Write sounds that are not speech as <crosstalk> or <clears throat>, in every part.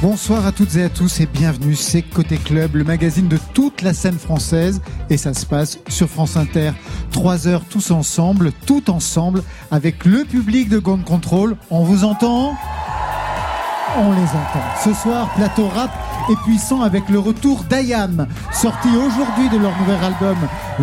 Bonsoir à toutes et à tous et bienvenue, c'est Côté Club, le magazine de toute la scène française et ça se passe sur France Inter. Trois heures tous ensemble, tout ensemble, avec le public de Gone Control. On vous entend? On les entend. Ce soir, plateau rap et puissant avec le retour d'Ayam, sorti aujourd'hui de leur nouvel album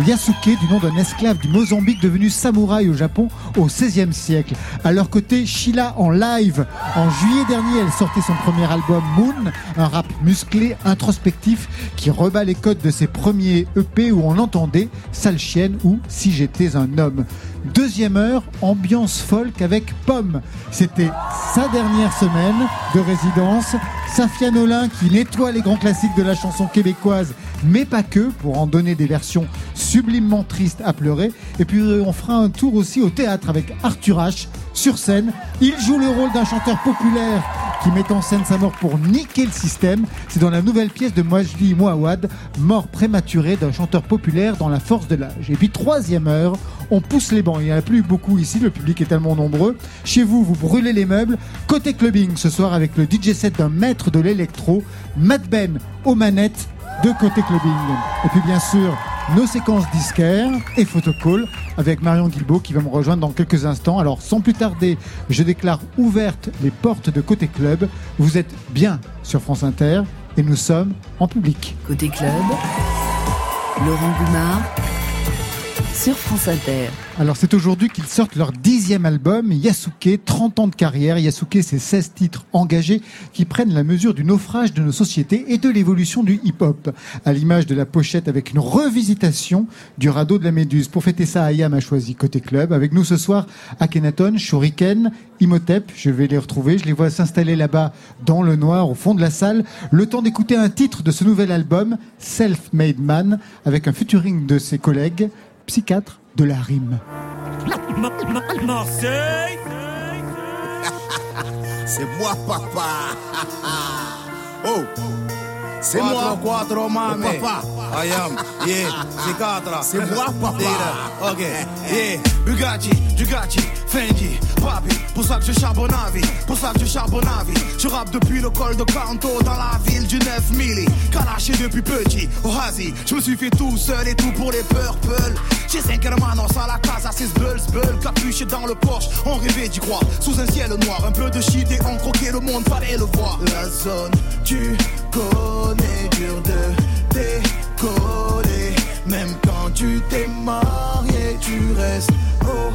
Yasuke, du nom d'un esclave du Mozambique devenu samouraï au Japon au XVIe siècle. À leur côté, Sheila en live. En juillet dernier, elle sortait son premier album Moon, un rap musclé, introspectif, qui rebat les codes de ses premiers EP où on entendait Sale chienne ou Si j'étais un homme. Deuxième heure, ambiance folk avec Pomme. C'était sa dernière semaine de résidence. Safia Nolin qui nettoie les grands classiques de la chanson québécoise, mais pas que, pour en donner des versions sublimement tristes à pleurer. Et puis on fera un tour aussi au théâtre avec Arthur H. Sur scène, il joue le rôle d'un chanteur populaire qui met en scène sa mort pour niquer le système. C'est dans la nouvelle pièce de Mojdi Mouawad, mort prématurée d'un chanteur populaire dans la force de l'âge. Et puis troisième heure, on pousse les bancs. Il n'y en a plus beaucoup ici, le public est tellement nombreux. Chez vous, vous brûlez les meubles. Côté clubbing ce soir avec le DJ set d'un maître de l'électro, Matt Ben aux manettes de Côté clubbing. Et puis bien sûr, nos séquences disquaires et photocall avec Marion Guilbault qui va me rejoindre dans quelques instants. Alors sans plus tarder, je déclare ouvertes les portes de Côté Club. Vous êtes bien sur France Inter et nous sommes en public. Côté Club, Laurent Goumard sur France Inter. Alors c'est aujourd'hui qu'ils sortent leur dixième album, Yasuke, 30 ans de carrière. Yasuke, c'est 16 titres engagés qui prennent la mesure du naufrage de nos sociétés et de l'évolution du hip-hop. À l'image de la pochette avec une revisitation du radeau de la Méduse. Pour fêter ça, Ayam a choisi Côté Club. Avec nous ce soir, Akhenaton, Shuriken, Imhotep. Je vais les retrouver. Je les vois s'installer là-bas dans le noir au fond de la salle. Le temps d'écouter un titre de ce nouvel album, Self-Made Man, avec un featuring de ses collègues, psychiatres de la rime. Marseille <laughs> C'est moi, papa. <laughs> oh, c'est moi. quattro, mame. Oh, papa. I am, yeah, Cicatra. C'est moi, papa. Ok, yeah. Bugatti, Dugatti, Fendi, Papi. Pour ça que je charbonne à vie, pour ça que je charbonne à vie. Je rappe depuis le col de Canto dans la ville du 9 milli. Calaché depuis petit, au Hazi. Je me suis fait tout seul et tout pour les purple. J'ai 5 hermanos à la casa, c'est sbull, sbull. Capuché dans le Porsche, on rêvait d'y croire. Sous un ciel noir, un peu de shit et on croquait le monde, fallait le voir. La zone, tu connais, dur de décoller. Même quand tu t'es marié, tu restes au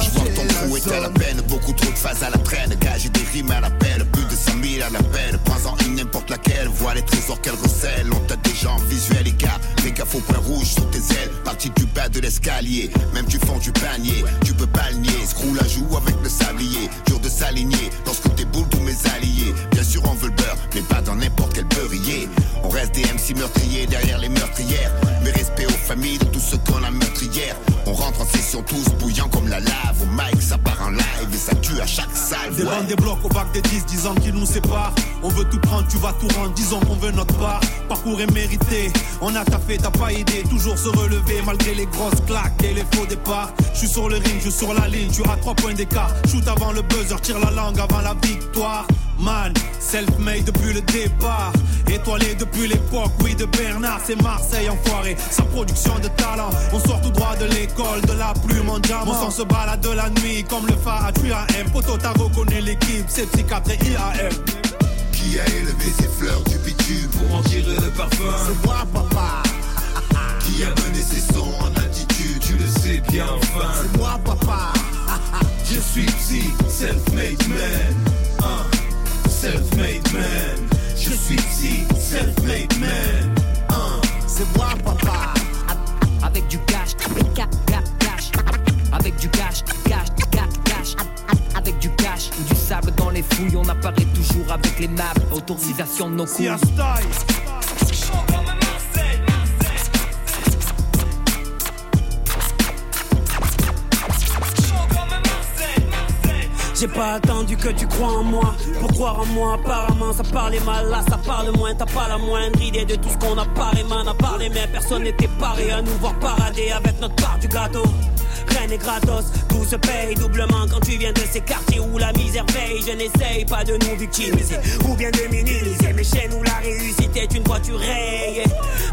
Je vois ton trou La est à la peine, beaucoup trop de phases à la traîne. Gage des rimes à l'appel, plus de 100 000 à l'appel. Prends-en une n'importe laquelle, vois les trésors qu'elle recèle. On t'a déjà en visuel, les gars. Fais gaffe au point rouge sur tes ailes. Parti du bas de l'escalier, même du fond du panier. Tu peux pas le nier, screw la joue avec le sablier. Dur de s'aligner, dans ce que t'es boule tous mes alliés. Bien sûr, on veut le mais pas dans n'importe quel beurrier. On reste des MC meurtriers derrière les meurtrières. Mais respect aux familles de tous ceux qu'on a meurtrières. On rentre en session tous bouillants comme la lave. Au mic, ça part en live et ça tue à chaque salle. Des ouais. bandes, des blocs au bac des 10, 10 ans qui nous séparent. On veut tout prendre, tu vas tout rendre, disons qu'on veut notre part. Parcours est mérité, on a taffé, t'as pas idée. Toujours se relever malgré les grosses claques et les faux départs. Je suis sur le ring, je suis sur la ligne, tu as trois points d'écart. Shoot avant le buzzer, tire la langue avant la victoire. Man, self-made depuis le départ. Étoilé depuis l'époque, oui, de Bernard, c'est Marseille enfoiré. Sa production de talent, on sort tout droit de l'école, de la plume en diamant. On s'en se balade de la nuit comme le phare à M. Poto, t'as reconnu l'équipe, c'est psychiatre et IAM. Qui a élevé ses fleurs du bitume Pour en tirer le parfum, C'est moi, papa. <laughs> qui a mené ses sons en attitude, tu le sais bien enfin. C'est moi, papa. <laughs> Je suis psy, self-made man. Hein, self-made man. Je suis psy, self-made man. Hein. C'est moi, papa. avec du cash, cash, cash, cash, avec du cash, cash, cash, cash, avec du cash ou du sable dans les fouilles, on apparaît toujours avec les maps, autorisation de nos couilles. J'ai pas attendu que tu crois en moi. Pour croire en moi apparemment ça parlait mal. Là ça parle moins T'as pas la moindre idée de tout ce qu'on a parlé. Man a parlé mais personne n'était paré. À nous voir parader Avec notre part du gâteau rien n'est gratos, tout se paye doublement quand tu viens de ces quartiers où la misère veille. Je n'essaye pas de nous victimiser ou bien de minimiser mes chaînes où la réussite est une voiture rayée.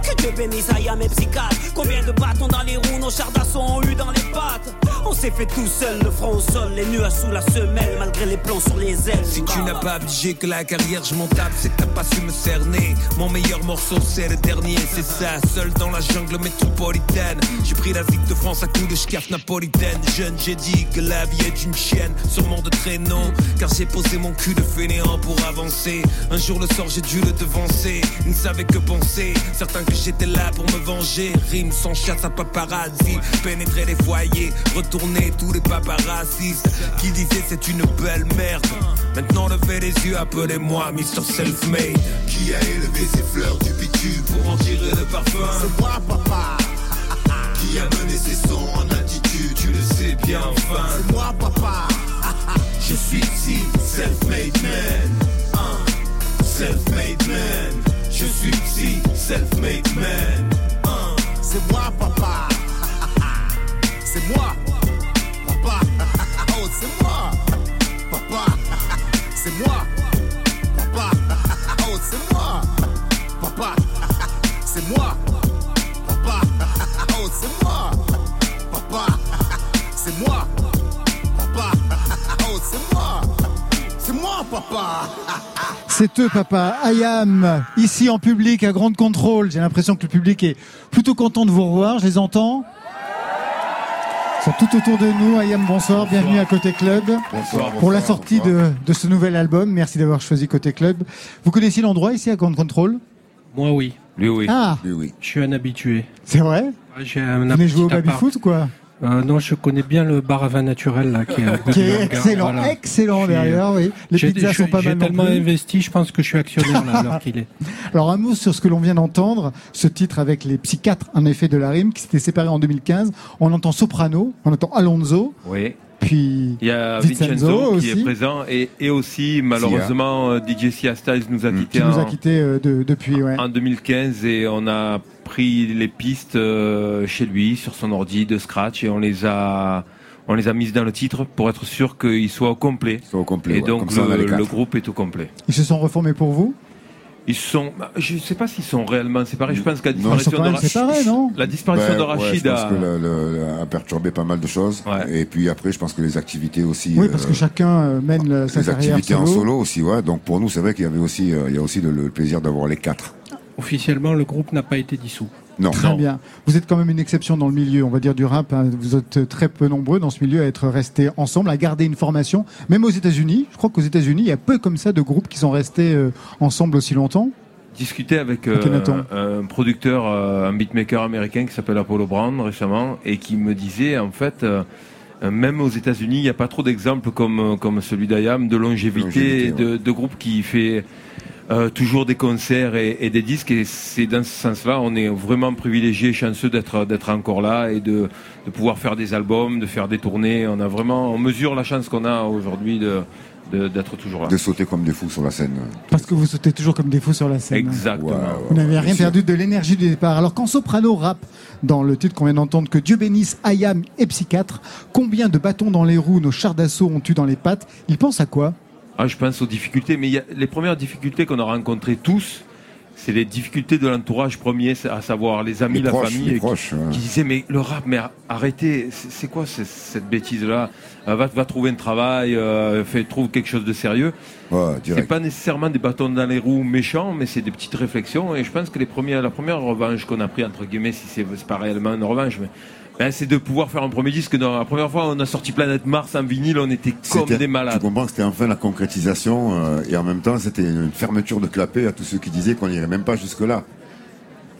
Que Dieu bénisse à mes psychiatres. Combien de bâtons dans les roues, nos chars d'assaut ont eu dans les pattes. On s'est fait tout seul, le front au sol, les nuages sous la semelle, malgré les plans sur les ailes. Si tu n'as pas obligé que la carrière je m'en c'est que t'as pas su me cerner. Mon meilleur morceau c'est le dernier, c'est ça. Seul dans la jungle métropolitaine. J'ai pris la ville de France à coups de schcaf napolitaine. Jeune, j'ai dit que la vie est une chienne, sûrement de traîneau. Car j'ai posé mon cul de fainéant pour avancer. Un jour le sort, j'ai dû le devancer. Ils ne savaient que penser, certains que j'étais là pour me venger. Rime sans chasse à paparazzi, pénétrer les foyers, retourner tous les paparazzis qui disaient c'est une belle merde. Maintenant levez les yeux, appelez-moi Mr. Self-Made. Qui a élevé ces fleurs du bitume pour en tirer le parfum? C'est moi, papa. Qui a mené ses sons en tu le sais bien enfin. C'est moi, papa. Je suis ici, self-made man. Self-made man. Je suis ici, self-made man. C'est moi, papa. C'est moi. Papa. Oh, c'est moi. Papa. C'est moi. Papa. Oh, c'est moi. Papa. C'est moi. Papa. Oh, c'est moi. Papa. C'est moi. Papa. <laughs> Oh, c'est moi. C'est moi, papa. <laughs> C'est eux, papa. Ayam, ici en public à Grande Contrôle. J'ai l'impression que le public est plutôt content de vous revoir. Je les entends. Ils sont tout autour de nous. Ayam, bonsoir. Bienvenue à Côté Club. Bonsoir. Pour la sortie de, de ce nouvel album. Merci d'avoir choisi Côté Club. Vous connaissez l'endroit ici à Grande Contrôle? Moi, oui. Lui, oui. Ah, Oui, oui. Je suis un habitué. c'est vrai? J'ai un Vous venez jouer au baby-foot ou quoi? Euh, Non, je connais bien le bar à vin naturel là, qui est, Qui est excellent, voilà. excellent derrière, oui. Les J'ai pizzas sont pas j'ai mal non tellement plus. investi, je pense que je suis actionnaire là, alors qu'il est. <laughs> Alors un mot sur ce que l'on vient d'entendre, ce titre avec les psychiatres, en effet, de la rime, qui s'était séparé en 2015. On entend Soprano, on entend Alonso, Oui. Puis Il y a Vincenzo Vincenzo, qui aussi. est présent et, et aussi, malheureusement, euh, DJ Sia Styles nous a qui quittés nous a en, quittés euh, de- depuis. Ouais. en 2015 et on a pris les pistes euh, chez lui sur son ordi de scratch et on les a on les a mises dans le titre pour être sûr qu'ils soient au complet. Soit au complet. Et ouais. donc Comme ça, le, groupe est au complet. Ils se sont reformés pour vous? Ils sont, bah, je ne sais pas s'ils sont réellement séparés. Je pense qu'à la Non, Ils sont disparition quand de même Rachid, séparés, non la disparition Ben, de ouais, Rachid je pense a, que le, le- le- a perturbé pas mal de choses. Ouais. Et puis après, je pense que les activités aussi. Oui, parce euh, que chacun euh, mène euh, sa les carrière activités en solo. solo aussi, ouais. Donc pour nous, c'est vrai qu'il y avait aussi, euh, il y a aussi le, le plaisir d'avoir les quatre. Officiellement, le groupe n'a pas été dissous. Non. Très Non. bien. Vous êtes quand même une exception dans le milieu, on va dire, du rap. hein. Vous êtes très peu nombreux dans ce milieu à être restés ensemble, à garder une formation. Même aux États-Unis, je crois qu'aux États-Unis, il y a peu comme ça de groupes qui sont restés euh, ensemble aussi longtemps. discuté avec euh, un, producteur, euh, un beatmaker américain qui s'appelle Apollo Brown récemment et qui me disait en fait, même aux États-Unis, il n'y a pas trop d'exemples comme, comme celui d'Ayam de longévité, Longévité, de, de groupe qui fait euh, toujours des concerts et, et des disques. Et c'est dans ce sens-là, on est vraiment privilégié, chanceux d'être d'être encore là et de, de pouvoir faire des albums, de faire des tournées. On a vraiment, on mesure la chance qu'on a aujourd'hui de d'être toujours là. De sauter comme des fous sur la scène. Parce que vous sautez toujours comme des fous sur la scène. Exactement. Vous n'avez rien perdu de l'énergie du départ. Alors quand Soprano rappe dans le titre qu'on vient d'entendre que Dieu bénisse Ayam et Psychiatre, combien de bâtons dans les roues nos chars d'assaut ont eu dans les pattes? Il pense à quoi? Ah, je pense aux difficultés, mais il y a, les premières difficultés qu'on a rencontrées tous, c'est les difficultés de l'entourage premier, à savoir les amis, Les la proches, famille, qui- proches, ouais. qui disaient mais le rap, mais arrêtez, c'est quoi ce- cette bêtise-là? Euh, va, va trouver un travail, euh, trouve quelque chose de sérieux. Ouais, C'est pas nécessairement des bâtons dans les roues méchants, mais c'est des petites réflexions. Et je pense que les premières, la première revanche qu'on a pris entre guillemets, si c'est pas réellement une revanche, mais ben, c'est de pouvoir faire un premier disque. Dans, la première fois, on a sorti Planète Mars en vinyle, on était comme C'était- des Tu malades. comprends que c'était enfin la concrétisation euh, et en même temps c'était une fermeture de clapet à tous ceux qui disaient qu'on n'irait même pas jusque-là.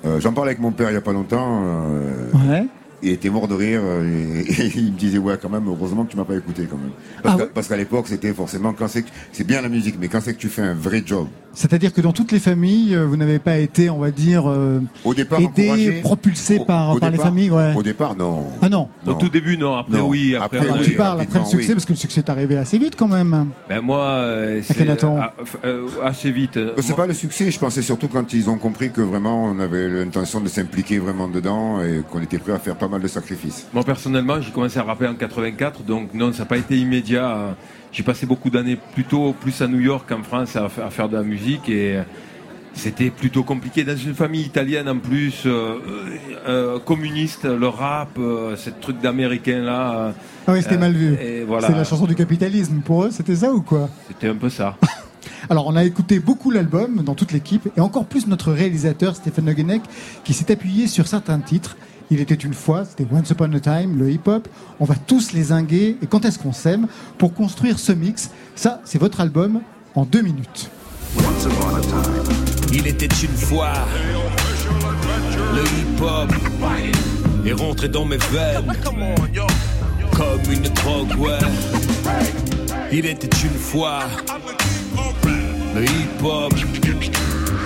Euh, J'en parlais avec mon père il y a pas longtemps. euh, Ouais. Il était mort de rire euh, et, et il me disait ouais quand même heureusement que tu m'as pas écouté quand même. Parce Ah parce qu'à l'époque c'était forcément quand c'est que- c'est bien la musique mais quand c'est que tu fais un vrai job. C'est-à-dire que dans toutes les familles, euh, vous n'avez pas été, on va dire, euh, Au départ aidé, propulsé Au- par, au par les familles. Ouais. Au départ non. Ah non. Au tout début, non. Après, Non. oui. Après, Après, a tu parles après le succès, oui. parce que le succès est arrivé assez vite quand même. Ben moi, euh, c'est ah, euh, assez vite. Euh, C'est pas le succès, je pensais surtout quand ils ont compris que vraiment on avait l'intention de s'impliquer vraiment dedans et qu'on était prêt à faire pas mal mal de sacrifices. Moi personnellement, j'ai commencé à rapper en 84, donc non, ça n'a pas été immédiat. J'ai passé beaucoup d'années plutôt plus à New York qu'en France à, faire de la musique et c'était plutôt compliqué dans une famille italienne en plus, euh, euh, communiste, le rap, euh, ce truc d'américain là. ah oui, c'était mal vu. C'est la chanson du capitalisme pour eux, c'était ça ou quoi? C'était un peu ça. <laughs> Alors, on a écouté beaucoup l'album dans toute l'équipe et encore plus notre réalisateur Stéphane Noguenec qui s'est appuyé sur certains titres. Il était une fois, c'était Once Upon a Time, le hip-hop. On va tous les zinguer et quand est-ce qu'on s'aime pour construire ce mix? Ça, c'est votre album en deux minutes. Once upon a time. Il était une fois le hip-hop est rentré dans mes veines comme une drogue, ouais. Il était une fois le hip-hop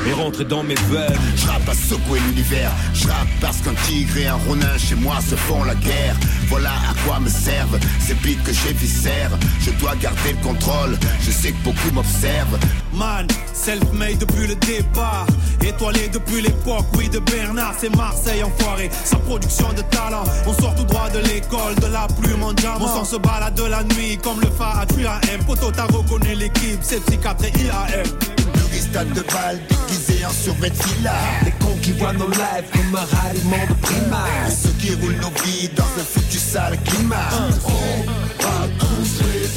et rentrer dans mes veines. Je rappe à secouer l'univers, je rappe parce qu'un tigre et un ronin chez moi se font la guerre. Voilà à quoi me servent ces beats que j'ai viscères. Je dois garder le contrôle, je sais que beaucoup m'observent. Man, self-made depuis le départ, étoilé depuis l'époque, oui de Bernard, c'est Marseille enfoiré. Sa production de talent, on sort tout droit de l'école, de la plume en diamant. Mon sang se balade de la nuit comme le phare à M. Poto, t'as reconnu l'équipe, c'est psychiatre et IAM stade de balle déguisé en survêt. Les cons qui voient nos lives comme un ralliement de primaire. Et ceux qui roulent nos vies dans un foutu sale climat. On va tous les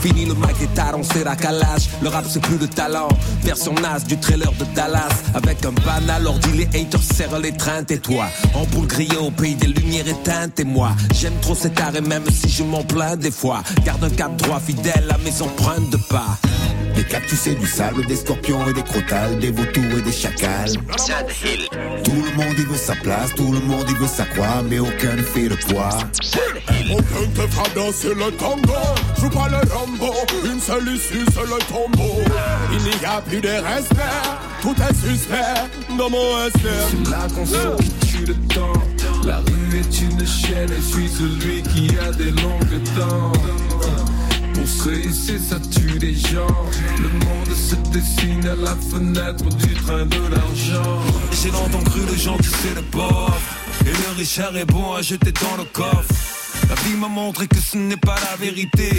Fini le mic tard, on à calage. Le rap c'est plus de talent. Version naze du trailer de Dallas. Avec un banal ordi, les haters serrent trains. Et toi, en boule grillée au pays des lumières éteintes. Et moi, j'aime trop cet art et même si je m'en plains des fois. Garde un cap droit fidèle à mes empreintes de pas. Des cactus et du sable, des scorpions et des crotales, des vautours et des chacals. Tout le monde y veut sa place, tout le monde y veut sa croix, mais aucun ne fait le poids. Aucun te fera danser le tango, joue pas le rambo, une seule issue c'est le tombeau. Il n'y a plus de respect, tout est suspect dans mon SR. C'est là qu'on se le temps, la rue est une chaîne et je suis celui qui a des longues dents. Pour c'est ça tue les gens. Le monde se dessine à la fenêtre du train de l'argent. J'ai longtemps cru le gentil c'est le pauvre. Et le richard est bon à jeter dans le coffre. La vie m'a montré que ce n'est pas la vérité.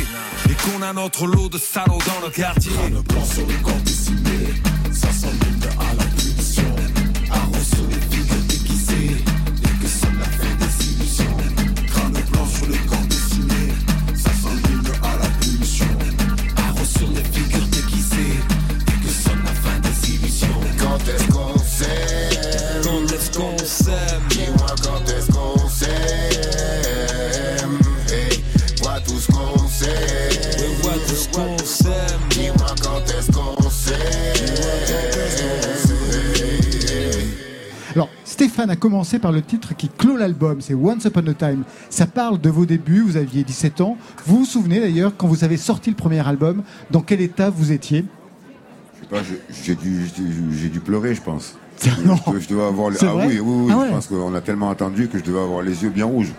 Et qu'on a notre lot de salauds dans le quartier. le plan sur le corps décimé. Ça sent Stéphane a commencé par le titre qui clôt l'album, c'est Once Upon a Time. Ça parle de vos débuts, vous aviez 17 ans. Vous vous souvenez d'ailleurs, quand vous avez sorti le premier album, dans quel état vous étiez? Je sais pas, j'ai dû, dû pleurer, je pense. <laughs> non. Je, devais avoir ah oui, oui, oui ah je pense qu'on a tellement attendu que je devais avoir les yeux bien rouges.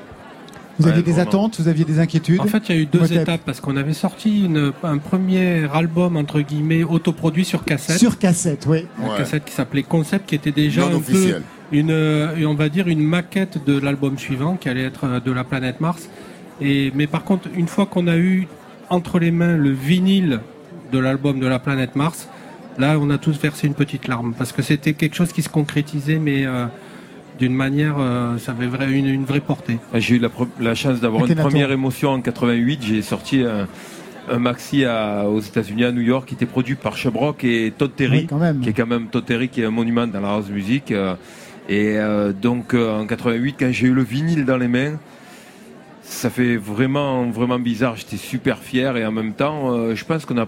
Vous aviez des attentes, vous aviez des inquiétudes? En fait, il y a eu deux étapes parce qu'on avait sorti une, un premier album entre guillemets autoproduit sur cassette. Sur cassette, oui. Une cassette qui s'appelait Concept, qui était déjà un peu une, euh, on va dire une maquette de l'album suivant qui allait être euh, de la planète Mars. Et mais par contre, une fois qu'on a eu entre les mains le vinyle de l'album de la planète Mars, là, on a tous versé une petite larme parce que c'était quelque chose qui se concrétisait, mais euh, d'une manière, ça avait une, vraie portée. Ah, j'ai eu la, chance d'avoir une première émotion en 88. J'ai sorti un, maxi aux États-Unis, à New York, qui était produit par Chebrock et Todd Terry, qui est quand même Todd Terry, qui est un monument dans la house music. Et euh, donc euh, en 88, quand j'ai eu le vinyle dans les mains, ça fait vraiment vraiment bizarre. J'étais super fier et en même temps, euh, je pense qu'on a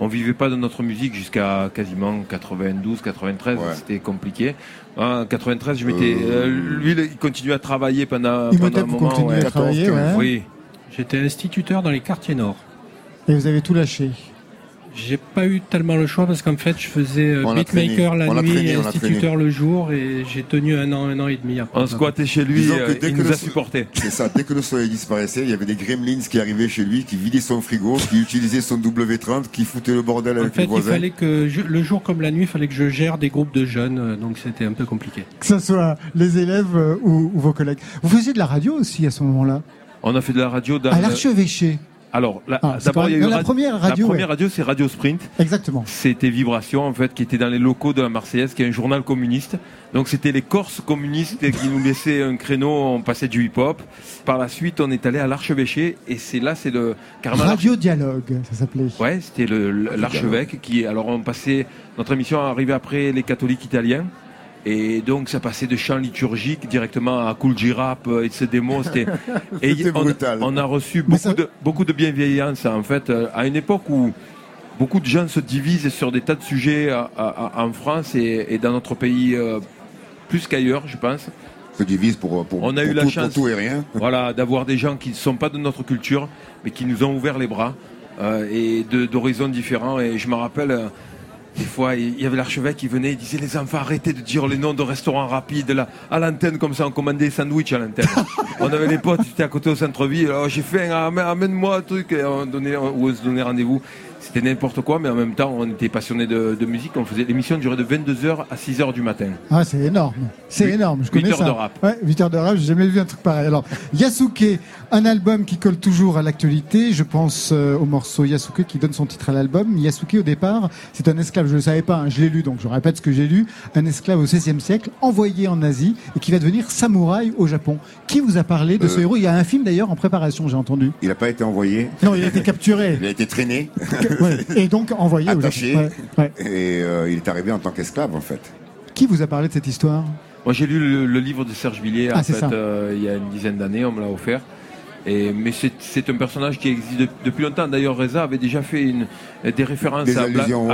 on vivait pas de notre musique jusqu'à quasiment 92, 93. C'était compliqué. En 93, je m'étais. lui, il continuait à travailler pendant, pendant un moment. Ouais. À travailler, Oui. J'étais instituteur dans les quartiers nord. Et vous avez tout lâché j'ai pas eu tellement le choix parce qu'en fait, je faisais euh, beatmaker la nuit et instituteur le jour et j'ai tenu un an, un an et demi après. On squattait chez lui, euh, il nous a supporté. <laughs> C'est ça, dès que le soleil disparaissait, il y avait des gremlins qui arrivaient chez lui, qui vidaient son frigo, qui utilisaient son W30, qui foutaient le bordel avec les voisins. il fallait que, le jour comme la nuit, il fallait que je gère des groupes de jeunes, euh, donc c'était un peu compliqué. Que ce soit les élèves ou, vos collègues. Vous faisiez de la radio aussi à ce moment-là? On a fait de la radio dans... À l'archevêché alors, ah, d'abord, il y a eu la première radio. La première radio, c'est Radio Sprint. Exactement. C'était Vibration, en fait, qui était dans les locaux de la Marseillaise, qui est un journal communiste. Donc, c'était les Corses communistes qui nous laissaient un créneau, on passait du hip-hop. Par la suite, on est allé à l'Archevêché, et c'est là, c'est le. Radio Dialogue, ça s'appelait. Ouais, c'était l'archevêque qui. Alors, on passait. Notre émission arrivait après les catholiques italiens. Et donc ça passait de chants liturgiques directement à Cool Girap euh, et ce démo. C'était <laughs> on, brutal. on a reçu beaucoup, de, beaucoup de bienveillance en fait euh, à une époque où beaucoup de gens se divisent sur des tas de sujets en France et, dans notre pays euh, plus qu'ailleurs, je pense. Se divisent pour, pour, on a eu la chance, tout et rien. <laughs> Voilà, d'avoir des gens qui ne sont pas de notre culture, mais qui nous ont ouvert les bras et d'horizons différents. Et je me rappelle des fois, il y avait l'archevêque qui venait, il disait les enfants arrêtez de dire les noms de restaurants rapides là, à l'antenne comme ça, on commandait des sandwichs à l'antenne. <laughs> on avait les potes, c'était à côté au centre-ville, alors j'ai fait amène-moi un truc, et on, donnait, on se donnait rendez-vous c'était n'importe quoi, mais en même temps, on était passionné de, musique. On faisait l'émission durait de 22h à 6h du matin. Ah, c'est énorme. C'est énorme. Je 8 heures de rap. Ouais, 8 heures de rap, j'ai jamais vu un truc pareil. Alors, Yasuke, un album qui colle toujours à l'actualité. Je pense euh, au morceau Yasuke qui donne son titre à l'album. Yasuke, au départ, c'est un esclave. Je ne le savais pas, hein, je l'ai lu, donc je répète ce que j'ai lu. Un esclave au XVIe siècle, envoyé en Asie et qui va devenir samouraï au Japon. Qui vous a parlé de ce euh. héros? Il y a un film d'ailleurs en préparation, j'ai entendu. Il n'a pas été envoyé. Non, il a été capturé. <laughs> il a été traîné. <laughs> Et donc envoyé Attaché. Et euh, il est arrivé en tant qu'esclave, en fait. Qui vous a parlé de cette histoire? Moi, j'ai lu le, livre de Serge Villiers, ah, en fait, euh, il y a une dizaine d'années, on me l'a offert. Et, mais c'est un personnage qui existe depuis longtemps. D'ailleurs, Reza avait déjà fait une, des références à,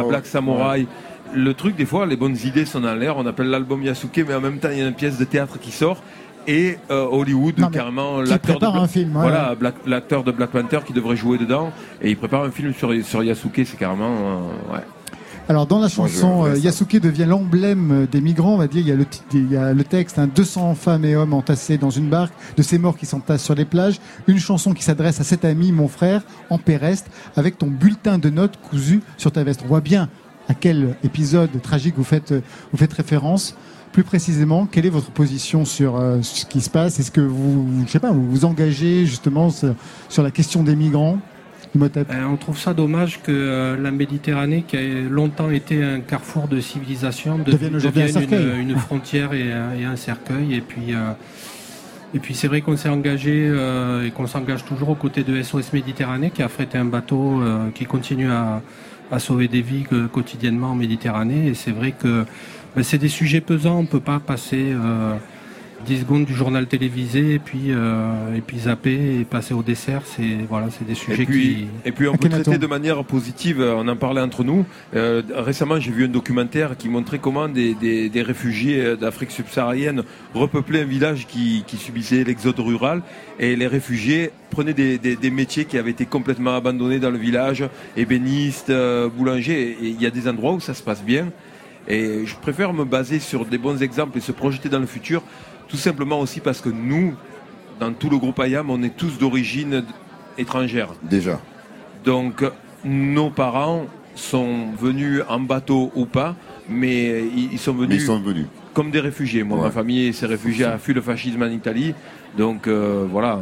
Black, Samurai. Le truc, des fois, les bonnes idées sont en l'air. On appelle l'album Yasuke, mais en même temps, il y a une pièce de théâtre qui sort et euh, Hollywood carrément l'acteur de, un film, voilà l'acteur de Black Panther qui devrait jouer dedans et il prépare un film sur, sur Yasuke c'est carrément euh, ouais. Alors dans la chanson, euh, Yasuke devient l'emblème des migrants, on va dire. Il y a le, il y a le texte, hein, 200 femmes et hommes entassés dans une barque, de ces morts qui s'entassent sur les plages. Une chanson qui s'adresse à cet ami, mon frère, en péreste, avec ton bulletin de notes cousu sur ta veste. On voit bien à quel épisode tragique vous faites, vous faites référence plus précisément, quelle est votre position sur euh, ce qui se passe? Est-ce que vous, je sais pas, vous vous engagez justement sur, la question des migrants euh, on trouve ça dommage que euh, la Méditerranée, qui a longtemps été un carrefour de civilisation, devienne, une, frontière et, un cercueil. Et puis, et puis c'est vrai qu'on s'est engagé et qu'on s'engage toujours aux côtés de SOS Méditerranée, qui a affrété un bateau qui continue à, à sauver des vies quotidiennement en Méditerranée. Et c'est vrai que c'est des sujets pesants, on ne peut pas passer euh, 10 secondes du journal télévisé et puis, euh, et puis zapper et passer au dessert. C'est voilà, c'est des sujets et puis, qui. Et puis on peut traiter de manière positive, on en parlait entre nous. Euh, récemment, j'ai vu un documentaire qui montrait comment des, des, des réfugiés d'Afrique subsaharienne repeuplaient un village qui, qui subissait l'exode rural et les réfugiés prenaient des, des, métiers qui avaient été complètement abandonnés dans le village, ébénistes, euh, boulangers. Et il y a des endroits où ça se passe bien. Et je préfère me baser sur des bons exemples et se projeter dans le futur, tout simplement aussi parce que nous, dans tout le groupe IAM, on est tous d'origine étrangère. Déjà. Donc, nos parents sont venus en bateau ou pas, mais ils sont venus, sont venus. comme des réfugiés. Moi, ma famille s'est réfugiée, a fui le fascisme en Italie. Donc, euh, voilà.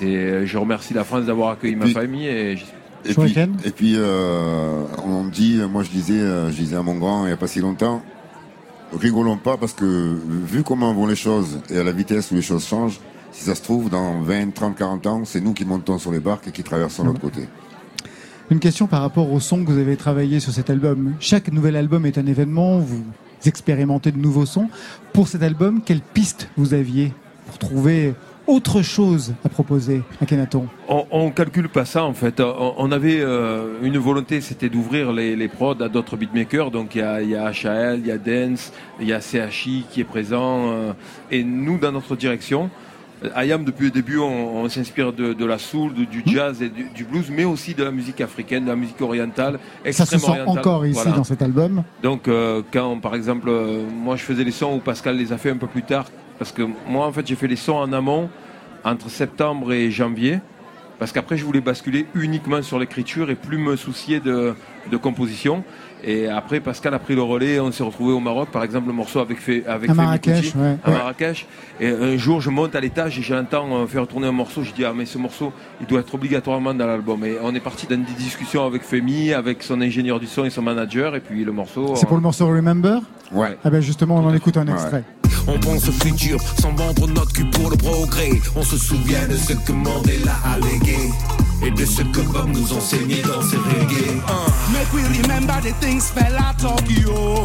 Je remercie la France d'avoir accueilli ma famille et et puis, et puis euh, on dit, moi je disais, euh, je disais à mon grand il n'y a pas si longtemps, rigolons pas parce que vu comment vont les choses et à la vitesse où les choses changent, si ça se trouve, dans 20, 30, 40 ans, c'est nous qui montons sur les barques et qui traversons l'autre côté. Une question par rapport au son que vous avez travaillé sur cet album. Chaque nouvel album est un événement, vous expérimentez de nouveaux sons. Pour cet album, quelle piste vous aviez pour trouver autre chose à proposer à Kenaton On, ne calcule pas ça en fait. On, avait euh, une volonté, c'était d'ouvrir les, prods à d'autres beatmakers. Donc il y a, y HAL, il y a Dance, il y a CHI qui est présent. Euh, et nous, dans notre direction, Ayam, depuis le début, on, s'inspire de, la soul, du hmm. jazz et du, blues, mais aussi de la musique africaine, de la musique orientale. Ça se sent encore ici dans cet album. Donc, euh, quand, par exemple, euh, moi je faisais les sons où Pascal les a fait un peu plus tard, parce que moi, en fait, j'ai fait les sons en amont entre septembre et janvier parce qu'après je voulais basculer uniquement sur l'écriture et plus me soucier de, composition. Et après, Pascal a pris le relais. On s'est retrouvé au Maroc, par exemple, le morceau avec avec à Marrakech, à Marrakech. Et un jour, je monte à l'étage et j'entends euh, faire tourner un morceau. Je dis ah mais ce morceau, il doit être obligatoirement dans l'album. Et on est parti dans des discussions avec Femi, avec son ingénieur du son et son manager. Et puis le morceau. C'est pour le morceau Remember. Ouais. Ah ben justement, on en écoute un extrait. On pense au futur sans vendre notre cul pour le progrès. On se souvient de ce que Mandela a légué et de ce que Bob nous enseignait dans ses reggae. Uh. Make we remember the things fella Tokyo.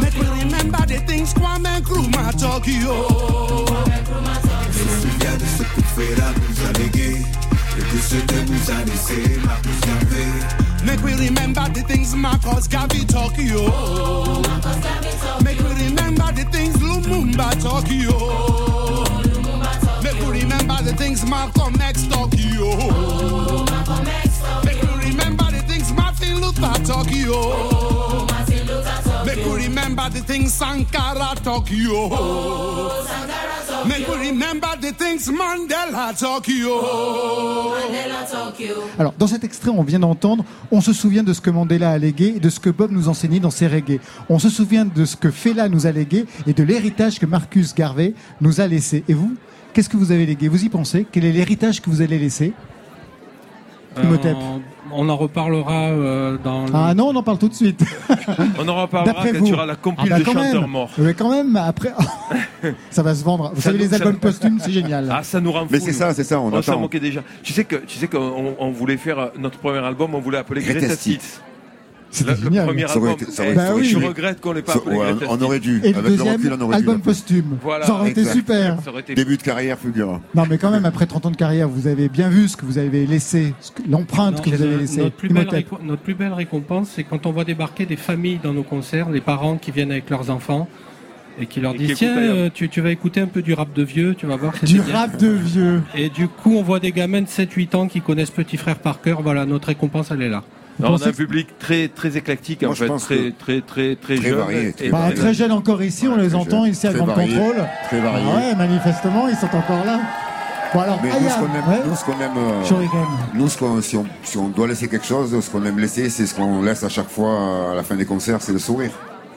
Make we remember the things Kwame Nkrumah Tokyo. On se souvient de ce que Fela nous a légué et de ce que nous a laissé Marcus Garvey. Make we remember the things Marcus Garvey Tokyo. Make we remember the things Lumumba Tokyo. Make we remember the things Malcolm X Tokyo. Make we remember the things Martin Luther Tokyo. Make we remember the things Sankara Tokyo. Make we remember the things Mandela Tokyo. Mandela Tokyo. Alors, dans cet extrait, on vient d'entendre, on se souvient de ce que Mandela a légué et de ce que Bob nous enseignait dans ses reggae. On se souvient de ce que Fela nous a légué et de l'héritage que Marcus Garvey nous a laissé. Et vous, qu'est-ce que vous avez légué Vous y pensez Quel est l'héritage que vous allez laisser euh, on en reparlera euh, dans. Ah non, on en parle tout de suite. <laughs> on en reparlera quand tu auras la compil ah bah de chanteurs morts. Mais quand même, après, <laughs> <laughs> ça va se vendre. Vous savez, les albums posthumes, c'est génial. Ah, ça nous rend Mais c'est ça, c'est ça. On, on s'en moquait déjà. Tu sais que, tu sais qu'on voulait faire euh, notre premier album, on voulait appeler Greta, Greta c'est le premier album. bah oui, je regrette qu'on l'ait pas appelé. on aurait dû. Et le deuxième album posthume. Ça aurait été super. Début de carrière fulgurant. Non, mais quand même, après 30 ans de carrière, vous avez bien vu ce que vous avez laissé, l'empreinte que vous avez laissée. Notre plus, belle notre plus belle récompense, c'est quand on voit débarquer des familles dans nos concerts, les parents qui viennent avec leurs enfants et qui leur disent tiens euh, tu, tu, vas écouter un peu du rap de vieux tu vas voir du rap de vieux et du coup on voit des gamins de 7-8 ans qui connaissent Petit Frère par cœur voilà notre récompense elle est là on a un public très très éclectique en fait, très, très très très jeune. Varié, très, bah, très jeune encore ici, on les entend ici à Grand Contrôle. Très varié. Ah ouais, manifestement, ils sont encore là. Bon, alors, Mais nous, ce qu'on aime, nous, ce qu'on aime, euh, nous, ce qu'on, si, on, si on doit laisser quelque chose, ce qu'on aime laisser, c'est ce qu'on laisse à chaque fois à la fin des concerts, c'est le sourire.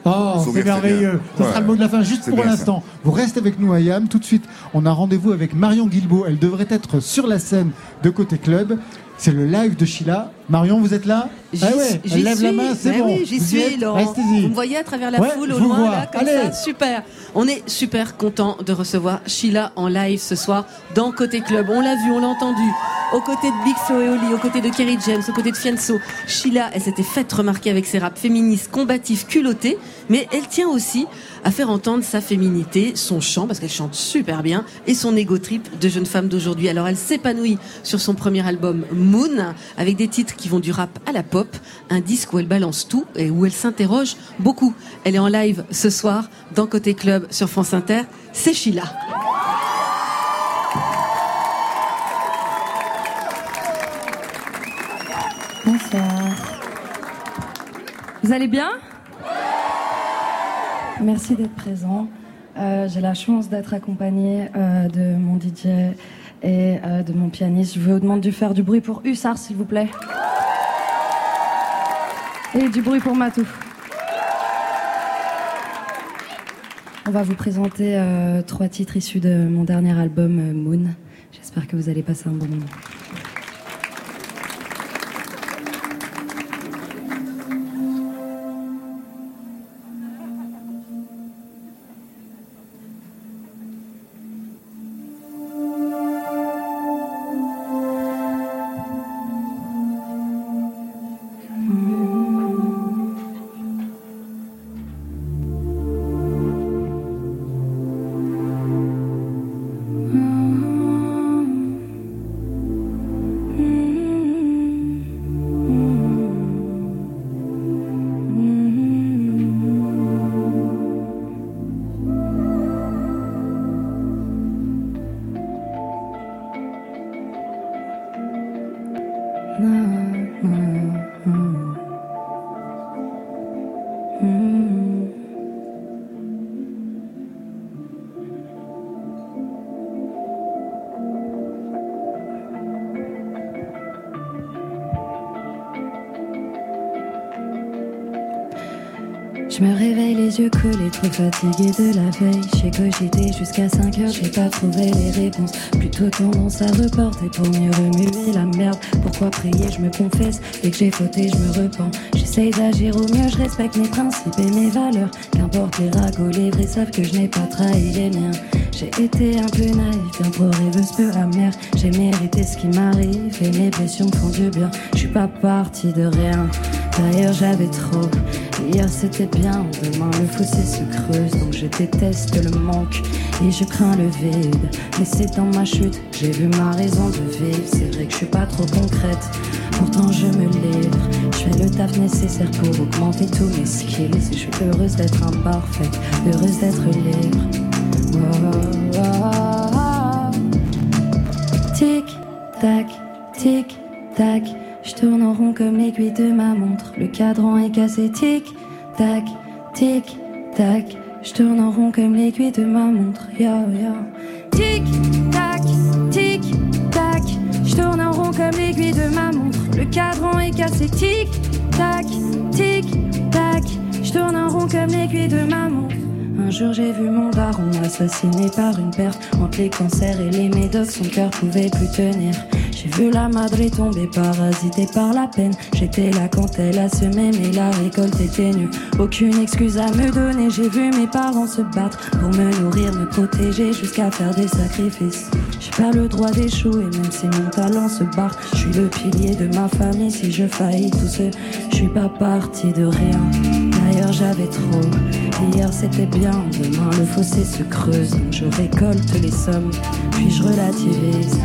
Oh, c'est merveilleux. Ça sera le mot de la fin juste pour l'instant. Vous restez avec nous, Ayam. Tout de suite, on a rendez-vous avec Marion Guilbault. Elle devrait être sur la scène de Côté Club. C'est le live de Sheila. Marion, vous êtes là? Ah ouais, elle lève la main, c'est bon. Oui, j'y suis, Laurent. Vous me voyez à travers la foule au loin, là, comme ça Super. On est super content de recevoir Sheila en live ce soir dans Côté Club. On l'a vu, on l'a entendu. Aux côtés de Big Flo et Oli, aux côtés de Kerry James, aux côtés de Fianso. Sheila, elle s'était faite remarquer avec ses raps féministes, combatifs, culottés, mais elle tient aussi à faire entendre sa féminité, son chant, parce qu'elle chante super bien, et son ego trip de jeune femme d'aujourd'hui. Alors elle s'épanouit sur son premier album Moon, avec des titres qui vont du rap à la pop, un disque où elle balance tout et où elle s'interroge beaucoup. Elle est en live ce soir dans Côté Club sur France Inter. C'est Sheila. Bonsoir. Vous allez bien? Merci d'être présent. Euh, j'ai la chance d'être accompagnée euh, de mon DJ et euh, de mon pianiste. Je vous demande de faire du bruit pour Hussard, s'il vous plaît. Et du bruit pour Matou. On va vous présenter trois titres issus de mon dernier album Moon. J'espère que vous allez passer un bon moment. Fatigué de la veille. J'ai cogité jusqu'à 5 heures, j'ai pas trouvé les réponses. Plutôt tendance à reporter pour mieux remuer la merde. Pourquoi prier, je me confesse. Dès que j'ai fauté, je me repens. J'essaye d'agir au mieux, je respecte mes principes et mes valeurs. Qu'importe les ragots, les vrais savent que je n'ai pas trahi les miens. J'ai été un peu naïf, bien trop rêveuse, peu amère. J'ai mérité ce qui m'arrive et mes blessures me font du bien. Je suis pas partie de rien. D'ailleurs, j'avais trop. Hier c'était bien, demain le fossé se creuse. Donc je déteste le manque et je crains le vide. Mais c'est dans ma chute, j'ai vu ma raison de vivre. C'est vrai que je suis pas trop concrète, pourtant je me livre. Je fais le taf nécessaire pour augmenter tous mes skills. Et je suis heureuse d'être imparfaite, heureuse d'être libre. Tic, tac, tic, tac. Je tourne en rond comme l'aiguille de ma montre. Le cadran est cassé, tic, tac, tic, tac. Je tourne en rond comme l'aiguille de ma montre. Yo, yo. Tic, tac, tic, tac. Je tourne en rond comme l'aiguille de ma montre. Le cadran est cassé, tic, tac, tic, tac. Je tourne en rond comme l'aiguille de ma montre. Un jour j'ai vu mon daron assassiné par une perte Entre les cancers et les médocs, son cœur pouvait plus tenir j'ai vu la madre tomber parasitée par la peine. J'étais là quand elle a semé, mais la récolte était nue. Aucune excuse à me donner. J'ai vu mes parents se battre pour me nourrir, me protéger, jusqu'à faire des sacrifices. J'ai pas le droit d'échouer, même si mon talent se barre. Je suis le pilier de ma famille. Si je faillis tout ce, je suis pas parti de rien. D'ailleurs, j'avais trop. Hier, c'était bien. Demain, le fossé se creuse. je récolte les sommes, puis je relativise.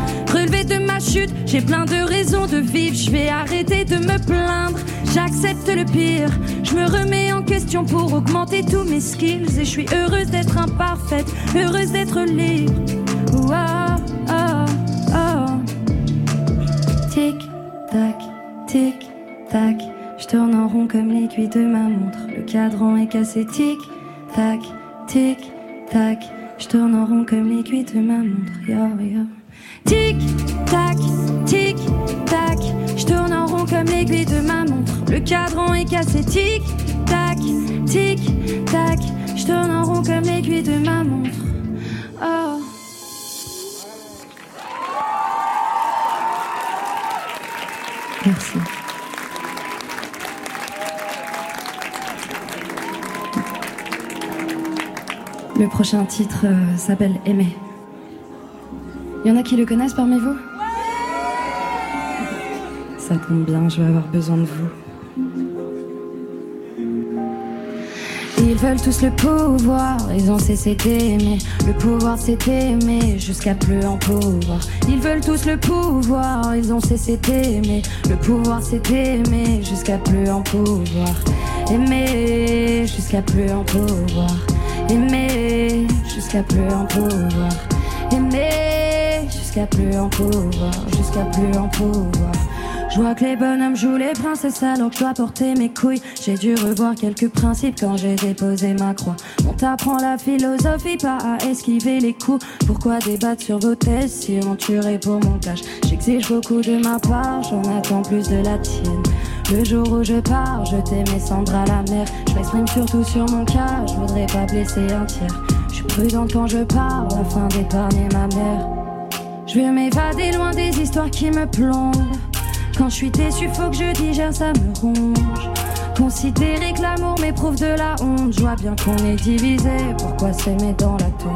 J'ai plein de raisons de vivre, je vais arrêter de me plaindre. J'accepte le pire, je me remets en question pour augmenter tous mes skills. Et je suis heureuse d'être imparfaite, heureuse d'être libre. Oh, oh, oh. Tic, tac, tic, tac. Je tourne en rond comme l'aiguille de ma montre. Le cadran est cassé, tic, tac, tic, tac. Je tourne en rond comme l'aiguille de ma montre. Yo, yo. Tic, tac, tic, tac. Je tourne en rond comme l'aiguille de ma montre. Le cadran est cassé. Tic, tac, tic, tac. Je tourne en rond comme l'aiguille de ma montre. Oh. Merci. Le prochain titre euh, s'appelle Aimer. Il y en a qui le connaissent parmi vous Ça tombe bien, je vais avoir besoin de vous. Ils veulent tous le pouvoir, ils ont cessé d'aimer. Le pouvoir c'est aimer jusqu'à plus en pouvoir. Ils veulent tous le pouvoir, ils ont cessé d'aimer. Le pouvoir c'est aimer jusqu'à plus en pouvoir. Aimer jusqu'à plus en pouvoir. Aimer jusqu'à plus en pouvoir. Aimer jusqu'à plus en pouvoir, jusqu'à plus en pouvoir. Je vois que les bonhommes jouent les princesses alors que je dois porter mes couilles. J'ai dû revoir quelques principes quand j'ai déposé ma croix. On t'apprend la philosophie, pas à esquiver les coups. Pourquoi débattre sur vos thèses si on tuerait pour mon cash? J'exige beaucoup de ma part, j'en attends plus de la tienne. Le jour où je pars, je mes cendres à la mer. Je m'exprime surtout sur mon cas, je voudrais pas blesser un tiers. Je suis prudente quand je pars, afin d'épargner ma mère. Je veux m'évader loin des histoires qui me plombent. Quand je suis déçu, faut que je digère, ça me ronge. Considérer que l'amour m'éprouve de la honte. Je vois bien qu'on est divisé, pourquoi s'aimer dans la tombe?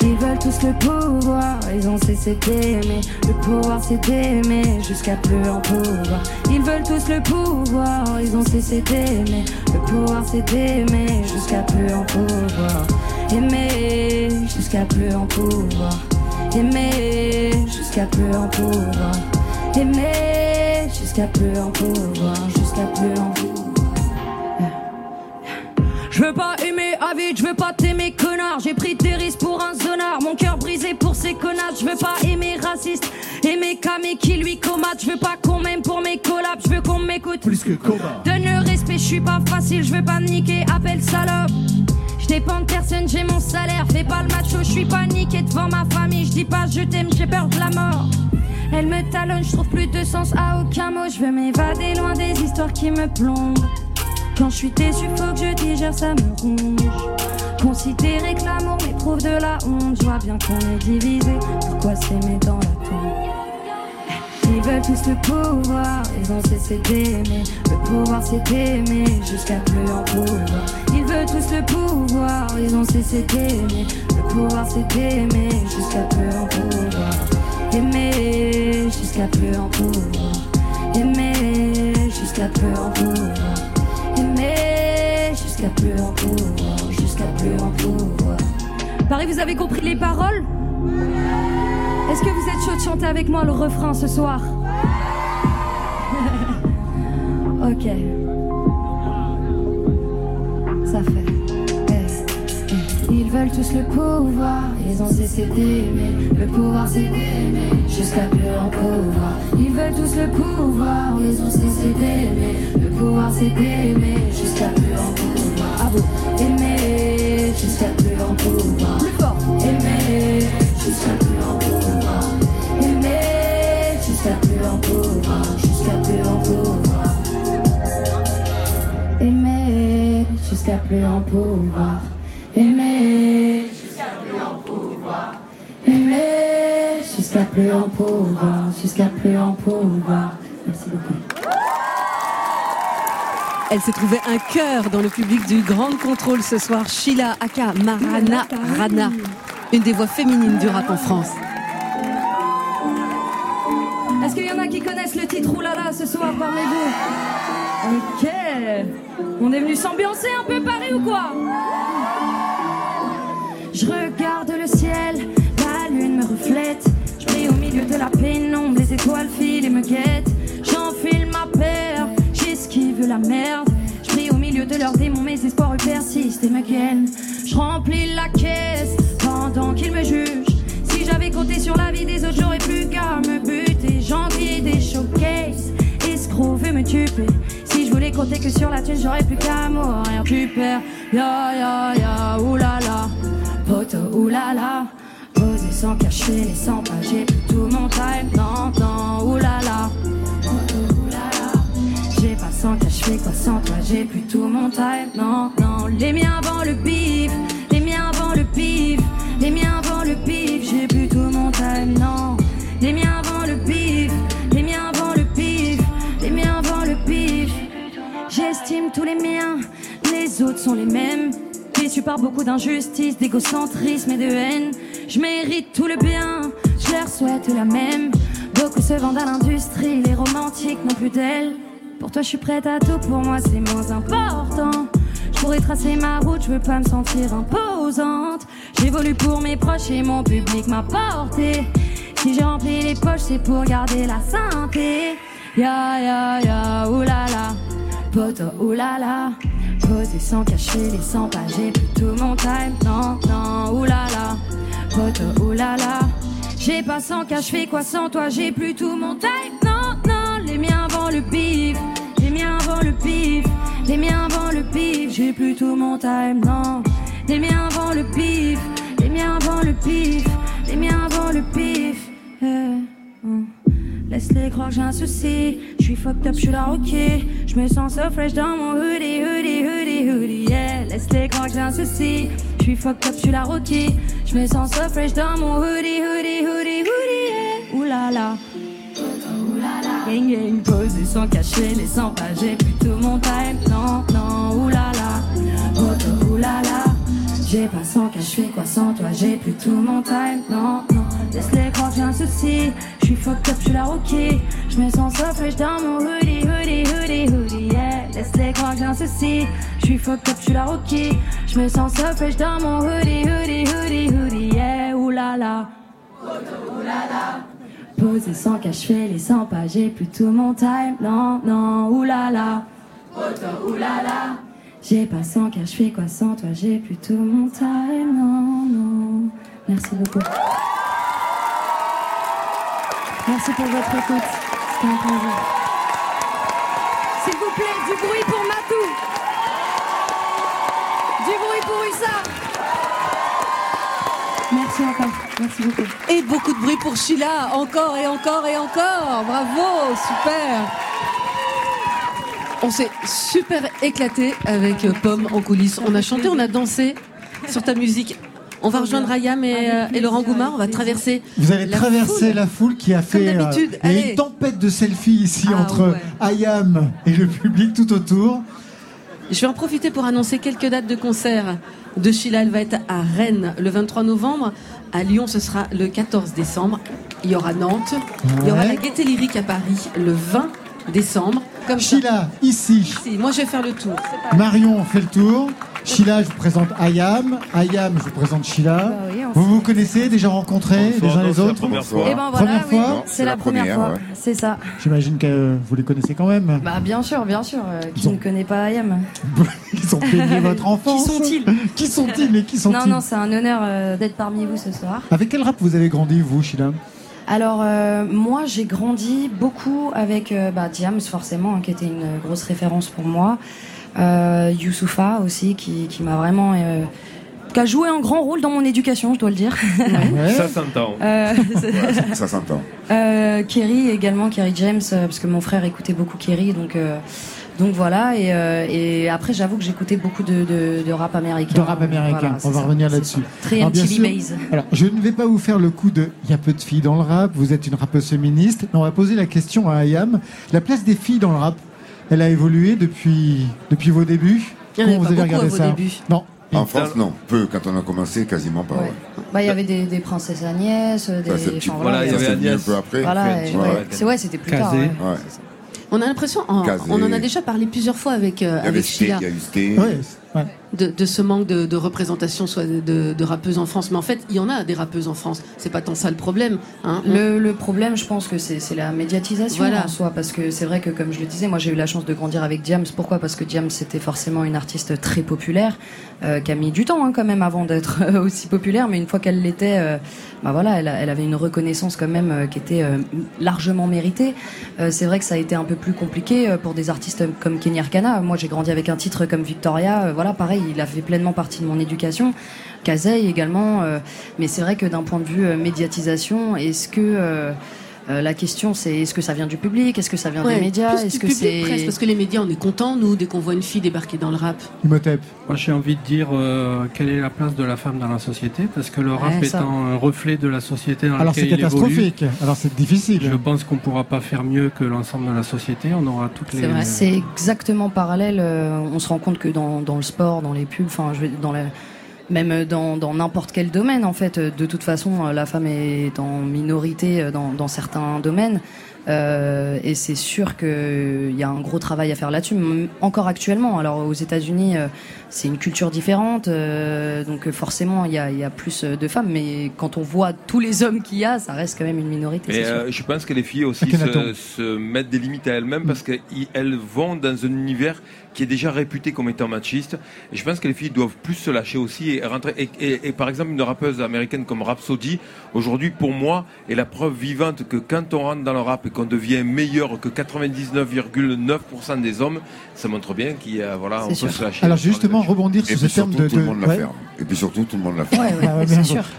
Ils veulent tous le pouvoir, ils ont cessé d'aimer. Le pouvoir c'est d'aimer jusqu'à plus en pouvoir. Ils veulent tous le pouvoir, ils ont cessé d'aimer. Le pouvoir c'est d'aimer jusqu'à plus en pouvoir. Aimer jusqu'à plus en pouvoir. Aimer jusqu'à plus en pouvoir. Aimer jusqu'à plus en pouvoir. Jusqu'à plus en. Je veux pas aimer vide, je veux pas t'aimer connard. J'ai pris des risques pour un zonard, mon cœur brisé pour ces connards. Je veux pas aimer raciste, aimer Camé qui lui comate. Je veux pas qu'on m'aime pour mes collabs, je veux qu'on m'écoute. Plus que combat. Donne le respect, je suis pas facile, je veux pas niquer, appelle salope. Je dépends de personne, j'ai mon salaire, fais pas le macho, je suis paniqué devant ma famille, je dis pas je t'aime, j'ai peur de la mort. Elle me talonne, je trouve plus de sens à aucun mot, je veux m'évader loin des histoires qui me plombent. Quand je suis déçu, faut que je digère, ça me ronge. Considérer que l'amour m'éprouve de la honte, je bien qu'on est divisé. Pourquoi s'aimer dans la tombe? Veulent tous le pouvoir, ils ont cessé d'aimer. Le pouvoir c'est aimer jusqu'à plus en pouvoir. Ils veulent tous le pouvoir, ils ont cessé d'aimer. Le pouvoir c'est aimer jusqu'à plus en pouvoir. Aimer jusqu'à plus en pouvoir. Aimer jusqu'à plus en pouvoir jusqu'à plus en pouvoir, jusqu'à plus en pouvoir. Paris, vous avez compris les paroles? Est-ce que vous êtes chaud de chanter avec moi le refrain ce soir <laughs> Ok. Ça fait. Ils veulent tous le pouvoir, ils ont cessé d'aimer. Le pouvoir c'est d'aimer, jusqu'à plus en pouvoir. Ils veulent tous le pouvoir, ils ont cessé d'aimer. Le pouvoir c'est d'aimer, jusqu'à plus en pouvoir. À vous, aimer, jusqu'à plus en pouvoir. Plus fort, aimer, jusqu'à plus en pouvoir. Aimer, jusqu'à plus en pouvoir. Aimer jusqu'à plus en pouvoir. Aimer jusqu'à plus en pouvoir. Jusqu'à plus en pouvoir. Merci beaucoup. Elle s'est trouvée un cœur dans le public du Grand Contrôle ce soir. Sheila Aka Marana Rana, une des voix féminines du rap en France. Est-ce qu'il y en a qui connaissent le titre Oulala ce soir parmi vous Ok. On est venu s'ambiancer un peu Paris ou quoi je regarde le ciel, la lune me reflète. Je prie au milieu de la pénombre, les étoiles filent et me guettent. J'enfile ma peur, j'esquive la merde. Je prie au milieu de leurs démons, mes espoirs persistent et me gagnent. Je remplis la caisse pendant qu'ils me jugent. Si j'avais compté sur la vie des autres, j'aurais plus qu'à me buter. J'envie des showcases, escrocs veut me tuer. Si je voulais compter que sur la thune, j'aurais plus qu'à mourir plus peur. Ya ya ya, oulala poto, oulala. Posé sans cacher les sans pager, tout mon time, non, non, oulala. J'ai pas sans cacher quoi sans toi, j'ai plus tout mon time, non, non. Les miens avant le bif, les miens avant le pif, les miens avant le pif, j'ai plus tout mon time, non. Les miens tous les miens, les autres sont les mêmes déçu par beaucoup d'injustice, d'égocentrisme et de haine. Je mérite tout le bien, je leur souhaite la même. Beaucoup se vendent à l'industrie, les romantiques n'ont plus d'elle. Pour toi, je suis prête à tout, pour moi, c'est moins important. Je pourrais tracer ma route, je veux pas me sentir imposante. J'évolue pour mes proches et mon public m'a porté. Si j'ai rempli les poches, c'est pour garder la santé. Ya ya ya, oulala, poto oulala. Posé sans cacher les 100 pages, j'ai plus tout mon time. Non, non, oulala, photo, oulala. J'ai pas sans cache, fais quoi sans toi, j'ai plus tout mon time. Non, non, les miens vont le pif, les miens vont le pif, les miens vont le pif, j'ai plus tout mon time. Non, les miens vont le pif, les miens vont le pif, les miens vont le pif. Laisse-les croire que j'ai un souci. Je suis fucked up, je suis là, ok. Je me sens so fresh dans mon hoodie, hoodie, hoodie, hoodie, yeah. Laisse-les croire que j'ai un souci. Je suis fucked up, je suis là, ok. Je me sens so fresh dans mon hoodie, hoodie, hoodie, hoodie, yeah. Oulala. Gang gang posé sans cacher les 100 pages, j'ai plus tout mon time. Non, non, oulala. Oto, oulala. J'ai pas sans cache, fais quoi sans toi, j'ai plus tout mon time. Non. Laisse-les que j'ai un souci. Je fucked up, je suis la rookie. Je me sens so fresh dans mon hoodie, hoodie, hoodie, hoodie, yeah. Laisse-les que j'ai un souci. Je fucked up, je suis la rookie. Je me sens so fresh dans mon hoodie, hoodie, hoodie, hoodie, yeah. Oulala. Oulala. Posé sans cache, fais les 100 pas, j'ai plus tout mon time. Non, non, oulala. Oulala. J'ai pas 100 car je fais quoi sans toi, j'ai plutôt mon time, non, non. Merci beaucoup. Merci pour votre écoute. C'était un plaisir. S'il vous plaît, du bruit pour Matou. Du bruit pour Usa. Merci encore. Merci beaucoup. Et beaucoup de bruit pour Sheila. Encore et encore et encore. Bravo. Super. On s'est super éclaté avec Pomme en coulisses. On a chanté, on a dansé sur ta musique. On va rejoindre Ayam et, euh, Laurent Goumard. On va traverser. Vous allez traverser la foule qui a fait euh, une tempête de selfies ici ah, entre Ayam et le public tout autour. Je vais en profiter pour annoncer quelques dates de concert de Sheila. Elle va être à Rennes le 23 novembre. À Lyon, ce sera le 14 décembre. Il y aura Nantes. Il y aura la Gaieté Lyrique à Paris le 20 décembre. Comme Sheila, ici. Moi, je vais faire le tour. Marion fait le tour. Sheila, je vous présente Ayam. Ayam, je vous présente Sheila. Bah vous vous connaissez, déjà rencontrés les uns les autres Première fois. Eh ben première fois C'est la, première, fois, c'est ça. J'imagine que vous les connaissez quand même. Bah bien sûr, bien sûr. Euh, qui ne connaît pas Ayam <laughs> Ils ont payé votre enfance. Qui sont-ils <laughs> Qui sont-ils Mais qui sont-ils Non, non, c'est un honneur euh, d'être parmi vous ce soir. Avec quel rap vous avez grandi, vous, Sheila alors euh, moi j'ai grandi beaucoup avec euh, bah, Diams forcément hein, qui était une grosse référence pour moi. Euh, Youssoufa aussi, qui, qui m'a vraiment. Euh, qui a joué un grand rôle dans mon éducation, je dois le dire. <laughs> Ça s'entend. Euh, <laughs> ça s'entend. Euh, Kerry également, Kerry James, euh, parce que mon frère écoutait beaucoup Kerry, donc. Donc voilà, et, et après j'avoue que j'écoutais beaucoup de, de, de, rap américain. De rap américain, on va revenir là-dessus. Très alors, base. Alors je ne vais pas vous faire le coup de il y a peu de filles dans le rap, vous êtes une rappeuse féministe, on va poser la question à Ayam. La place des filles dans le rap, elle a évolué depuis, depuis vos débuts Comment vous avez regardé ça début. Non. En France, non. Peu. Quand on a commencé, quasiment pas. Bah, il y avait des, des princesses Agnès, des. Bah, voilà, il y avait Agnès. Un peu après. Voilà, c'est ouais, c'était plus tard. On a l'impression, on, en a déjà parlé plusieurs fois avec, euh, avec Sheila. Il y a de, ce manque de, représentation soit de, de, rappeuses en France. Mais en fait, il y en a des rappeuses en France. C'est pas tant ça le problème. Hein. Le, problème, je pense que c'est la médiatisation en soi. Parce que c'est vrai que, comme je le disais, moi j'ai eu la chance de grandir avec Diams. Pourquoi? Parce que Diams c'était forcément une artiste très populaire, euh, qui a mis du temps hein, quand même avant d'être aussi populaire. Mais une fois qu'elle l'était, euh, bah voilà, elle, elle, avait une reconnaissance quand même euh, qui était largement méritée. c'est vrai que ça a été un peu plus compliqué pour des artistes comme Kenny Arcana. Moi j'ai grandi avec un titre comme Victoria. voilà, pareil il a fait pleinement partie de mon éducation. Kazay également. Euh, mais c'est vrai que d'un point de vue euh, médiatisation, est-ce que euh, la question c'est est-ce que ça vient du public, est-ce que ça vient des médias, est-ce que c'est parce que les médias on est content nous dès qu'on voit une fille débarquer dans le rap. Imhotep. Moi j'ai envie de dire quelle est la place de la femme dans la société? Parce que le rap est un reflet de la société dans Alors laquelle c'est catastrophique. Alors c'est difficile. Je pense qu'on pourra pas faire mieux que l'ensemble de la société. On aura toutes les. C'est exactement parallèle. On se rend compte que dans, dans le sport, dans les pubs, enfin je vais dans la même dans n'importe quel domaine en fait. De toute façon, la femme est en minorité dans, dans certains domaines. Euh, et c'est sûr qu'il y a un gros travail à faire là-dessus, encore actuellement. Alors aux États-Unis, euh, c'est une culture différente, euh, donc forcément il y a, y a, plus de femmes. Mais quand on voit tous les hommes qu'il y a, ça reste quand même une minorité. Euh, je pense que les filles aussi se, se, mettent des limites à elles-mêmes parce qu'elles vont dans un univers qui est déjà réputé comme étant machiste. Et je pense que les filles doivent plus se lâcher aussi et rentrer. Et, et, par exemple, une rappeuse américaine comme Rhapsody, aujourd'hui, pour moi, est la preuve vivante que quand on rentre dans le rap et qu'on devient meilleur que 99,9% des hommes, ça montre bien qu'il y a, voilà, on peut se lâcher. Alors justement, rebondir sur ce terme de, tout le monde l'a fait. Et puis surtout, tout le monde l'a fait. Ouais,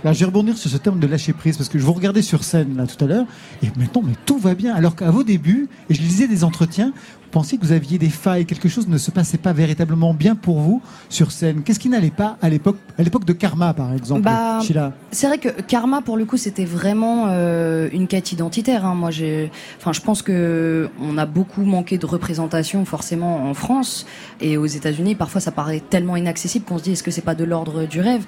Alors, je vais rebondir sur ce terme de lâcher prise parce que je vous regardais sur scène là tout à l'heure et maintenant, mais tout va bien. Alors qu'à vos débuts, et je lisais des entretiens, pensiez que vous aviez des failles, quelque chose ne se passait pas véritablement bien pour vous sur scène. Qu'est-ce qui n'allait pas à l'époque, à l'époque de Karma par exemple, bah, C'est vrai que Karma pour le coup c'était vraiment euh, une quête identitaire. Hein. Moi j'ai, enfin je pense que on a beaucoup manqué de représentation forcément en France et aux États-Unis. Parfois ça paraît tellement inaccessible qu'on se dit est-ce que c'est pas de l'ordre du rêve?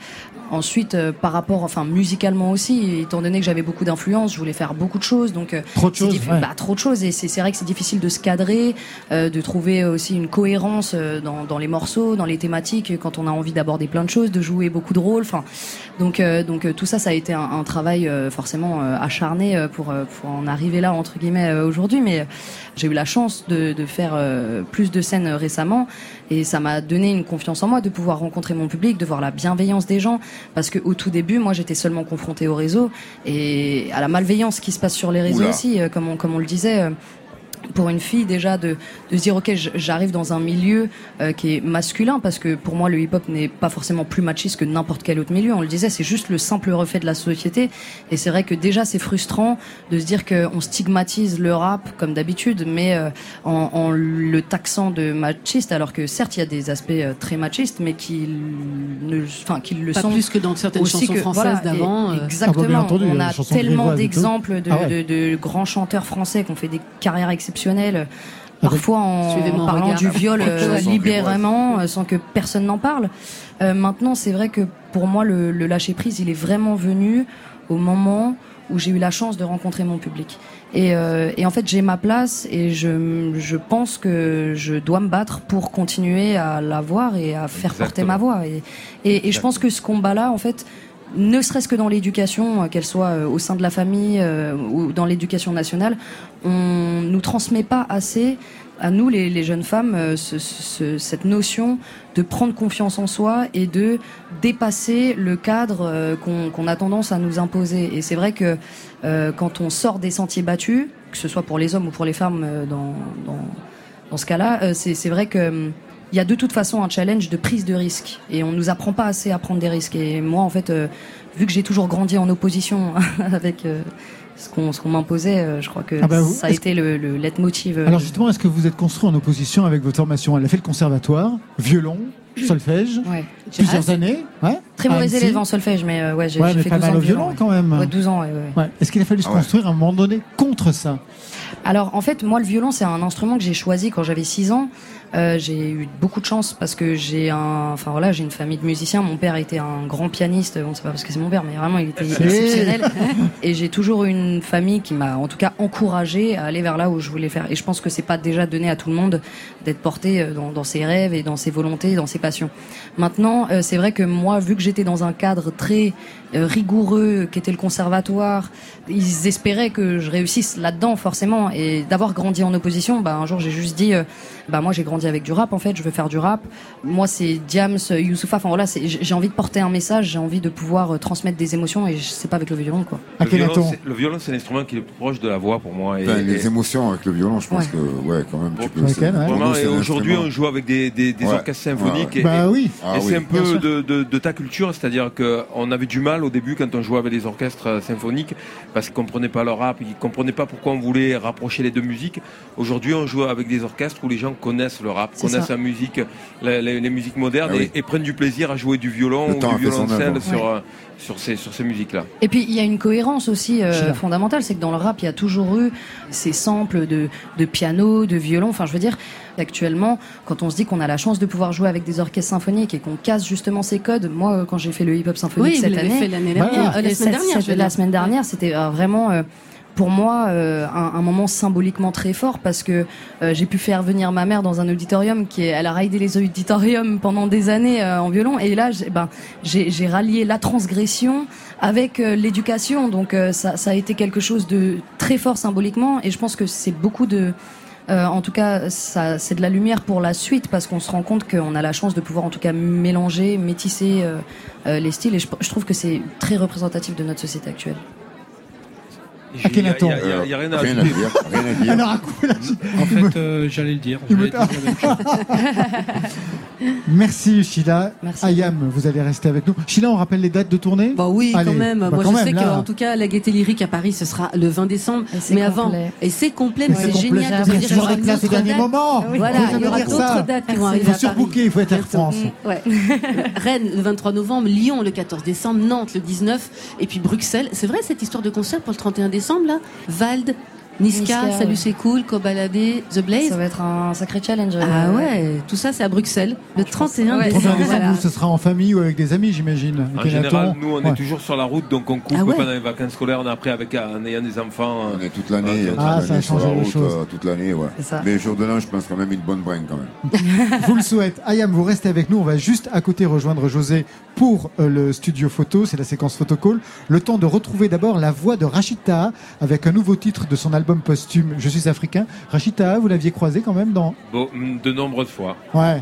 Ensuite euh, par rapport, enfin musicalement aussi, étant donné que j'avais beaucoup d'influence, je voulais faire beaucoup de choses donc euh, trop de choses, bah, trop de choses et c'est vrai que c'est difficile de se cadrer. Euh, de trouver aussi une cohérence euh, dans, les morceaux, dans les thématiques, quand on a envie d'aborder plein de choses, de jouer beaucoup de rôles. Enfin, donc, donc tout ça, ça a été un, travail forcément acharné pour, pour en arriver là entre guillemets aujourd'hui. Mais j'ai eu la chance de, de faire plus de scènes récemment et ça m'a donné une confiance en moi de pouvoir rencontrer mon public, de voir la bienveillance des gens. Parce que au tout début, moi, j'étais seulement confrontée au réseau et à la malveillance qui se passe sur les réseaux aussi, comme on, comme on le disait pour une fille déjà de, de se dire ok j'arrive dans un milieu euh, qui est masculin parce que pour moi le hip-hop n'est pas forcément plus machiste que n'importe quel autre milieu. On le disait c'est juste le simple reflet de la société. Et c'est vrai que déjà c'est frustrant de se dire qu'on stigmatise le rap comme d'habitude mais euh, en, en, le taxant de machiste alors que certes il y a des aspects euh, très machistes mais qui ne enfin qui le pas sont plus que dans certaines chansons françaises d'avant exactement ah, bah, on a tellement d'exemples de, ah de, de, grands chanteurs français qui ont fait des carrières exceptionnelles parfois en parlant du viol euh, libérément euh, sans que personne n'en parle. Euh, maintenant, c'est vrai que pour moi, le, le, lâcher prise, il est vraiment venu au moment où j'ai eu la chance de rencontrer mon public. Et, euh, et en fait, j'ai ma place et je, je pense que je dois me battre pour continuer à l'avoir et à faire porter ma voix. Et, et, et je pense que ce combat-là, en fait, ne serait-ce que dans l'éducation, euh, qu'elle soit euh, au sein de la famille euh, ou dans l'éducation nationale, on nous transmet pas assez à nous les, jeunes femmes cette notion de prendre confiance en soi et de dépasser le cadre qu'on a tendance à nous imposer. Et c'est vrai que quand on sort des sentiers battus, que ce soit pour les hommes ou pour les femmes dans, dans, dans ce cas-là, c'est vrai que il y a de toute façon un challenge de prise de risque. Et on nous apprend pas assez à prendre des risques. Et moi en fait euh, vu que j'ai toujours grandi en opposition <laughs> avec euh, ce qu'on ce qu'on m'imposait euh, je crois que ah bah ça a été le, le leitmotiv alors justement est-ce que vous êtes construit en opposition avec votre formation? Elle a fait le conservatoire violon <clears throat> solfège ouais. plusieurs années ouais très mauvais élève en solfège mais ouais j'ai fait 12 ans au violon quand même. Ouais, 12 ans ouais, est-ce qu'il a fallu se ah construire à un moment donné contre ça? Alors en fait moi le violon c'est un instrument que j'ai choisi quand j'avais 6 ans euh, j'ai eu beaucoup de chance parce que j'ai un, enfin voilà, j'ai une famille de musiciens. Mon père était un grand pianiste. Bon, c'est pas parce que c'est mon père, mais vraiment, il était exceptionnel. Et j'ai toujours eu une famille qui m'a, en tout cas, encouragé à aller vers là où je voulais faire. Et je pense que c'est pas déjà donné à tout le monde d'être porté euh, dans, dans, ses rêves et dans ses volontés, dans ses passions. Maintenant, euh, c'est vrai que moi, vu que j'étais dans un cadre très rigoureux, qui était le conservatoire, ils espéraient que je réussisse là-dedans forcément. Et d'avoir grandi en opposition, bah un jour j'ai juste dit, bah moi j'ai grandi avec du rap en fait, je veux faire du rap. Moi c'est Diams, Youssoufa, enfin voilà, j'ai envie de porter un message, j'ai envie de pouvoir euh, transmettre des émotions et c'est pas avec le violon quoi. Le violon, c'est l'instrument qui est proche de la voix pour moi. Et, les émotions avec le violon, je pense que ouais quand même tu peux. aujourd'hui on joue avec des, des, orchestres symphoniques et, bah, oui. et c'est un peu de, de, de, ta culture, c'est-à-dire qu'on avait du mal au début quand on jouait avec des orchestres symphoniques parce qu'ils comprenaient pas leur rap, ils comprenaient pas pourquoi on voulait rapprocher les deux musiques. Aujourd'hui on joue avec des orchestres où les gens connaissent le rap, connaissent la musique, les, musiques modernes ah et, prennent du plaisir à jouer du violon ou du violoncelle sur, euh, sur ces, sur ces musiques-là. Et puis il y a une cohérence aussi euh, fondamentale, c'est que dans le rap, il y a toujours eu ces samples de, de piano, de violon. Enfin, je veux dire, actuellement, quand on se dit qu'on a la chance de pouvoir jouer avec des orchestres symphoniques et qu'on casse justement ces codes, moi, quand j'ai fait le hip-hop symphonique oui, cette année, fait l'année dernière, la semaine dernière, la semaine dernière, c'était vraiment pour moi euh, un, moment symboliquement très fort parce que euh, j'ai pu faire venir ma mère dans un auditorium qui est, elle a raidé les auditoriums pendant des années euh, en violon. Et là j'ai ben, rallié la transgression avec l'éducation. Donc ça, ça a été quelque chose de très fort symboliquement. Et je pense que c'est beaucoup de en tout cas, c'est de la lumière pour la suite parce qu'on se rend compte qu'on a la chance de pouvoir en tout cas mélanger, métisser les styles. Et je, je trouve que c'est très représentatif de notre société actuelle. À quel Il n'y a, rien à, dire. en fait, euh, j'allais le dire. <laughs> Merci Sheila. Merci. Ayam, vous allez rester avec nous. Sheila, on rappelle les dates de tournée Bah oui, quand même. Bah, Moi, je sais qu'en tout cas, la Gaieté Lyrique à Paris, ce sera le 20 décembre. Mais avant, et c'est complet, c'est génial. Il y a toujours des places au dernier moment. Voilà, il y aura d'autres dates qui vont arriver. Il faut surbooker, il faut être Air France. <laughs> Rennes le 23 novembre, Lyon le 14 décembre, Nantes le 19, et puis Bruxelles. C'est vrai cette histoire de concert pour le 31 décembre là Vald Niska, Salut c'est cool, Kobalade, The Blaze. Ça va être un sacré challenge. Ah ouais, tout ça c'est à Bruxelles, le 31 décembre. ce sera en famille ou avec des amis, j'imagine. En général, nous on est toujours sur la route, donc on coupe ah pendant les vacances scolaires, on est après avec en ayant des enfants. On est toute l'année. Ah, ça a changé les choses. Euh, toute l'année, ouais. Mais jour de l'an, je pense quand même une bonne bringue quand même. vous le souhaite. Ayam, vous restez avec nous. On va juste à côté rejoindre José pour euh, le studio photo. C'est la séquence photocall. Le temps de retrouver d'abord la voix de Rachita avec un nouveau titre de son album posthume Je suis africain. Rachita, vous l'aviez croisé quand même dans. de nombreuses fois. Ouais.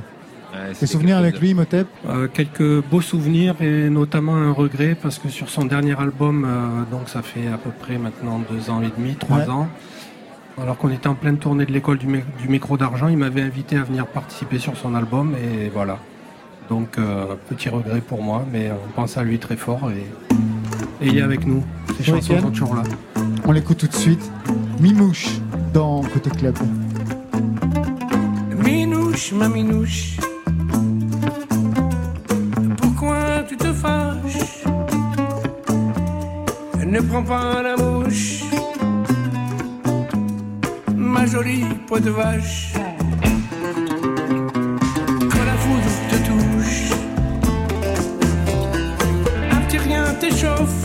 Des souvenirs avec lui, Motep? Euh, Quelques beaux souvenirs et notamment un regret parce que sur son dernier album, donc ça fait à peu près maintenant deux ans et demi, trois ans, alors qu'on était en pleine tournée de l'école du, micro d'argent, il m'avait invité à venir participer sur son album et voilà. Donc euh, petit regret pour moi, mais on pense à lui très fort et, il est avec nous. Ces chansons sont toujours là. On l'écoute tout de suite. Mimouche dans Côté Club. Minouche, ma minouche. Pourquoi tu te fâches? Ne prends pas la mouche ma jolie peau de vache. Quand la foudre te touche, un petit rien t'échauffe.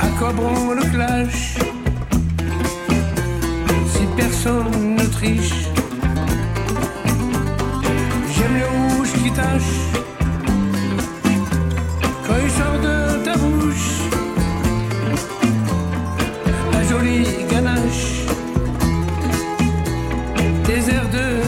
À quoi bon le clash si personne ne triche? J'aime les rouges qui tâchent quand il sort de ta bouche. La jolie ganache, des airs de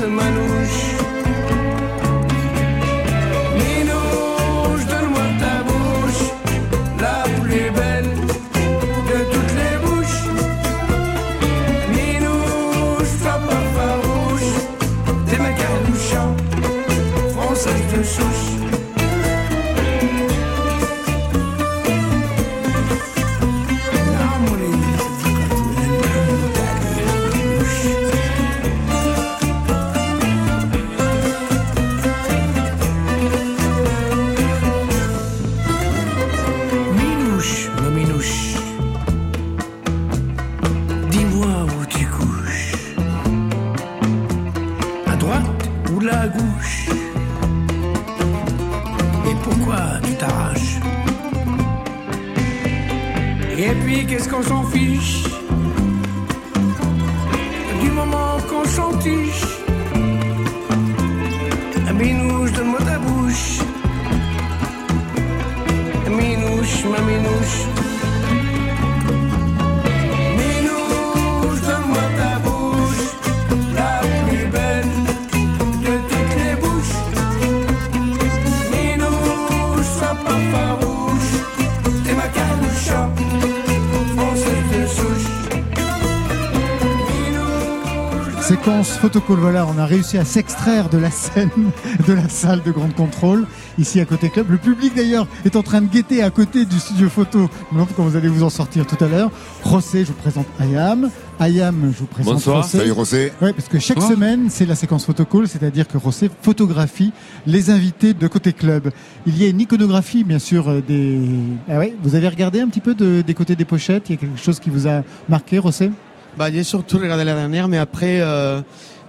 Voilà, on a réussi à s'extraire de la scène <laughs> de la salle de grande contrôle, ici à côté club. Le public d'ailleurs est en train de guetter à côté du studio photo. Quand vous allez vous en sortir tout à l'heure. Rossé, je vous présente Ayam. Ayam, je vous présente Bonsoir. Salut Rossé. Oui, parce que chaque semaine, c'est la séquence photocall, c'est-à-dire que Rossé photographie les invités de côté club. Il y a une iconographie, bien sûr, euh, des. Ah ouais, vous avez regardé un petit peu des côtés des pochettes? Il y a quelque chose qui vous a marqué, Rossé bah, j'ai surtout regardé la dernière, mais après, euh,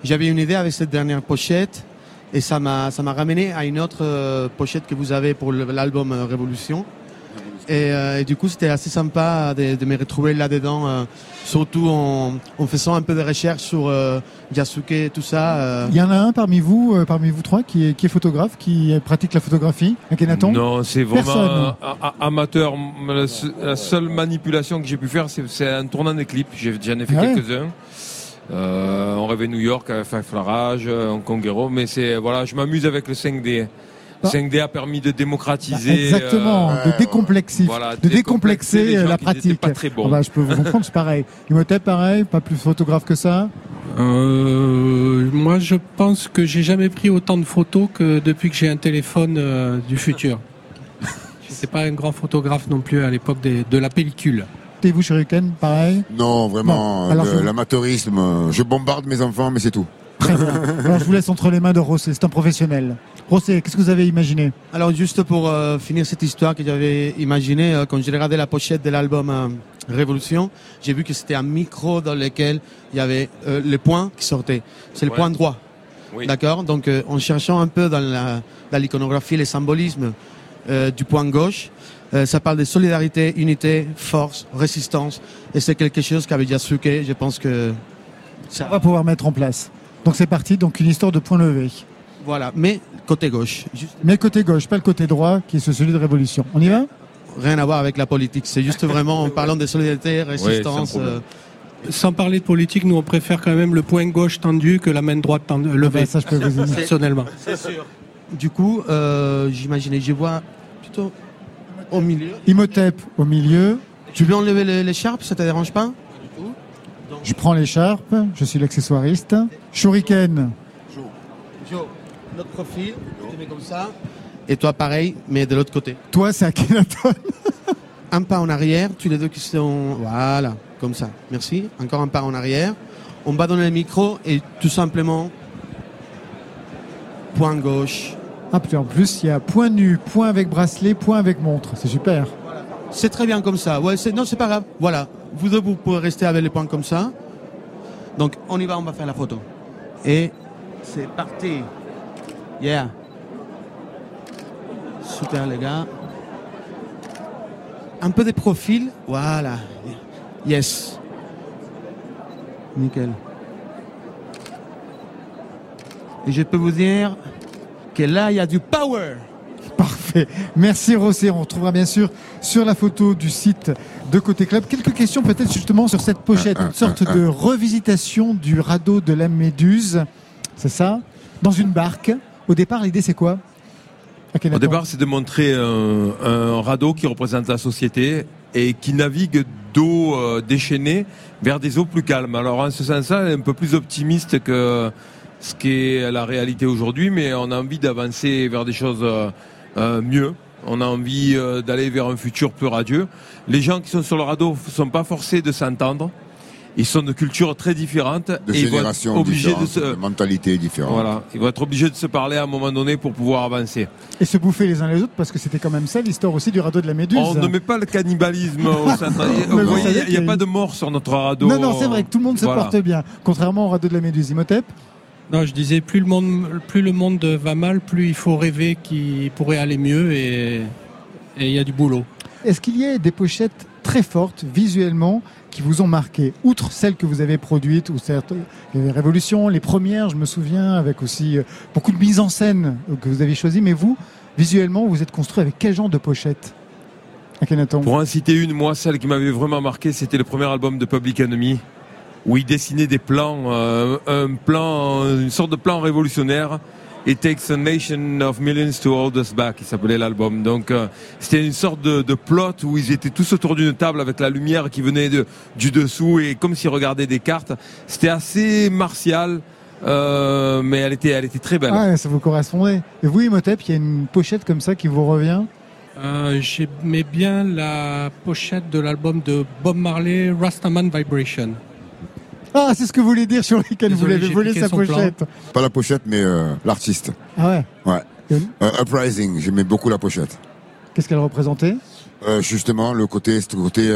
j'avais une idée avec cette dernière pochette et ça m'a ça m'a ramené à une autre euh, pochette que vous avez pour l'album euh, Révolution. Euh, et, du coup, c'était assez sympa de, me retrouver là-dedans, surtout en, faisant un peu de recherche sur Yasuke et tout ça. Il y en a un parmi vous, parmi vous trois, qui est, qui est photographe, qui pratique la photographie, Akhenaton? Non, c'est vraiment amateur. La, seule manipulation que j'ai pu faire, c'est un tournant des clips. J'en ai, fait ah quelques-uns. Euh, on rêvait New York, Five Flarage, Hong Kongero, mais c'est voilà, je m'amuse avec le 5D. 5D a permis de démocratiser. Bah, exactement, de décomplexer, de décomplexer, la pratique. Pas très bon. Ah bah, je peux vous comprendre, c'est pareil. Imhotep, pareil, pas plus photographe que ça. Euh, moi, je pense que j'ai jamais pris autant de photos que depuis que j'ai un téléphone euh, du futur. <laughs> Je n'étais pas un grand photographe non plus à l'époque de la pellicule. Vous, Shuriken, pareil Non, vraiment, l'amateurisme. Je bombarde mes enfants, mais c'est tout. Très bien. Alors, je vous laisse entre les mains de Rossé, c'est un professionnel. Rossé, qu'est-ce que vous avez imaginé Alors, juste pour euh, finir cette histoire que j'avais imaginée, quand j'ai regardé la pochette de l'album Révolution, j'ai vu que c'était un micro dans lequel il y avait euh, les points qui sortaient. C'est le point droit. D'accord? Donc euh, en cherchant un peu dans l'iconographie, les symbolismes euh, du point gauche, ça parle de solidarité, unité, force, résistance. Et c'est quelque chose qu'avait Yasuke, je pense que ça... va pouvoir mettre en place. Donc c'est parti, donc une histoire de point levé. Voilà, mais côté gauche. Mais côté gauche, pas le côté droit, qui est celui de révolution. On y va? Rien à voir avec la politique. C'est juste vraiment en parlant de solidarité, <laughs> résistance. Euh, sans parler de politique, nous on préfère quand même le point gauche tendu que la main droite tendue, euh, levée. Ah bah, ça, je peux vous dire. Personnellement. C'est sûr. Du coup, euh, j'imaginais, je vois plutôt au milieu. Imhotep au milieu. Tu veux enlever l'écharpe, ça te dérange pas? Je prends l'écharpe, je suis l'accessoiriste. Shuriken. Jo, notre profil, tu mets comme ça. Et toi, pareil, mais de l'autre côté. Toi, c'est Akhenaton. <laughs> un pas en arrière, tous les deux qui sont. Voilà, comme ça. Merci. Encore un pas en arrière. On va donner le micro et tout simplement. Point gauche. Ah, puis en plus, il y a point nu, point avec bracelet, point avec montre. C'est super. C'est très bien comme ça. Ouais, non, c'est pas grave. Voilà. Vous deux, vous pouvez rester avec les points comme ça. Donc, on y va, on va faire la photo. Et c'est parti. Yeah. Super les gars. Un peu de profil. Voilà. Yes. Nickel. Et je peux vous dire que là, il y a du power. Parfait. Merci Rosé. On retrouvera bien sûr sur la photo du site de Côté Club. Quelques questions peut-être justement sur cette pochette. Une sorte de revisitation du radeau de la Méduse. C'est ça? Dans une barque. Au départ, l'idée c'est quoi? Au départ, c'est de montrer un, radeau qui représente la société et qui navigue d'eau euh, déchaînée vers des eaux plus calmes. Alors en ce sens-là, un peu plus optimiste que ce qui est la réalité aujourd'hui, mais on a envie d'avancer vers des choses euh, euh, mieux. On a envie d'aller vers un futur plus radieux. Les gens qui sont sur le radeau ne sont pas forcés de s'entendre ils sont de cultures très différentes. De et générations obligés de, se... de mentalités différentes. Voilà, ils vont être obligés de se parler à un moment donné pour pouvoir avancer. Et se bouffer les uns les autres, parce que c'était quand même ça l'histoire aussi du radeau de la Méduse. On ne met pas le cannibalisme au centre. <laughs> il n'y a, pas de mort sur notre radeau. Non, non, c'est vrai que tout le monde se porte bien, contrairement au radeau de la Méduse. Imhotep non, je disais, plus le monde, plus le monde va mal, plus il faut rêver qu'il pourrait aller mieux et il y a du boulot. Est-ce qu'il y a des pochettes très fortes visuellement qui vous ont marqué, outre celles que vous avez produites, ou certes, les révolutions, les premières, je me souviens, avec aussi euh, beaucoup de mises en scène que vous avez choisies, mais vous, visuellement, vous êtes construit avec quel genre de pochette? Pour en citer une, moi, celle qui m'avait vraiment marqué, c'était le premier album de Public Enemy, où il dessinait des plans, euh, un plan, une sorte de plan révolutionnaire It Takes a Nation of Millions to Hold Us Back, il s'appelait l'album. Donc euh, c'était une sorte de, de, plot où ils étaient tous autour d'une table avec la lumière qui venait de, du dessous et comme s'ils regardaient des cartes. C'était assez martial. Euh, mais elle était, elle était très belle. Ah, ça vous correspondait. Et vous, Imhotep, il y a une pochette comme ça qui vous revient? Euh, J'aimais bien la pochette de l'album de Bob Marley, Rastaman Vibration. Ah, c'est ce que vous voulez dire sur lequel vous l'avez volé sa pochette. Pas la pochette, mais euh, l'artiste. Ah ouais Ouais. Euh, Uprising, j'aimais beaucoup la pochette. Qu'est-ce qu'elle représentait? Euh, justement le côté ce côté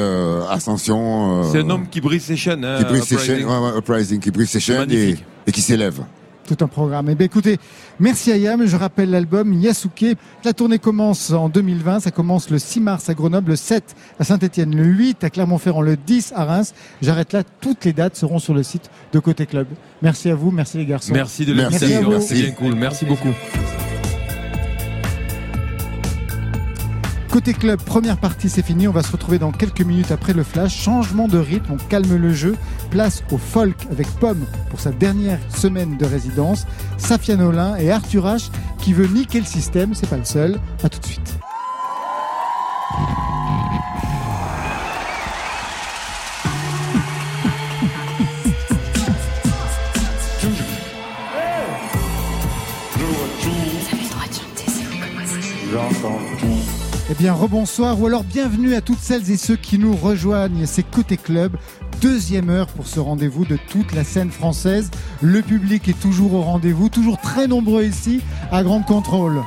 ascension c'est un homme qui brise ses chaînes hein, qui brise ses chaînes ouais, uprising qui brise ses chaînes et, et, qui s'élève tout un programme. Eh bien, écoutez, merci Ayam. Je rappelle l'album Yasuke. La tournée commence en 2020. Ça commence le 6 mars à Grenoble, le 7 à Saint-Etienne, le 8 à Clermont-Ferrand, le 10 à Reims. J'arrête là. Toutes les dates seront sur le site de Côté Club. Merci à vous. Merci les garçons. Merci de l'invitation. Merci, cool. Merci beaucoup. Côté club, première partie, c'est fini. On va se retrouver dans quelques minutes après le flash. Changement de rythme, on calme le jeu. Place au folk avec Pomme pour sa dernière semaine de résidence. Safia Nolin et Arthur H qui veut niquer le système. C'est pas le seul. À tout de suite. Eh bien, rebonsoir ou alors bienvenue à toutes celles et ceux qui nous rejoignent. C'est Côté Club, deuxième heure pour ce rendez-vous de toute la scène française. Le public est toujours au rendez-vous, toujours très nombreux ici à Grande Contrôle.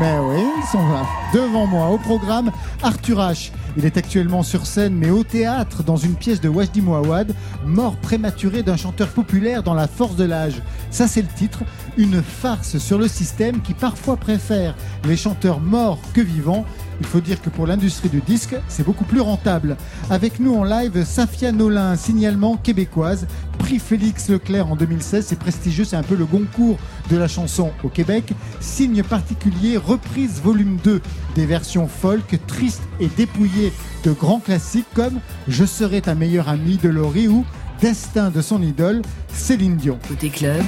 Mais oui, ils sont là, devant moi. Au programme, Arthur H. Il est actuellement sur scène, mais au théâtre, dans une pièce de Wajdi Mouawad, mort prématuré d'un chanteur populaire dans la force de l'âge. Ça, c'est le titre. Une farce sur le système qui parfois préfère les chanteurs morts que vivants il faut dire que pour l'industrie du disque, c'est beaucoup plus rentable. Avec nous en live, Safia Nolin, signalement québécoise, prix Félix Leclerc en 2016, c'est prestigieux, c'est un peu le Goncourt de la chanson au Québec. Signe particulier, reprise volume 2 des versions folk, tristes et dépouillées de grands classiques comme Je serai ta meilleure amie de Laurie ou Destin de son idole, Céline Dion. Côté club.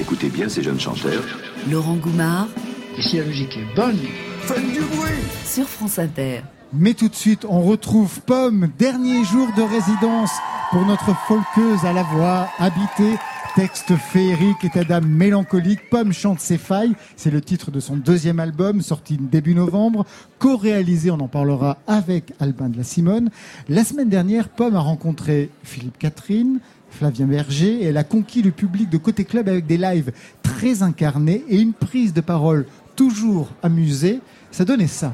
Écoutez bien ces jeunes chanteurs. Laurent Goumard, et si la musique est bonne, faites du bruit Sur France Inter. Mais tout de suite, on retrouve Pomme, dernier jour de résidence pour notre folkeuse à la voix habitée. Texte féerique, état d'âme mélancolique, Pomme chante ses failles. C'est le titre de son deuxième album, sorti début novembre, co-réalisé, on en parlera avec Albin de la Simone. La semaine dernière, Pomme a rencontré Philippe Catherine, Flavien Berger, et elle a conquis le public de Côté Club avec des lives très incarnés et une prise de parole toujours amusé, ça donnait ça.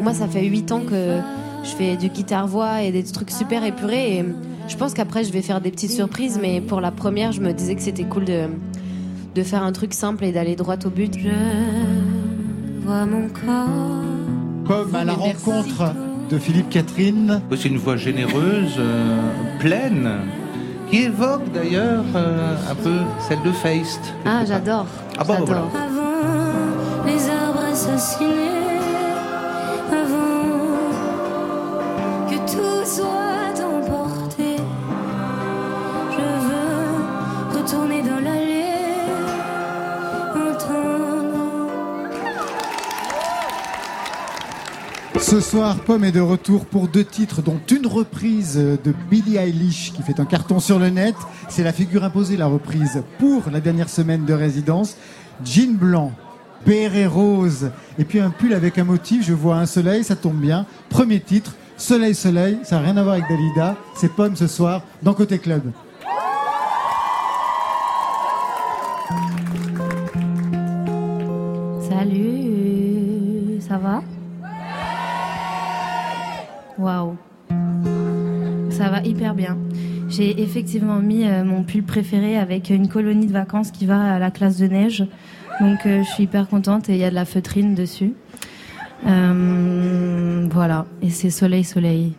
Moi, ça fait 8 ans que je fais du guitare-voix et des trucs super épurés. Et je pense qu'après, je vais faire des petites surprises. Mais pour la première, je me disais que c'était cool de, de faire un truc simple et d'aller droit au but. Je vois mon corps. Pomme à la rencontre de Philippe Catherine. C'est une voix généreuse, euh, pleine, qui évoque d'ailleurs euh, un peu celle de Feist. Ah, j'adore. Ah bon, j'adore. Avant les arbres assassinés, Ce soir, Pomme est de retour pour deux titres, dont une reprise de Billie Eilish qui fait un carton sur le net. C'est la figure imposée, la reprise, pour la dernière semaine de résidence. Jean blanc, béret rose, et puis un pull avec un motif. Je vois un soleil, ça tombe bien. Premier titre, Soleil, soleil, ça n'a rien à voir avec Dalida. C'est Pomme ce soir dans Côté Club. Hyper bien. J'ai effectivement mis euh, mon pull préféré avec une colonie de vacances qui va à la classe de neige. Donc euh, je suis hyper contente et il y a de la feutrine dessus. Euh, voilà, et c'est soleil soleil.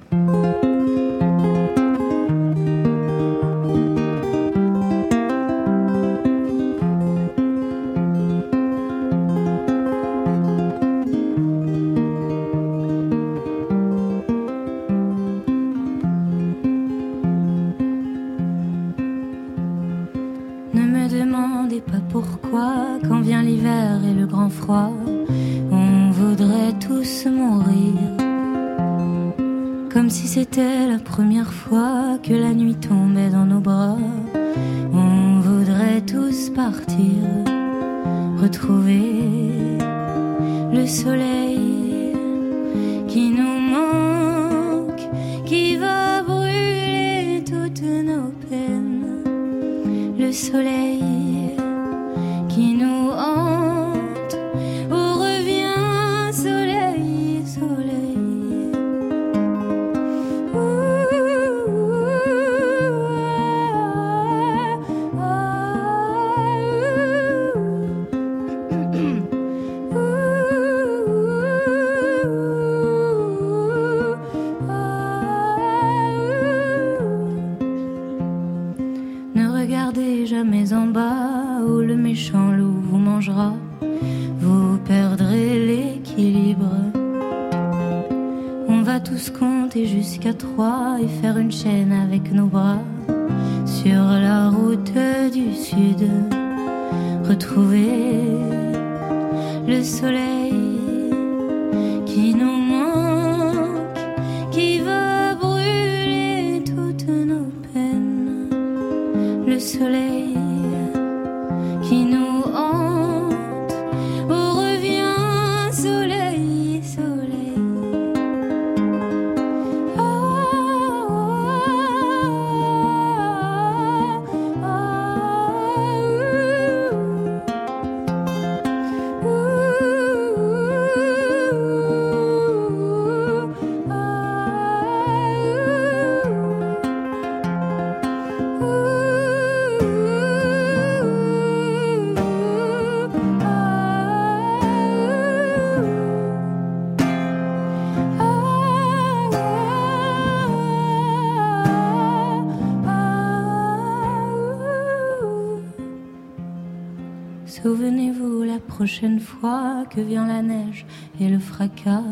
Que vient la neige et le fracas,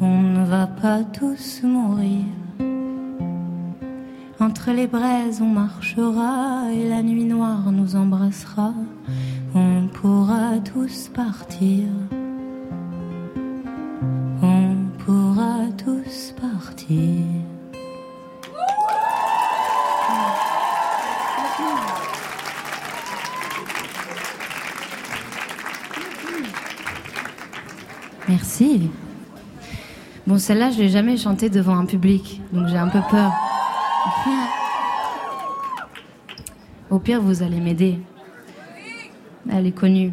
on ne va pas tous mourir. Entre les braises, on marchera celle-là, je l'ai jamais chantée devant un public, donc j'ai un peu peur. <laughs> Au pire, vous allez m'aider. Elle est connue.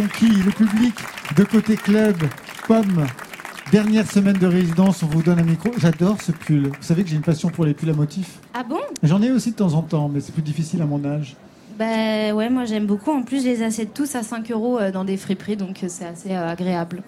conquis le public de côté club. Pomme, dernière semaine de résidence, on vous donne un micro. J'adore ce pull. Vous savez que j'ai une passion pour les pulls à motifs. Ah bon? J'en ai aussi de temps en temps, mais c'est plus difficile à mon âge. Bah ouais, moi j'aime beaucoup. En plus, je les achète tous à 5 euros euh, dans des friperies, donc euh, c'est assez euh, agréable.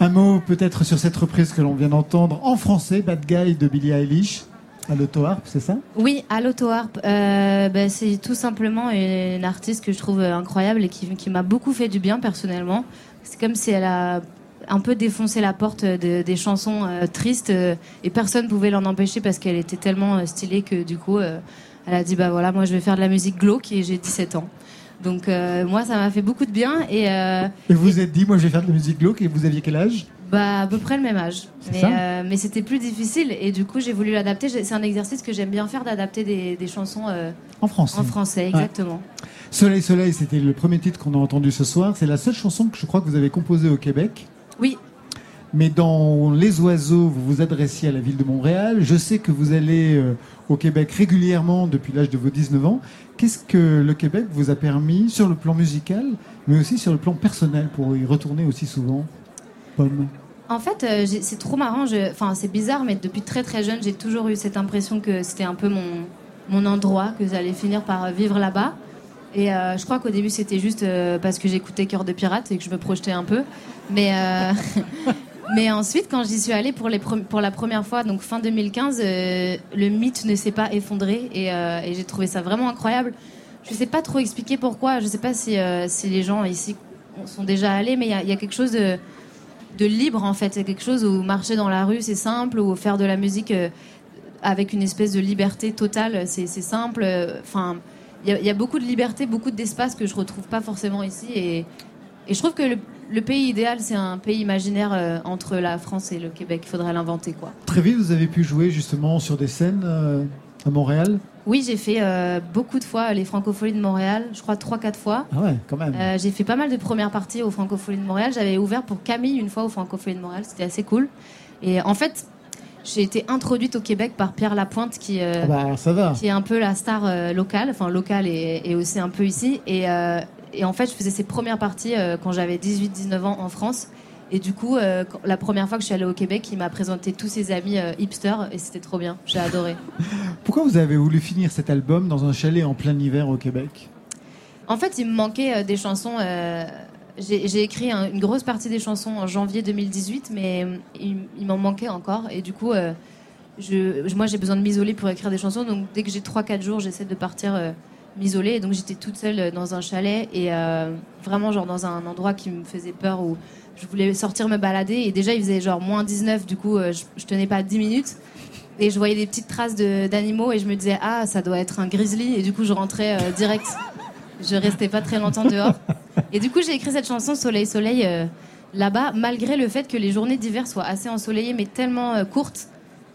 Un mot peut-être sur cette reprise que l'on vient d'entendre en français, Bad Guy de Billie Eilish. À l'auto-harp, c'est ça? Oui, à l'auto-harp. bah, c'est tout simplement une artiste que je trouve incroyable et qui, qui m'a beaucoup fait du bien personnellement. C'est comme si elle a un peu défoncé la porte des chansons tristes et personne ne pouvait l'en empêcher parce qu'elle était tellement stylée que du coup elle a dit bah voilà, moi je vais faire de la musique glauque et j'ai 17 ans. Donc euh, moi ça m'a fait beaucoup de bien et. Euh, et vous vous êtes dit moi je vais faire de la musique glauque et vous aviez quel âge? Bah à peu près le même âge. Mais, euh, mais c'était plus difficile et du coup j'ai voulu l'adapter. C'est un exercice que j'aime bien faire d'adapter des, chansons en français. En français exactement. Soleil Soleil c'était le premier titre qu'on a entendu ce soir. C'est la seule chanson que je crois que vous avez composée au Québec. Oui. Mais dans Les Oiseaux, vous vous adressiez à la ville de Montréal. Je sais que vous allez au Québec régulièrement depuis l'âge de vos 19 ans. Qu'est-ce que le Québec vous a permis sur le plan musical, mais aussi sur le plan personnel pour y retourner aussi souvent? En fait, euh, c'est trop marrant. Enfin, c'est bizarre, mais depuis très très jeune, j'ai toujours eu cette impression que c'était un peu mon, mon endroit, que j'allais finir par vivre là-bas. Et euh, je crois qu'au début, c'était juste euh, parce que j'écoutais Cœur de Pirate et que je me projetais un peu. Mais, <laughs> Mais ensuite, quand j'y suis allée pour, les pour la première fois, donc fin 2015, euh, le mythe ne s'est pas effondré euh, et, j'ai trouvé ça vraiment incroyable. Je ne sais pas trop expliquer pourquoi. Je ne sais pas si, euh, si, les gens ici sont déjà allés, mais il y, a quelque chose de, de libre en fait. C'est quelque chose où marcher dans la rue, c'est simple, ou faire de la musique avec une espèce de liberté totale, c'est simple. Enfin, il y, a beaucoup de liberté, beaucoup d'espace que je retrouve pas forcément ici et, et je trouve que le, le pays idéal, c'est un pays imaginaire euh, entre la France et le Québec. Il faudrait l'inventer, quoi. Très vite, vous avez pu jouer justement sur des scènes euh, à Montréal? Oui, j'ai fait euh, beaucoup de fois les Francopholies de Montréal. Je crois 3-4 fois. Ah ouais, quand même. j'ai fait pas mal de premières parties aux Francopholies de Montréal. J'avais ouvert pour Camille une fois aux Francopholies de Montréal. C'était assez cool. Et en fait, j'ai été introduite au Québec par Pierre Lapointe, qui, ah bah, ça va. qui est un peu la star locale, enfin locale et, et, aussi un peu ici. Et et en fait, je faisais ces premières parties euh, quand j'avais 18-19 ans en France. Et du coup, euh, la première fois que je suis allée au Québec, il m'a présenté tous ses amis euh, hipsters et c'était trop bien. J'ai adoré. <laughs> Pourquoi vous avez voulu finir cet album dans un chalet en plein hiver au Québec? En fait, il me manquait des chansons. J'ai écrit une grosse partie des chansons en janvier 2018, mais il, m'en manquait encore. Et du coup, je, moi, j'ai besoin de m'isoler pour écrire des chansons. Donc, dès que j'ai 3-4 jours, j'essaie de partir m'isoler. Donc j'étais toute seule dans un chalet et euh, vraiment genre dans un endroit qui me faisait peur où je voulais sortir me balader. Et déjà il faisait genre moins 19, du coup euh, je, tenais pas 10 minutes. Et je voyais des petites traces d'animaux et je me disais ah ça doit être un grizzly et du coup je rentrais euh, direct. Je restais pas très longtemps dehors. Et du coup j'ai écrit cette chanson Soleil Soleil là-bas malgré le fait que les journées d'hiver soient assez ensoleillées mais tellement courtes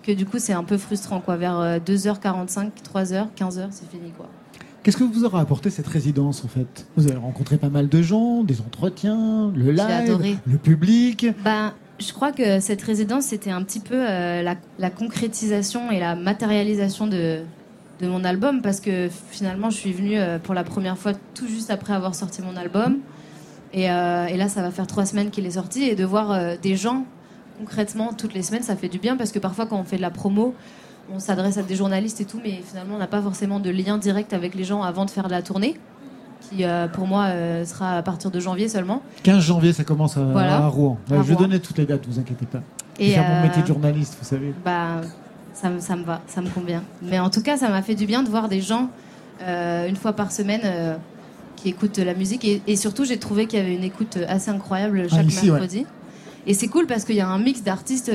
que du coup c'est un peu frustrant quoi. Vers 2h45, 3h, 15h c'est fini quoi. Qu'est-ce que vous aura apporté cette résidence en fait? Vous avez rencontré pas mal de gens, des entretiens, le live, le public. Ben, je crois que cette résidence c'était un petit peu euh, la, concrétisation et la matérialisation de, de mon album parce que finalement je suis venue euh, pour la première fois tout juste après avoir sorti mon album. Et, euh, et là ça va faire trois semaines qu'il est sorti et de voir des gens concrètement toutes les semaines ça fait du bien parce que parfois quand on fait de la promo on s'adresse à des journalistes et tout, mais finalement, on n'a pas forcément de lien direct avec les gens avant de faire la tournée, qui euh, pour moi euh, sera à partir de janvier seulement. 15 janvier, ça commence à, Rouen. je vais donner toutes les dates, vous inquiétez pas. Et mon métier de euh, journaliste, vous savez. Bah, ça, ça, me va, ça me convient. Mais en tout cas, ça m'a fait du bien de voir des gens une fois par semaine qui écoutent la musique. Et, surtout, j'ai trouvé qu'il y avait une écoute assez incroyable chaque ah, mercredi. Et c'est cool parce qu'il y a un mix d'artistes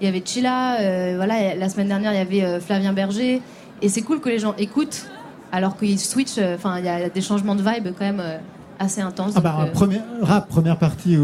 il y avait Chila, euh, voilà, la semaine dernière il y avait euh, Flavien Berger. Et c'est cool que les gens écoutent alors qu'ils switchent. Euh, enfin, il y a des changements de vibe quand même assez intense. Ah bah, première, rap, première partie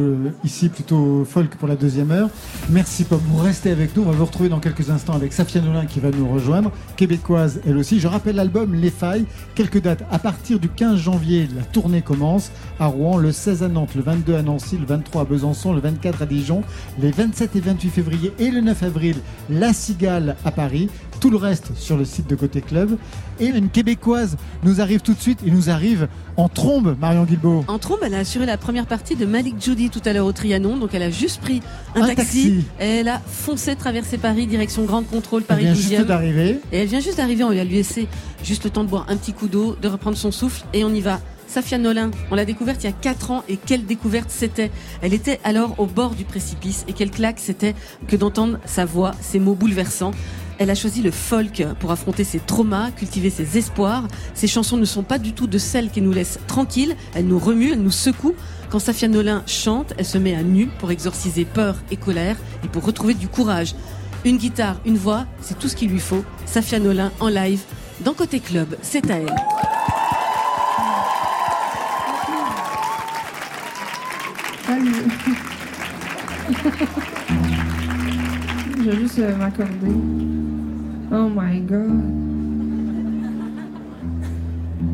ici, plutôt folk pour la deuxième heure. Merci Pomme, vous restez avec nous. On va vous retrouver dans quelques instants avec Safia Nolin qui va nous rejoindre, québécoise elle aussi. Je rappelle l'album Les Failles, quelques dates. À partir du 15 janvier, la tournée commence à Rouen, le 16 à Nantes, le 22 à Nancy, le 23 à Besançon, le 24 à Dijon, les 27 et 28 février et le 9 avril, La Cigale à Paris. Tout le reste sur le site de Côté Club. Et une Québécoise nous arrive tout de suite et nous arrive en trombe, Marion Guilbault. En trombe, elle a assuré la première partie de Malik Judy tout à l'heure au Trianon. Donc elle a juste pris un, taxi, elle a foncé traverser Paris, direction Grande Contrôle, Paris elle vient juste d'arriver. Et elle vient juste d'arriver, on lui a laissé juste le temps de boire un petit coup d'eau, de reprendre son souffle et on y va. Safia Nolin, on l'a découverte il y a 4 ans et quelle découverte c'était. Elle était alors au bord du précipice et quelle claque c'était que d'entendre sa voix, ses mots bouleversants. Elle a choisi le folk pour affronter ses traumas, cultiver ses espoirs. Ses chansons ne sont pas du tout de celles qui nous laissent tranquilles. Elles nous remuent, elles nous secouent. Quand Safia Nolin chante, elle se met à nu pour exorciser peur et colère et pour retrouver du courage. Une guitare, une voix, c'est tout ce qu'il lui faut. Safia Nolin en live dans Côté Club, c'est à elle. <laughs> Je vais juste euh, m'accorder. Oh my god.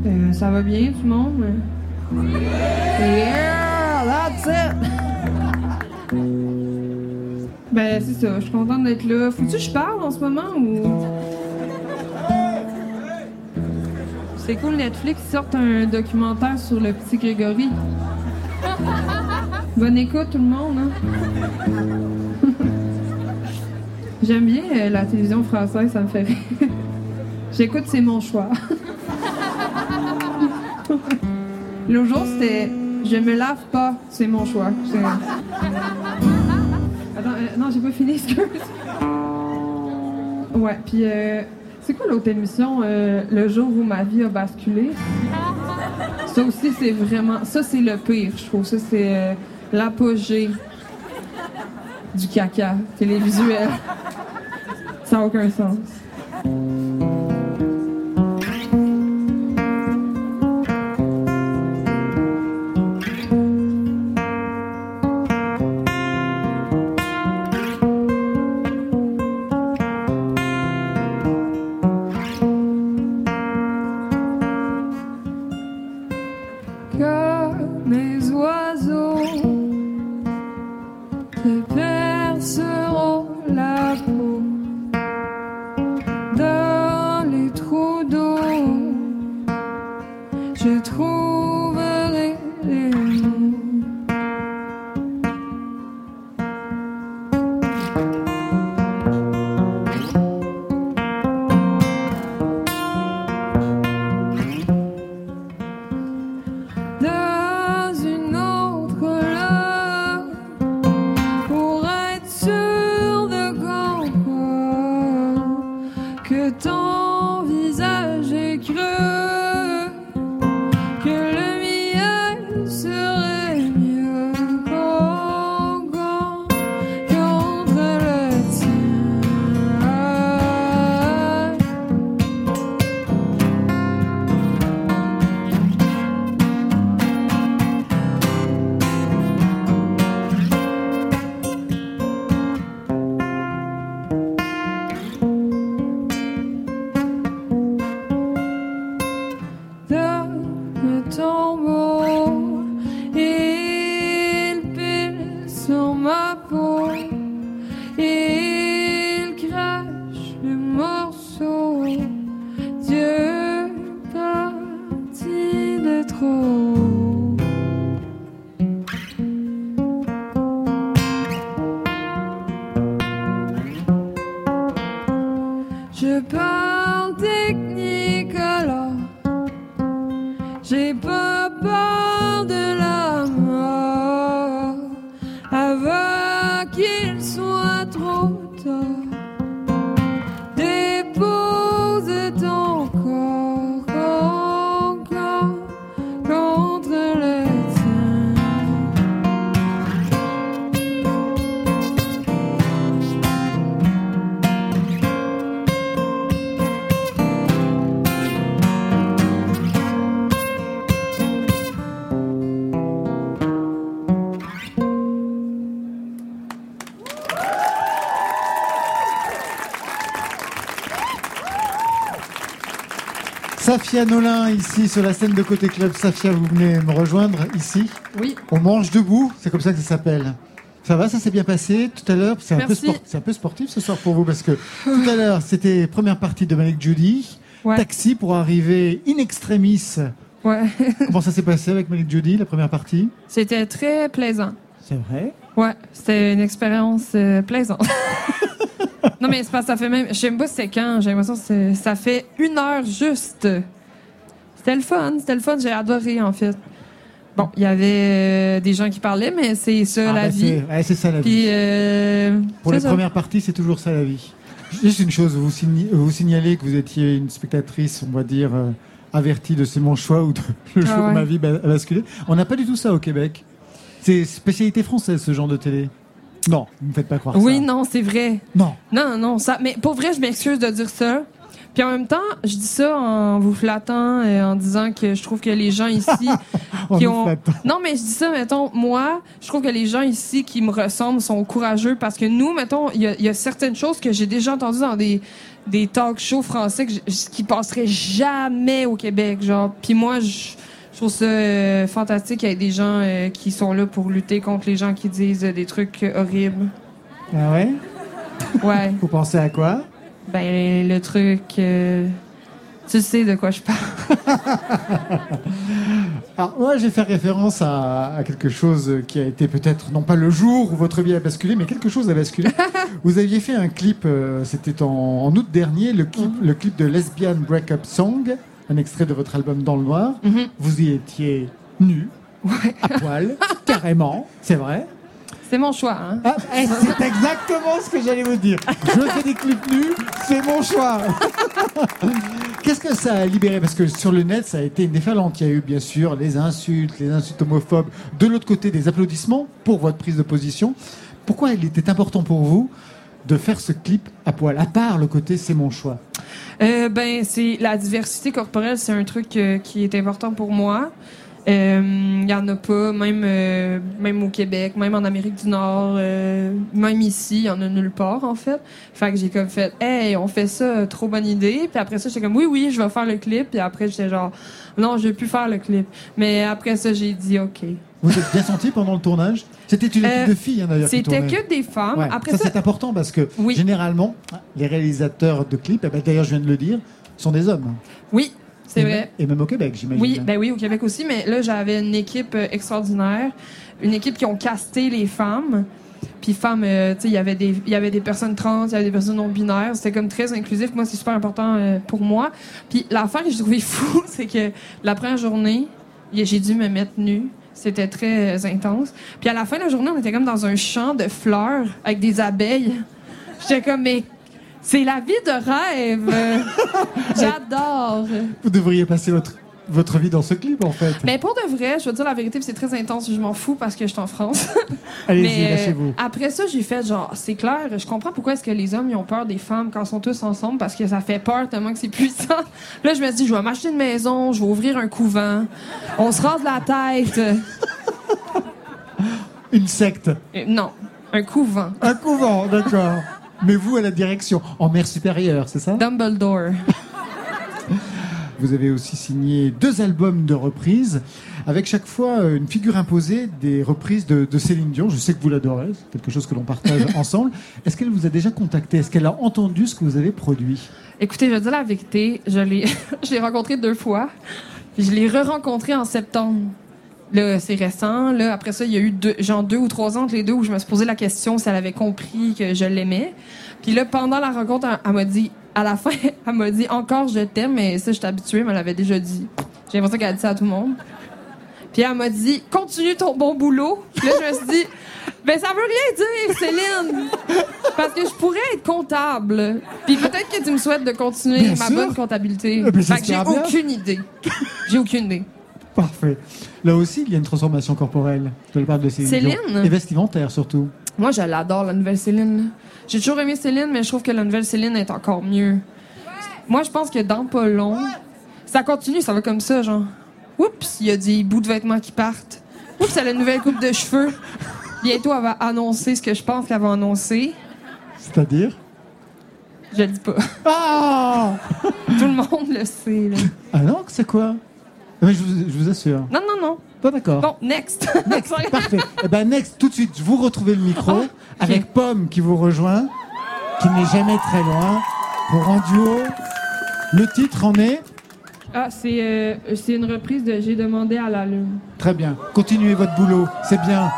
Euh, ça va bien tout le monde? Yeah, that's it! Ben, c'est ça, je suis contente d'être là. Faut-tu que je parle en ce moment ou? C'est cool, Netflix sorte un documentaire sur le petit Grégory. Bonne écoute tout le monde. Hein? J'aime bien euh, la télévision française, ça me fait rire. <laughs> J'écoute, c'est mon choix. <laughs> Le jour, c'était Je me lave pas, c'est mon choix. Attends, euh, non, j'ai pas fini, excuse. Ouais, puis euh, c'est quoi l'autre émission Le jour où ma vie a basculé? Ça aussi, c'est vraiment. Ça, c'est le pire, je trouve. Ça, c'est l'apogée du caca télévisuel. Ça n'a aucun sens. Safia Nolin, ici sur la scène de Côté Club. Safia, vous venez me rejoindre ici Oui. On mange debout, c'est comme ça que ça s'appelle. Ça va, ça s'est bien passé tout à l'heure? C'est un, un, peu sportif ce soir pour vous parce que tout à l'heure, c'était première partie de Malik Judy. Taxi pour arriver in extremis. Ouais. <laughs> Comment ça s'est passé avec Malik Judy, la première partie? C'était très plaisant. C'est vrai? Ouais, c'était une expérience euh, plaisante. <laughs> non, mais c'est pas ça fait même. Je sais pas c'est quand. J'ai l'impression que ça fait une heure juste. C'était le fun, c'était le fun. J'ai adoré, en fait. Bon, il y avait euh, des gens qui parlaient, mais c'est ça ah, la bah, vie. c'est ça la vie. Euh, Pour les premières parties, c'est toujours ça la vie. Juste une chose, vous, vous signalez que vous étiez une spectatrice, on va dire, euh, avertie de c'est mon choix ou de <laughs> le ah ma vie a basculé. On n'a pas du tout ça au Québec. C'est spécialité française, ce genre de télé. Non, ne me faites pas croire oui, ça. Oui, non, c'est vrai. Non. Non, non, ça. Mais pour vrai, je m'excuse de dire ça. Puis en même temps, je dis ça en vous flattant et en disant que je trouve que les gens ici <laughs> qui ont Non, mais je dis ça mettons moi, je trouve que les gens ici qui me ressemblent sont courageux parce que nous mettons, il y a, certaines choses que j'ai déjà entendues dans des des talk shows français qui passeraient jamais au Québec, genre. Puis moi je trouve ça euh, fantastique qu'il y ait des gens euh, qui sont là pour lutter contre les gens qui disent des trucs horribles. Ah ouais? Ouais. Vous pensez à quoi? Ben, le truc. Euh, tu sais de quoi je parle. <laughs> Alors, moi, j'ai fait référence à, quelque chose qui a été peut-être, non pas le jour où votre vie a basculé, mais quelque chose a basculé. <laughs> Vous aviez fait un clip, euh, c'était en, août dernier, le clip, mhm. le clip de Lesbian Breakup Song, un extrait de votre album Dans le Noir. Mhm. Vous y étiez nu, à poil, carrément, c'est vrai. C'est mon choix. Hein. Ah, eh, c'est exactement ce que j'allais vous dire. Je fais des clips nus, c'est mon choix. <laughs> Qu'est-ce que ça a libéré? Parce que sur le net, ça a été une déferlante. Il y a eu bien sûr les insultes, les insultes homophobes. De l'autre côté, des applaudissements pour votre prise de position. Pourquoi il était important pour vous de faire ce clip à poil, à part le côté c'est mon choix euh, Ben, c'est la diversité corporelle, c'est un truc euh, qui est important pour moi. Il euh, y en a pas, même, euh, même au Québec, même en Amérique du Nord, euh, même ici, il y en a nulle part, en fait. Fait que j'ai comme fait, hey, on fait ça, trop bonne idée. Puis après ça, j'étais comme, oui, oui, je vais faire le clip. Puis après, j'étais genre, non, je vais plus faire le clip. Mais après ça, j'ai dit, OK. Vous êtes bien senti pendant le tournage? C'était une équipe de filles, hein, d'ailleurs. C'était que des femmes. Après ça, c'est important parce que généralement, les réalisateurs de clips, eh ben, d'ailleurs, je viens de le dire, sont des hommes. Oui, c'est vrai. et même au Québec, j'imagine. Oui, ben oui, au Québec aussi, mais là, j'avais une équipe euh, extraordinaire, une équipe qui ont casté les femmes. Puis femmes, euh, tu sais, il y avait des il y avait des personnes trans, il y avait des personnes non binaires, c'était comme très inclusif. Moi, c'est super important euh, pour moi. Puis l'affaire que j'ai trouvé <laughs> fou, c'est que la première journée, j'ai dû me mettre nue. C'était très intense. Puis à la fin de la journée, on était comme dans un champ de fleurs avec des abeilles. J'étais comme mais c'est la vie de rêve. <laughs> J'adore. Vous devriez passer votre votre vie dans ce clip, en fait. Mais pour de vrai, je veux dire la vérité, c'est très intense. Je m'en fous parce que je suis en France. <laughs> Allez-y, lâchez-vous. après ça, j'ai fait genre, c'est clair, je comprends pourquoi est-ce que les hommes ils ont peur des femmes quand ils sont tous ensemble parce que ça fait peur tellement que c'est puissant. <laughs> Là, je me dis, je vais m'acheter une maison, je vais ouvrir un couvent, on se rase la tête. une secte. Euh, non, un couvent. Un couvent, d'accord mais vous à la direction, en mer supérieure, c'est ça? Dumbledore. <laughs> Vous avez aussi signé deux albums de reprises, avec chaque fois une figure imposée des reprises de, Céline Dion. Je sais que vous l'adorez, c'est quelque chose que l'on partage <laughs> ensemble. Est-ce qu'elle vous a déjà contacté? Est-ce qu'elle a entendu ce que vous avez produit? Écoutez, je vais dire la vérité, je l'ai, <laughs> je l'ai rencontré deux fois. je l'ai re-rencontré en septembre. Là, c'est récent. Là, après ça, il y a eu deux, genre deux ou trois ans entre les deux où je me suis posé la question si elle avait compris que je l'aimais. Puis là, pendant la rencontre, elle, m'a dit, à la <laughs> fin, elle m'a dit encore je t'aime, mais ça, je suis habituée, mais elle l'avait déjà dit. J'ai l'impression qu'elle a dit ça à tout le monde. Puis elle m'a dit, continue ton bon boulot. Puis là, je me suis dit, ben ça veut rien dire, Céline. Parce que je pourrais être comptable. Puis peut-être que tu me souhaites de continuer ma bonne comptabilité. Ben, fait que j'ai aucune idée. J'ai aucune idée. Parfait. Là aussi, il y a une transformation corporelle la part de Céline. Céline? Et vestimentaire surtout. Moi, je l'adore, la nouvelle Céline. J'ai toujours aimé Céline, mais je trouve que la nouvelle Céline est encore mieux. Moi, je pense que dans pas long, ça continue, ça va comme ça, genre. Oups, il y a des bouts de vêtements qui partent. Oups, elle a une nouvelle coupe de cheveux. Bientôt, elle va annoncer ce que je pense qu'elle va annoncer. C'est-à-dire? Je le dis pas. Ah! Tout le monde le sait, là. Ah non, c'est quoi? Mais je vous, assure. Non, non, non. Bon, d'accord. Bon, next. <laughs> Next, parfait. Eh ben, next, tout de suite, vous retrouvez le micro Oh, avec Pomme qui vous rejoint, qui n'est jamais très loin, pour un duo. Le titre en est Ah, c'est euh, c'est une reprise de J'ai demandé à la lune. Très bien. Continuez votre boulot, c'est bien.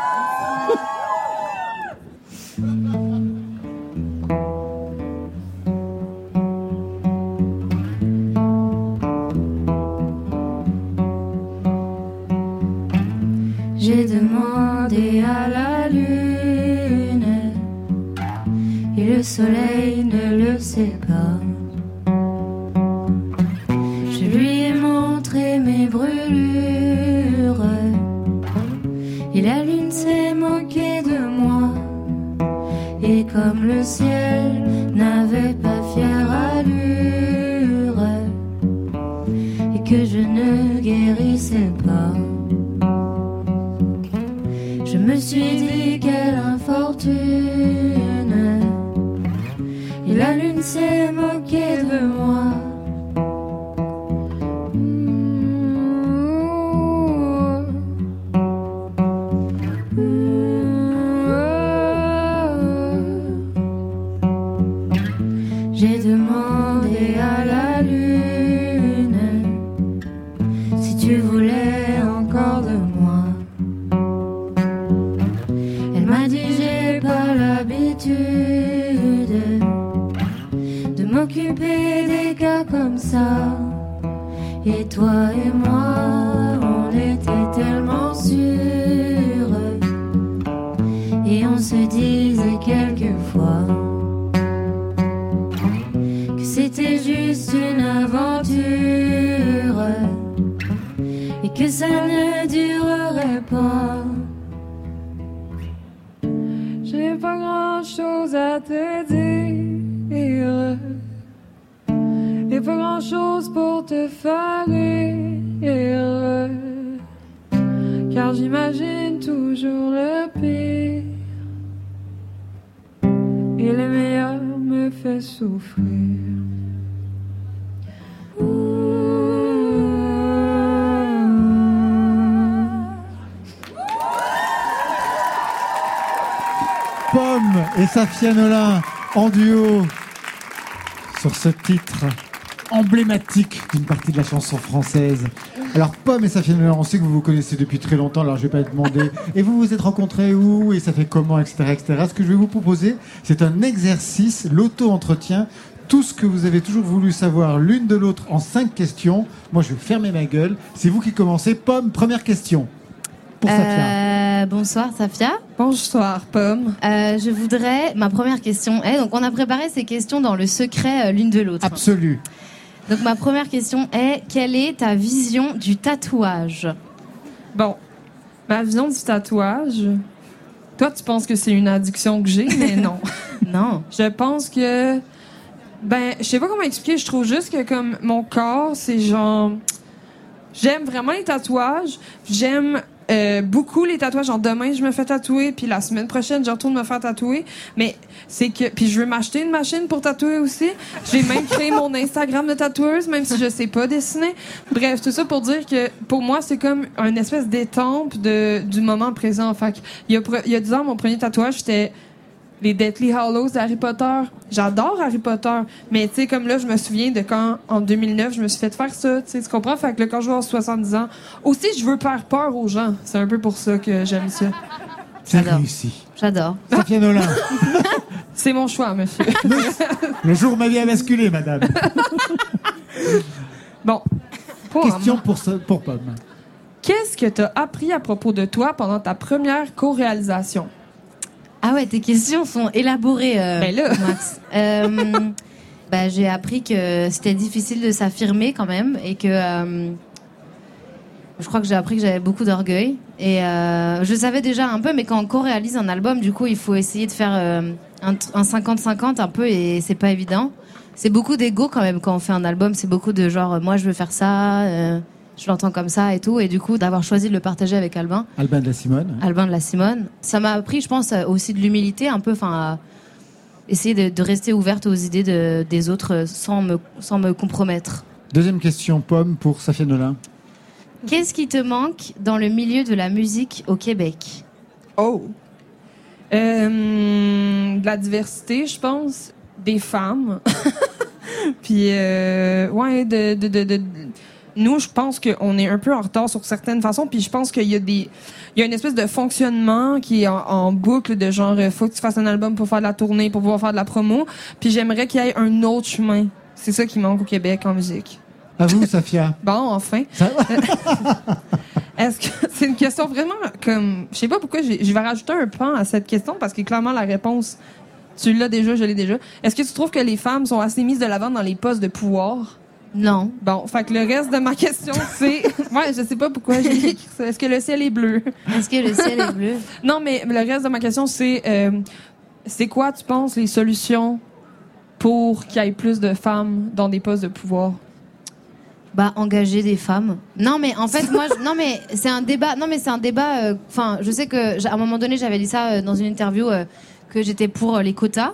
J'ai demandé à la lune et le soleil ne le sait pas. Je lui ai montré mes brûlures et la lune s'est moquée de moi. Et comme le ciel n'avait pas fière allure et que je ne guérissais pas. Suis dit quelle infortune. Et la lune s'est moquée de moi toi et moi, on était tellement sûrs. Et on se disait quelquefois que c'était juste une aventure. Et que ça ne durerait pas. J'ai pas grand chose à te dire. Pas grand chose pour te faire. Car j'imagine toujours le pire. Et le meilleur me fait souffrir. Pomme et Safia Nolin en duo sur ce titre emblématique d'une partie de la chanson française. Alors Pomme et Safia Nolin, on sait que vous vous connaissez depuis très longtemps, alors je vais pas te demander. <laughs> Et vous vous êtes rencontrés où et ça fait comment, etc., etc. Ce que je vais vous proposer, c'est un exercice, l'auto-entretien. Tout ce que vous avez toujours voulu savoir l'une de l'autre en cinq questions. Moi, je vais fermer ma gueule. C'est vous qui commencez. Pomme, première question. Pour Safia. Euh, bonsoir Safia. Bonsoir Pomme. Euh, je voudrais, ma première question est, donc on a préparé ces questions dans le secret euh, l'une de l'autre. Absolu. Donc ma première question est, quelle est ta vision du tatouage? Bon, ma vision du tatouage. Toi, tu penses que c'est une addiction que j'ai, mais non. <laughs> non. Je pense que. Ben, je sais pas comment expliquer. Je trouve juste que, comme mon corps, c'est genre. J'aime vraiment les tatouages. J'aime euh, beaucoup les tatouages. Genre, demain, je me fais tatouer, puis la semaine prochaine, je retourne me faire tatouer. Mais c'est que. Puis je veux m'acheter une machine pour tatouer aussi. J'ai même créé <laughs> mon Instagram de tatoueuse, même si je sais pas dessiner. Bref, tout ça pour dire que pour moi, c'est comme une espèce d'étampe de, du moment présent. Fait il y a, il y a 10 ans, mon premier tatouage, c'était les Deathly Hallows d'Harry Potter. J'adore Harry Potter, mais tu sais comme là je me souviens de quand en 2009 je me suis fait faire ça, tu sais tu comprends? Fait que là, quand je vais avoir 70 ans, aussi je veux faire peur aux gens. C'est un peu pour ça que j'aime ça. C'est réussi. J'adore. Safia Nolin. <laughs> C'est mon choix, monsieur. <laughs> Le jour où ma vie a basculé, madame. <laughs> bon. Pour Question pour, ce- pour Pomme. Qu'est-ce que tu as appris à propos de toi pendant ta première co-réalisation? Ah ouais, tes questions sont élaborées, euh, Ben. Max. Euh, <laughs> bah, j'ai appris que c'était difficile de s'affirmer quand même et que euh, je crois que j'ai appris que j'avais beaucoup d'orgueil. Et euh, je savais déjà un peu, mais quand on co-réalise un album, du coup, il faut essayer de faire un tr- un 50-50 un peu et c'est pas évident. C'est beaucoup d'ego quand même quand on fait un album. C'est beaucoup de genre, moi je veux faire ça, je l'entends comme ça et tout. Et du coup, d'avoir choisi de le partager avec Albin. Albin de la Simone. Albin de la Simone. Ça m'a appris, je pense, euh, aussi de l'humilité, un peu, enfin, à essayer de, de rester ouverte aux idées de- des autres euh, sans me, sans me compromettre. Deuxième question, Pomme pour Safia Nolin. Qu'est-ce qui te manque dans le milieu de la musique au Québec? Oh. Euh, de la diversité, je pense. Des femmes. <laughs> Puis, euh, ouais, de, de, de, de nous, je pense qu'on est un peu en retard sur certaines façons. Puis je pense qu'il y a des, il y a une espèce de fonctionnement qui est en, boucle de genre, euh, faut que tu fasses un album pour faire de la tournée, pour pouvoir faire de la promo. Puis j'aimerais qu'il y ait un autre chemin. C'est ça qui manque au Québec en musique. À vous, Safia. <laughs> bon, enfin. <laughs> Est-ce que c'est une question vraiment comme, je sais pas pourquoi je vais rajouter un pan à cette question parce que clairement la réponse, tu l'as déjà, je l'ai déjà. Est-ce que tu trouves que les femmes sont assez mises de l'avant dans les postes de pouvoir? Non. Bon, fait que le reste de ma question, c'est. <laughs> ouais, je sais pas pourquoi j'ai écrit ça. Est-ce que le ciel est bleu? Est-ce que le ciel est bleu? <laughs> non, mais le reste de ma question, c'est. Euh, c'est quoi, tu penses, les solutions pour qu'il y ait plus de femmes dans des postes de pouvoir? Bah, engager des femmes. Non, mais en fait, moi, non, mais c'est un débat. Non, mais c'est un débat. Euh, enfin, je sais que à un moment donné, j'avais dit ça euh, dans une interview que j'étais pour les quotas.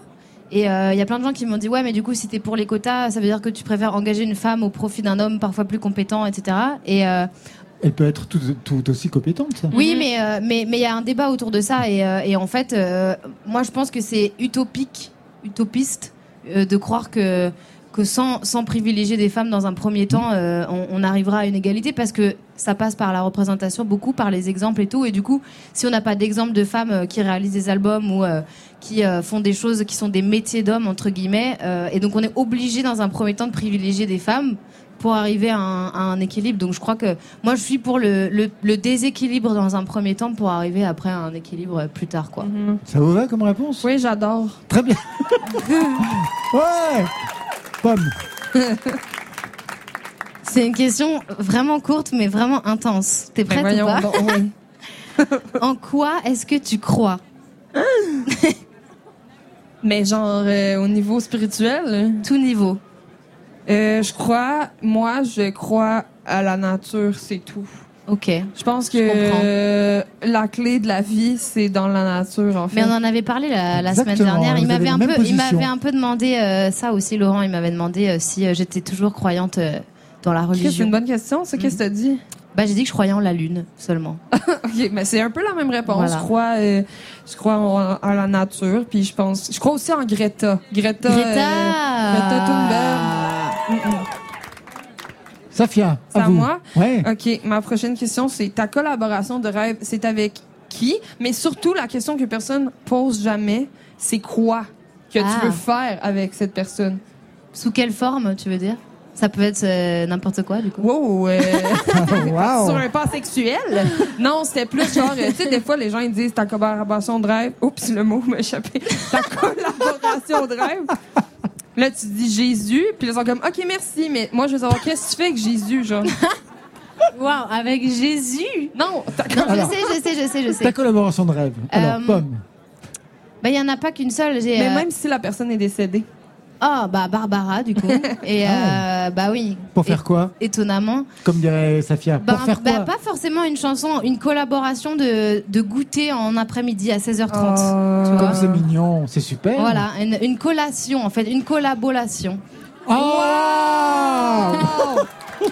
Et il euh, y a plein de gens qui m'ont dit ouais mais du coup si t'es pour les quotas ça veut dire que tu préfères engager une femme au profit d'un homme parfois plus compétent etc. Et euh, elle peut être tout, tout aussi compétente. Oui, mhm. mais euh, mais mais il y a un débat autour de ça et, et en fait, moi je pense que c'est utopique, utopiste de croire que que sans, sans privilégier des femmes dans un premier temps, euh, on, arrivera à une égalité parce que ça passe par la représentation, beaucoup par les exemples et tout. Et du coup, si on n'a pas d'exemple de femmes euh, qui réalisent des albums ou euh, qui font des choses qui sont des métiers d'hommes, entre guillemets, et donc on est obligé dans un premier temps de privilégier des femmes pour arriver à un, équilibre. Donc je crois que moi je suis pour le, le, déséquilibre dans un premier temps pour arriver après à un équilibre plus tard. quoi. Mhm. Ça vous va comme réponse? Oui, j'adore. Très bien. <laughs> ouais <laughs> C'est une question vraiment courte, mais vraiment intense. T'es prête ou pas <laughs> En quoi est-ce que tu crois? <laughs> Mais genre euh, au niveau spirituel? Tout niveau. Euh, je crois, moi, je crois à la nature, c'est tout. Ok. Je pense que la clé de la vie, c'est dans la nature, en fait. Mais on en avait parlé la, semaine dernière. Il m'avait un peu, il m'avait un peu demandé euh, ça aussi, Laurent. Il m'avait demandé euh, si euh, j'étais toujours croyante dans la religion. C'est une bonne question. C'est qu'est-ce que tu as dit? Bah, j'ai dit que je croyais en la lune seulement. <laughs> ok, mais c'est un peu la même réponse. Je crois, je crois en, la nature, puis je pense, je crois aussi en Greta. Greta. Greta. Greta Thunberg. Safia, c'est à, moi? Ouais. Ok, ma prochaine question, c'est ta collaboration de rêve, c'est avec qui? Mais surtout, la question que personne pose jamais, c'est quoi que tu veux ah. faire avec cette personne? Sous quelle forme, tu veux dire? Ça peut être euh, n'importe quoi, du coup. Wow, <laughs> euh, Sur un pas sexuel? Non, c'était plus genre, tu sais, des fois, les gens, ils disent ta collaboration de rêve. Oups, le mot m'a échappé. Ta collaboration de rêve? Là, tu dis Jésus, puis ils sont comme, OK, merci, mais moi, je veux savoir, qu'est-ce que tu fais avec Jésus, genre? <laughs> Wow, avec Jésus? Non, je sais, je sais, je sais, je sais. Ta collaboration de rêve. Alors, euh, pomme. Ben, il n'y en a pas qu'une seule. Mais euh, même si la personne est décédée. Ah, bah Barbara, du coup. <laughs> Et ah euh, bah oui. Pour faire quoi Étonnamment. Comme dirait Safia. pour bah, faire bah, quoi Pas forcément une chanson, une collaboration de, de goûter en après-midi à 16h30. Comme c'est mignon, c'est super. Voilà, une, collation en fait, une collaboration. Oh <laughs>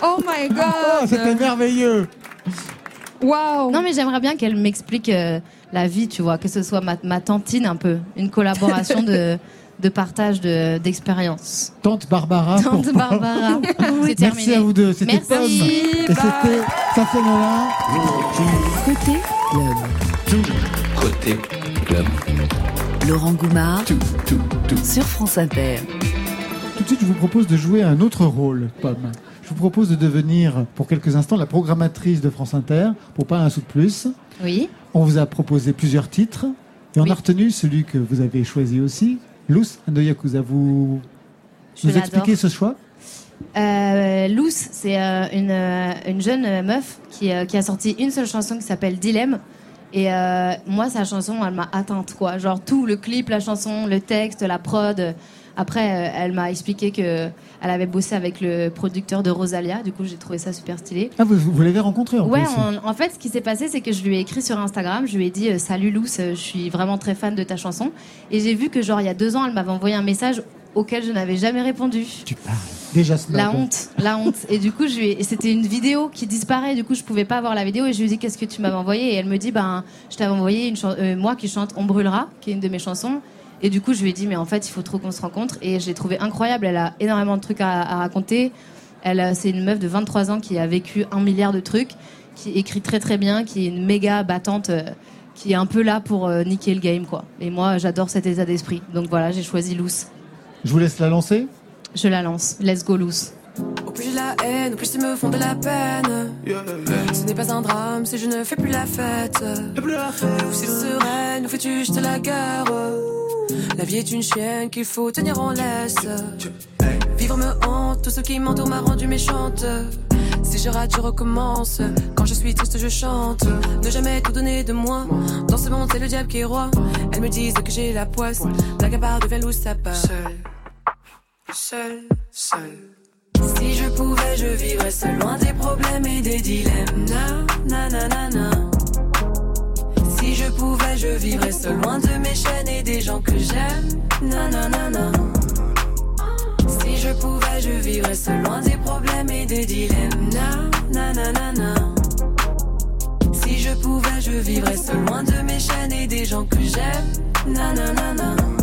Oh my god oh, C'était merveilleux Wow Non mais j'aimerais bien qu'elle m'explique euh, la vie, tu vois, que ce soit ma, ma tantine un peu, une collaboration de <laughs> de partage d'expérience. Tante Barbara. Tante Barbara. <laughs> C'est terminé. Merci à vous deux. C'était Pomme. Et c'était Safia Nolin. Côté club. Côté club. Laurent Goumard. Sur France Inter. Tout de suite, je vous propose de jouer un autre rôle, Pomme. Je vous propose de devenir, pour quelques instants, la programmatrice de France Inter, pour pas un sou de plus. Oui. On vous a proposé plusieurs titres, et on a retenu celui que vous avez choisi aussi, Luce de Yakuza, vous nous expliquez ce choix? Euh, Luce, c'est euh, une, euh, une, jeune meuf qui, qui, a sorti une seule chanson qui s'appelle Dilemme. Et moi, sa chanson, elle m'a atteinte, quoi. Genre tout, le clip, la chanson, le texte, la prod. Après, elle m'a expliqué que elle avait bossé avec le producteur de Rosalia. Du coup, j'ai trouvé ça super stylé. Ah, vous, vous l'avez rencontré en Ouais, en, fait, ce qui s'est passé, c'est que je lui ai écrit sur Instagram. Je lui ai dit Salut Luce, je suis vraiment très fan de ta chanson. Et j'ai vu que, genre, il y a deux ans, elle m'avait envoyé un message auquel je n'avais jamais répondu. Tu parles. déjà La honte, la honte. Et du coup, je c'était une vidéo qui disparaît. Du coup, je pouvais pas voir la vidéo et je lui ai dit qu'est-ce que tu m'avais envoyé? Et elle me dit ben je t'avais envoyé une euh, moi qui chante On brûlera, qui est une de mes chansons. Et du coup, je lui ai dit mais en fait, il faut trop qu'on se rencontre et je l'ai trouvée incroyable. Elle a énormément de trucs à, à raconter. Elle, c'est une meuf de 23 ans qui a vécu un milliard de trucs, qui écrit très très bien, qui est une méga battante. Euh, qui est un peu là pour euh, niquer le game, quoi. Et moi, j'adore cet état d'esprit. Donc voilà, j'ai choisi Loose. Je vous laisse la lancer Je la lance. Let's go Loose. Au plus j'ai la haine, au plus ils me font de la peine. Ce n'est pas un drame si je ne fais plus la fête. Plus la fête. Ou sereine, nous fais-tu juste la guerre? La vie est une chienne qu'il faut tenir en laisse. Vivre me hante, tout ce qui m'entoure m'a rendu méchante. Si je rate, je recommence. Quand je suis triste, je chante. Ne jamais tout donner de moi. Dans ce monde, c'est le diable qui est roi. Elles me disent que j'ai la poisse. La part devient loup, ça part. Seul, seul, seul. Si je pouvais, je vivrais seul, loin des problèmes et des dilemmes. Na, na, na, na, na. Je pouvais, je vivrais seul, loin de mes chaînes et des gens que j'aime. Na, na, na, na. Si je pouvais, je vivrais seul loin des problèmes et des dilemmes. Na, na, na, na, Si je pouvais, je vivrais seul loin de mes chaînes et des gens que j'aime. Na, na, na.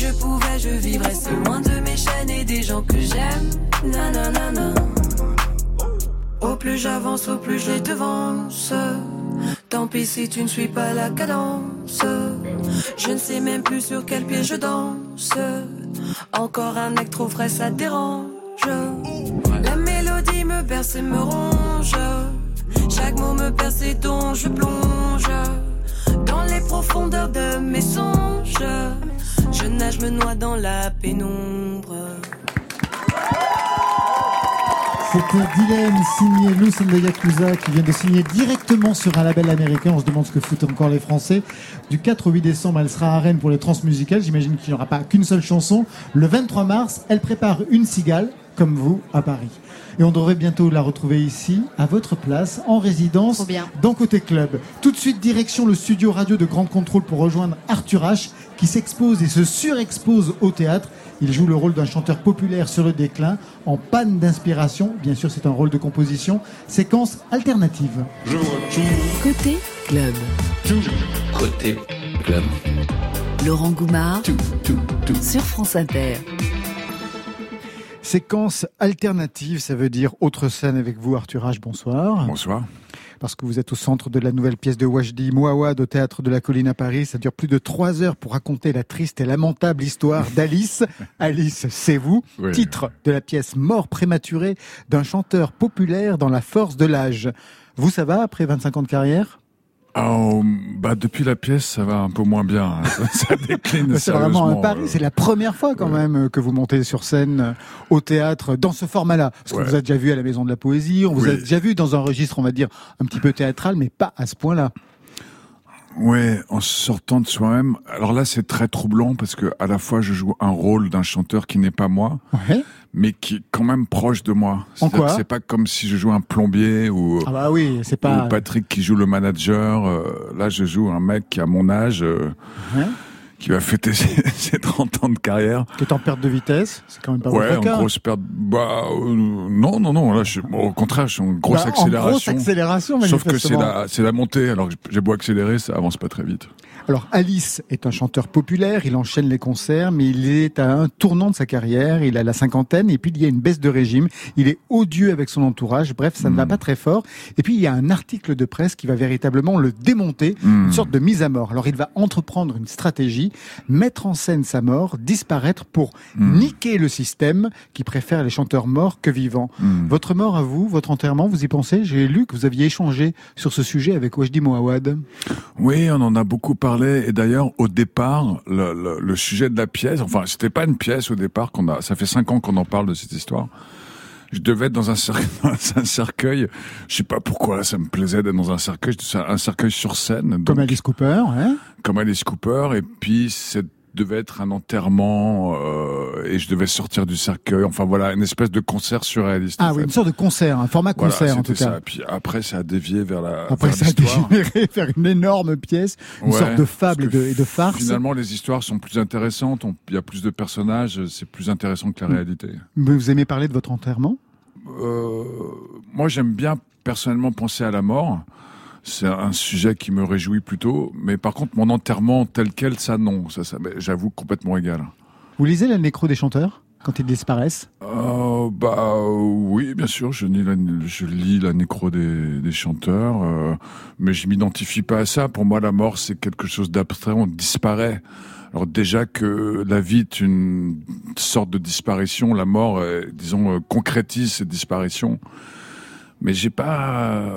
je pouvais, je vivrais loin de mes chaînes et des gens que j'aime. Nanana. Au plus j'avance, au plus je les devance. Tant pis si tu ne suis pas la cadence. Je ne sais même plus sur quel pied je danse. Encore un acte trop frais, ça dérange. La mélodie me berce et me ronge. Chaque mot me perce et dont je plonge dans les profondeurs de mes songes. Je nage, me noie dans la pénombre. C'était Dylan signé Lou de Yakuza qui vient de signer directement sur un label américain. On se demande ce que foutent encore les Français. Du 4 au 8 décembre, elle sera à Rennes pour les transmusicales. J'imagine qu'il n'y aura pas qu'une seule chanson. Le 23 mars, elle prépare une cigale, comme vous, à Paris. Et on devrait bientôt la retrouver ici, à votre place, en résidence, dans Côté Club. Tout de suite, direction le studio radio de Grande Contrôle pour rejoindre Arthur H, qui s'expose et se surexpose au théâtre. Il joue le rôle d'un chanteur populaire sur le déclin, en panne d'inspiration. Bien sûr, c'est un rôle de composition. Séquence alternative. Côté club. Côté club. Laurent Goumard. Sur France Inter. Séquence alternative, ça veut dire autre scène avec vous, Arthur H. Bonsoir. Bonsoir parce que vous êtes au centre de la nouvelle pièce de Wajdi Mouawad au théâtre de la Colline à Paris. Ça dure plus de trois heures pour raconter la triste et lamentable histoire <laughs> d'Alice. Alice, c'est vous. Titre de la pièce Mort prématurée d'un chanteur populaire dans la force de l'âge. Vous, ça va après 25 ans de carrière? Oh, bah depuis la pièce, ça va un peu moins bien. Hein. Ça, <laughs> décline C'est vraiment un pari. Euh. C'est la première fois quand même euh, que vous montez sur scène euh, au théâtre dans ce format-là. Parce qu'on vous a déjà vu à la Maison de la Poésie, on vous a déjà vu dans un registre, on va dire, un petit peu théâtral, mais pas à ce point-là. Ouais, en sortant de soi-même. Alors là, c'est très troublant parce que à la fois je joue un rôle d'un chanteur qui n'est pas moi, mais qui est quand même proche de moi. C'est pas comme si je jouais un plombier ou, ah bah oui, c'est pas... Patrick qui joue le manager. Euh, là, je joue un mec qui a mon âge. Euh, qui va fêter <laughs> ses, 30 ans de carrière. Qui est en perte de vitesse, c'est quand même pas Ouais, en grosse perte. Bah euh, non, non, non. Là, je, au contraire, je suis en grosse bah, accélération. En grosse accélération, Sauf que c'est la, c'est la montée. Alors j'ai beau accélérer, ça avance pas très vite. Alors Alice est un chanteur populaire, il enchaîne les concerts, mais il est à un tournant de sa carrière, il a la cinquantaine, et puis il y a une baisse de régime, il est odieux avec son entourage, bref, ça ne va hmm. pas très fort. Et puis il y a un article de presse qui va véritablement le démonter, une hmm. sorte de mise à mort. Alors il va entreprendre une stratégie, mettre en scène sa mort, disparaître pour hmm. niquer le système qui préfère les chanteurs morts que vivants. Votre mort à vous, votre enterrement, vous y pensez? J'ai lu que vous aviez échangé sur ce sujet avec Wajdi Mouawad. Oui, on en a beaucoup parlé et d'ailleurs, au départ, le, le, sujet de la pièce, enfin, c'était pas une pièce au départ qu'on a. Ça fait cinq ans qu'on en parle de cette histoire. Je devais être dans un, cercueil, <laughs> un cercueil. Je sais pas pourquoi ça me plaisait d'être dans un cercueil. Un cercueil sur scène. comme Alice Cooper, hein? Comme Alice Cooper. Et puis cette devait être un enterrement euh, et je devais sortir du cercueil. Enfin voilà, une espèce de concert surréaliste. Ah oui, une sorte de concert, un format concert en tout cas. Ça. Puis après, ça a dévié vers la. Après, ça a dégénéré <laughs> vers une énorme pièce, une sorte de fable et de, farce. Finalement, les histoires sont plus intéressantes. Il y a plus de personnages, c'est plus intéressant que la mm. réalité. Mais vous aimez parler de votre enterrement? Euh, Moi, j'aime bien personnellement penser à la mort c'est un sujet qui me réjouit plutôt. Mais par contre, mon enterrement tel quel, ça non, ça, ça j'avoue complètement égal. Vous lisez la nécro des chanteurs quand ils disparaissent? Euh, Bah oui, bien sûr, je lis la, je lis la nécro des, des chanteurs, euh, mais je m'identifie pas à ça. Pour moi, la mort, c'est quelque chose d'abstrait, on disparaît. Alors déjà que la vie est une sorte de disparition, la mort, disons, euh, concrétise cette disparition. Mais j'ai pas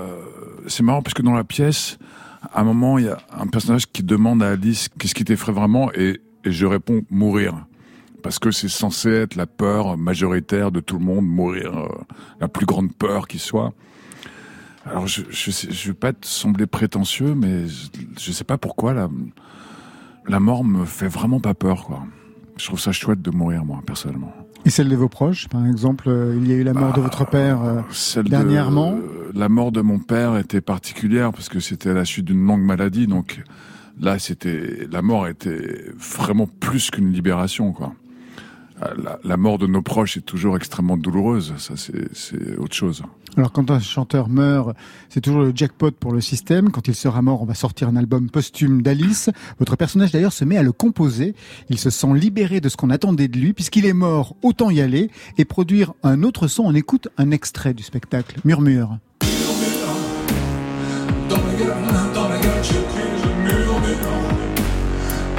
c'est marrant parce que dans la pièce, à un moment, il y a un personnage qui demande à Alice qu'est-ce qui t'effraie vraiment et, je réponds mourir. Parce que c'est censé être la peur majoritaire de tout le monde, mourir, euh, la plus grande peur qui soit. Alors je je vais pas te sembler prétentieux, mais je, je sais pas pourquoi la la mort me fait vraiment pas peur quoi. Je trouve ça chouette de mourir moi personnellement. Et celle de vos proches, par exemple, euh, il y a eu la mort de bah, votre père euh, dernièrement? La mort de mon père était particulière parce que c'était la suite d'une longue maladie, donc là, c'était la mort était vraiment plus qu'une libération, quoi. La, la, mort de nos proches est toujours extrêmement douloureuse, ça c'est autre chose. Alors quand un chanteur meurt, c'est toujours le jackpot pour le système. Quand il sera mort, on va sortir un album posthume d'Alice. Votre personnage d'ailleurs se met à le composer. Il se sent libéré de ce qu'on attendait de lui. Puisqu'il est mort, autant y aller et produire un autre son. On écoute un extrait du spectacle. Murmure.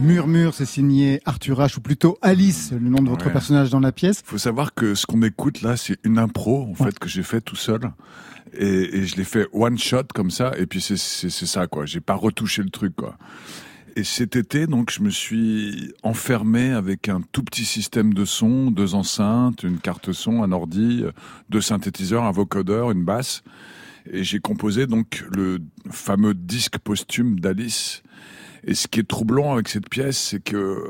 Murmure, c'est signé Arthur H, ou plutôt Alice, le nom de votre personnage dans la pièce. Il faut savoir que ce qu'on écoute là, c'est une impro, en fait, que j'ai fait tout seul. Et, et je l'ai fait one shot comme ça, et puis c'est ça, quoi. J'ai pas retouché le truc, quoi. Et cet été, donc, je me suis enfermé avec un tout petit système de son, deux enceintes, une carte son, un ordi, deux synthétiseurs, un vocodeur, une basse. Et j'ai composé donc le fameux disque posthume d'Alice. Et ce qui est troublant avec cette pièce, c'est que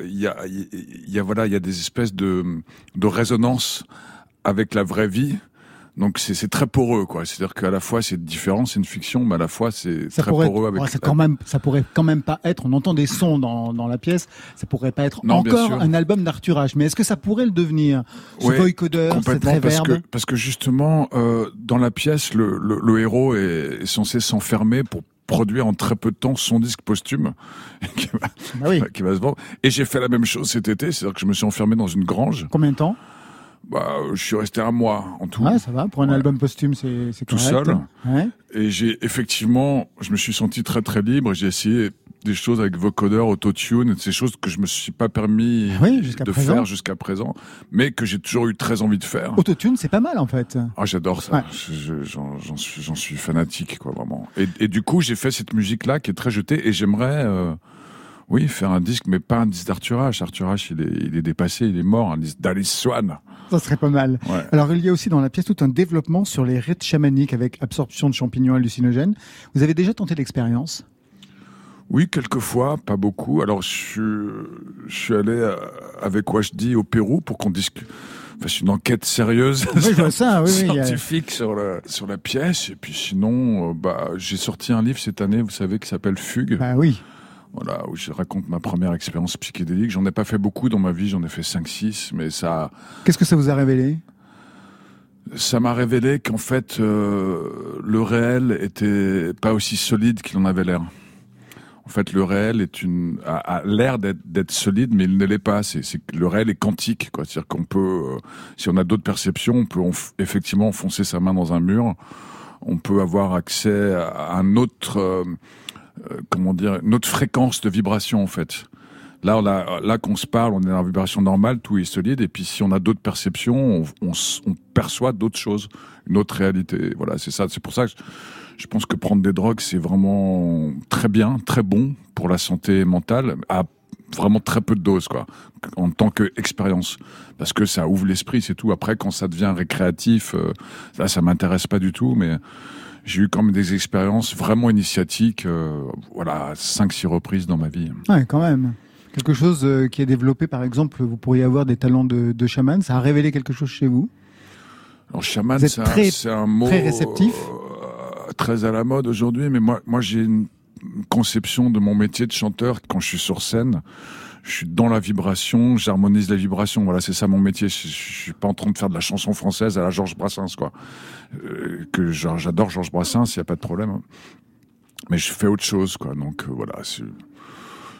il y a, y a voilà, il y a des espèces de de résonance avec la vraie vie Donc c'est très poreux, quoi. C'est-à-dire qu'à la fois c'est différent, c'est une fiction, mais à la fois c'est très poreux avec. ça quand même, ça pourrait quand même pas être. On entend des sons dans, dans la pièce. Ça pourrait pas être encore un album d'Arthur H. Mais est-ce que ça pourrait le devenir Ce ouais, vocoder, cette parce que, parce que justement, euh, dans la pièce, le, le, héros est, censé s'enfermer pour produire en très peu de temps son disque posthume <laughs> qui va, ah qui va se vendre. Et j'ai fait la même chose cet été, c'est-à-dire que je me suis enfermé dans une grange. Combien de temps? Bah, je suis resté un mois en tout. Ouais, ça va. Pour un album posthume, c'est Tout seul. Ouais. Et j'ai effectivement, je me suis senti très très libre. J'ai essayé des choses avec vocoder, autotune, ces choses que je me suis pas permis ah de faire jusqu'à présent, mais que j'ai toujours eu très envie de faire. Autotune, c'est pas mal en fait. Ah, j'adore ça. J'en suis, fanatique, quoi, vraiment. Et, et du coup, j'ai fait cette musique-là qui est très jetée, et j'aimerais. Euh, oui, faire un disque, mais pas un disque d'Arthur H. Arthur H, il est, il est dépassé, il est mort, un disque d'Alice Swan. Ça serait pas mal. Alors, il y a aussi dans la pièce tout un développement sur les rites chamaniques avec absorption de champignons hallucinogènes. Vous avez déjà tenté l'expérience? Oui, quelquefois, pas beaucoup. Alors, je, je suis allé euh, avec Washdi au Pérou pour qu'on discute fasse une enquête sérieuse ça, oui, scientifique sur, la, sur la pièce. Et puis sinon, euh, bah, j'ai sorti un livre cette année, vous savez, qui s'appelle Fugue. Bah oui voilà, où je raconte ma première expérience psychédélique. J'en ai pas fait beaucoup dans ma vie, j'en ai fait 5-6, mais ça... Qu'est-ce que ça vous a révélé? Ça m'a révélé qu'en fait, euh, le réel était pas aussi solide qu'il en avait l'air. En fait, le réel est une, a, l'air d'être solide, mais il ne l'est pas. C'est, le réel est quantique, quoi. C'est-à-dire qu'on peut, euh, si on a d'autres perceptions, on peut effectivement enfoncer sa main dans un mur. On peut avoir accès à un autre, euh, comment dire, notre fréquence de vibration en fait. Là, on a, là qu'on se parle, on est dans la vibration normale, tout est solide. Et puis, si on a d'autres perceptions, on, on, perçoit d'autres choses, une autre réalité. Voilà, c'est ça. C'est pour ça que je, pense que prendre des drogues, c'est vraiment très bien, très bon pour la santé mentale, à vraiment très peu de doses, quoi, en tant qu'expérience, parce que ça ouvre l'esprit, c'est tout. Après, quand ça devient récréatif, euh, là, ça m'intéresse pas du tout, mais j'ai eu quand même des expériences vraiment initiatiques, euh, voilà, cinq, six reprises dans ma vie. Ouais, quand même. Quelque chose euh, qui est développé, par exemple, vous pourriez avoir des talents de, de chaman, ça a révélé quelque chose chez vous? Alors, chaman, c'est un, mot très réceptif. Euh, très à la mode aujourd'hui, mais moi, moi j'ai une conception de mon métier de chanteur quand je suis sur scène je suis dans la vibration, j'harmonise la vibration. Voilà, c'est ça mon métier. Je, je, suis pas en train de faire de la chanson française à la Georges Brassens, quoi. Euh, que j'adore Georges Brassens, il y a pas de problème. Mais je fais autre chose, quoi. Donc euh, voilà,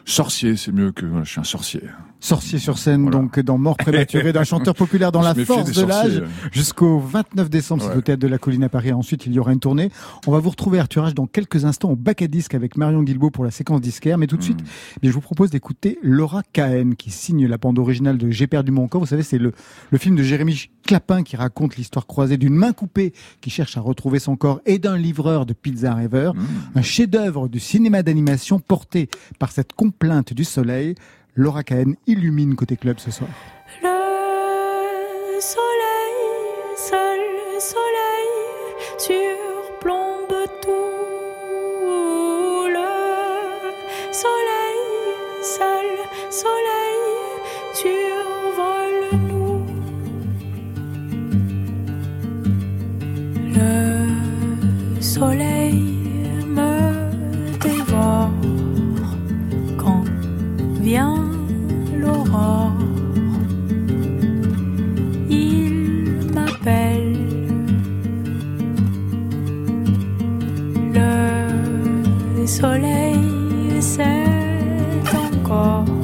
sorcier, c'est mieux que je suis un sorcier. Sorcier sur scène, donc dans Mort prématurée d'un <laughs> chanteur populaire dans la force de l'âge, jusqu'au 29 décembre, c'est au théâtre de la Colline à Paris. Ensuite, il y aura une tournée. On va vous retrouver Arthur H dans quelques instants au bac à disque avec Marion Guilbault pour la séquence disquaire. Mais tout de suite, hmm. je vous propose d'écouter Laura Cahen qui signe la bande originale de J'ai perdu mon corps. Vous savez, c'est le, le film de Jérémy Clapin qui raconte l'histoire croisée d'une main coupée qui cherche à retrouver son corps et d'un livreur de pizza rêveur. Hmm. Un chef-d'œuvre du cinéma d'animation porté par cette complainte du soleil. Laura Cahen illumine côté club ce soir. Le soleil, seul soleil, surplombe tout. Le soleil, seul soleil, survole nous. Le soleil soleil, c'est encore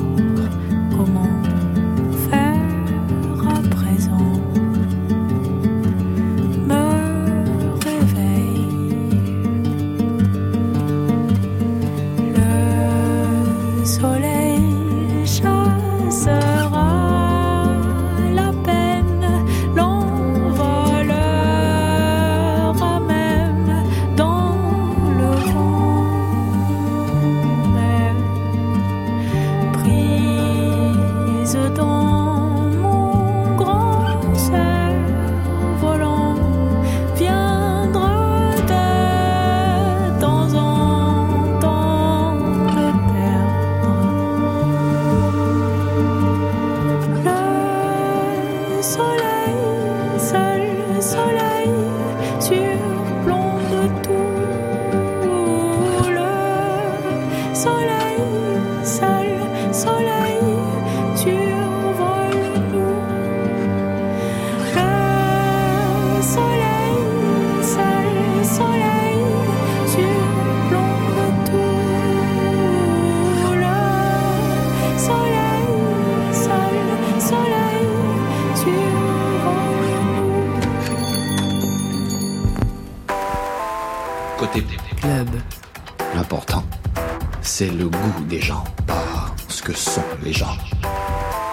c'est le goût des gens, pas ce que sont les gens.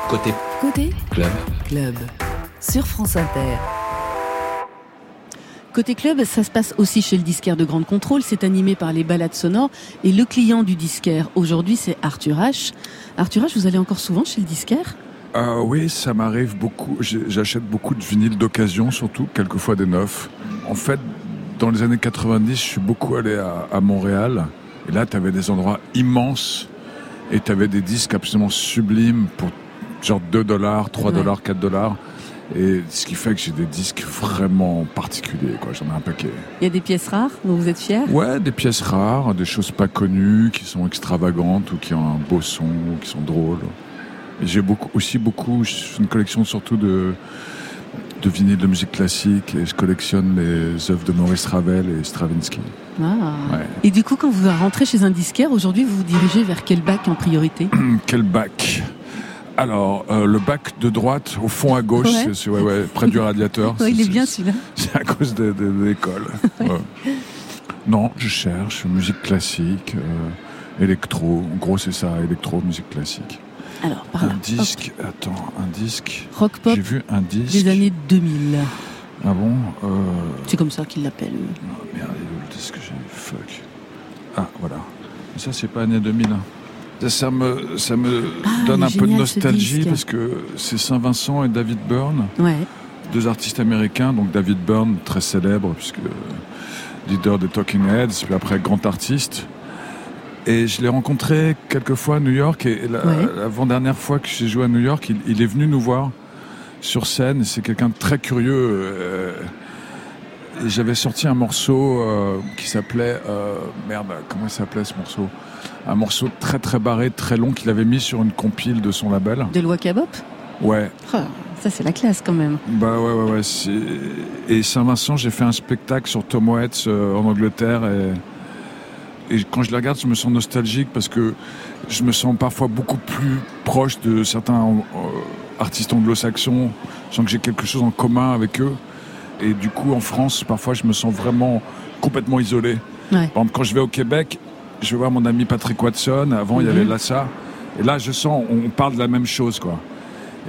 Côté. Côté. Club. Club. Sur France Inter. Côté club, ça se passe aussi chez le disquaire de Grande Contrôle. C'est animé par les balades sonores. Et le client du disquaire, aujourd'hui, c'est Arthur H. Arthur H, vous allez encore souvent chez le disquaire? Euh, Oui, ça m'arrive beaucoup. J'achète beaucoup de vinyles d'occasion, surtout, quelquefois des neufs. En fait, dans les années 90, je suis beaucoup allé à Montréal. Et là, tu avais des endroits immenses et tu avais des disques absolument sublimes pour genre 2 dollars, 3 dollars, 4 dollars. Et ce qui fait que j'ai des disques vraiment particuliers, quoi. J'en ai un paquet. Il y a des pièces rares dont vous êtes fiers? Ouais, des pièces rares, des choses pas connues, qui sont extravagantes ou qui ont un beau son, ou qui sont drôles. J'ai beaucoup, aussi beaucoup, une collection surtout de, de vinyles de musique classique et je collectionne les œuvres de Maurice Ravel et Stravinsky. Ah. Et du coup, quand vous rentrez chez un disquaire, aujourd'hui, vous vous dirigez vers quel bac en priorité? <clears throat> Quel bac? Alors, euh, le bac de droite, au fond à gauche, près du radiateur. <laughs> il est, bien celui-là. <laughs> C'est à cause de, l'école. <laughs> Non, je cherche musique classique, euh, électro. En gros, c'est ça, électro, musique classique. Alors, par Un disque, attends, un disque. Rock pop. J'ai vu un disque. Des années 2000. Ah bon euh... C'est comme ça qu'ils l'appellent. Ah, merde, le disque? Fuck. Ah, voilà. Ça, c'est pas année 2000. Hein. Ça me, ça me ah, donne un peu de nostalgie parce que c'est Saint-Vincent et David Byrne. Ouais. Deux artistes américains, donc David Byrne, très célèbre, puisque leader des Talking Heads, puis après grand artiste. Et je l'ai rencontré quelques fois à New York. Et l'avant-dernière fois que j'ai joué à New York, il, est venu nous voir sur scène. C'est quelqu'un de très curieux. Euh, j'avais sorti un morceau euh, qui s'appelait... Euh, merde, comment il s'appelait ce morceau? Un morceau très très barré, très long, qu'il avait mis sur une compile de son label. De Loi Cabop Ouais. Ah, ça c'est la classe quand même. Bah ouais, ouais, ouais. Et Saint-Vincent, j'ai fait un spectacle sur Tom Waits en Angleterre et et quand je les regarde, je me sens nostalgique parce que je me sens parfois beaucoup plus proche de certains euh, artistes anglo-saxons. Je sens que j'ai quelque chose en commun avec eux. Et du coup, en France, parfois, je me sens vraiment complètement isolé. Par exemple, quand je vais au Québec, je vais voir mon ami Patrick Watson. Avant, il y avait mhm. Lassa. Et là, je sens, on parle de la même chose, quoi.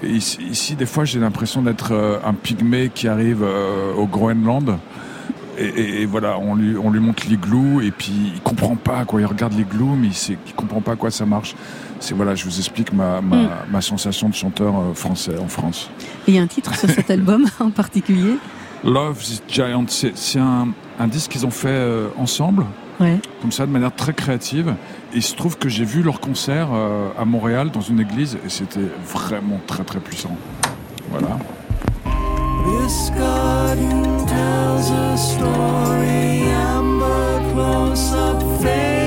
ici, des fois, j'ai l'impression d'être euh, un pygmée qui arrive euh, au Groenland et, voilà, on lui, on lui montre l'igloo et puis il comprend pas quoi. Il regarde l'igloo, mais il, ne comprend pas quoi ça marche. C'est voilà, je vous explique ma, ma, mm. sensation de chanteur euh, français en France. Et il y a un titre sur cet <laughs> album en particulier? Love is Giant. C'est un, un, disque qu'ils ont fait euh, ensemble, comme ça, de manière très créative. Et il se trouve que j'ai vu leur concert euh, à Montréal dans une église et c'était vraiment très très puissant. Voilà. This garden tells a story, amber close up, faded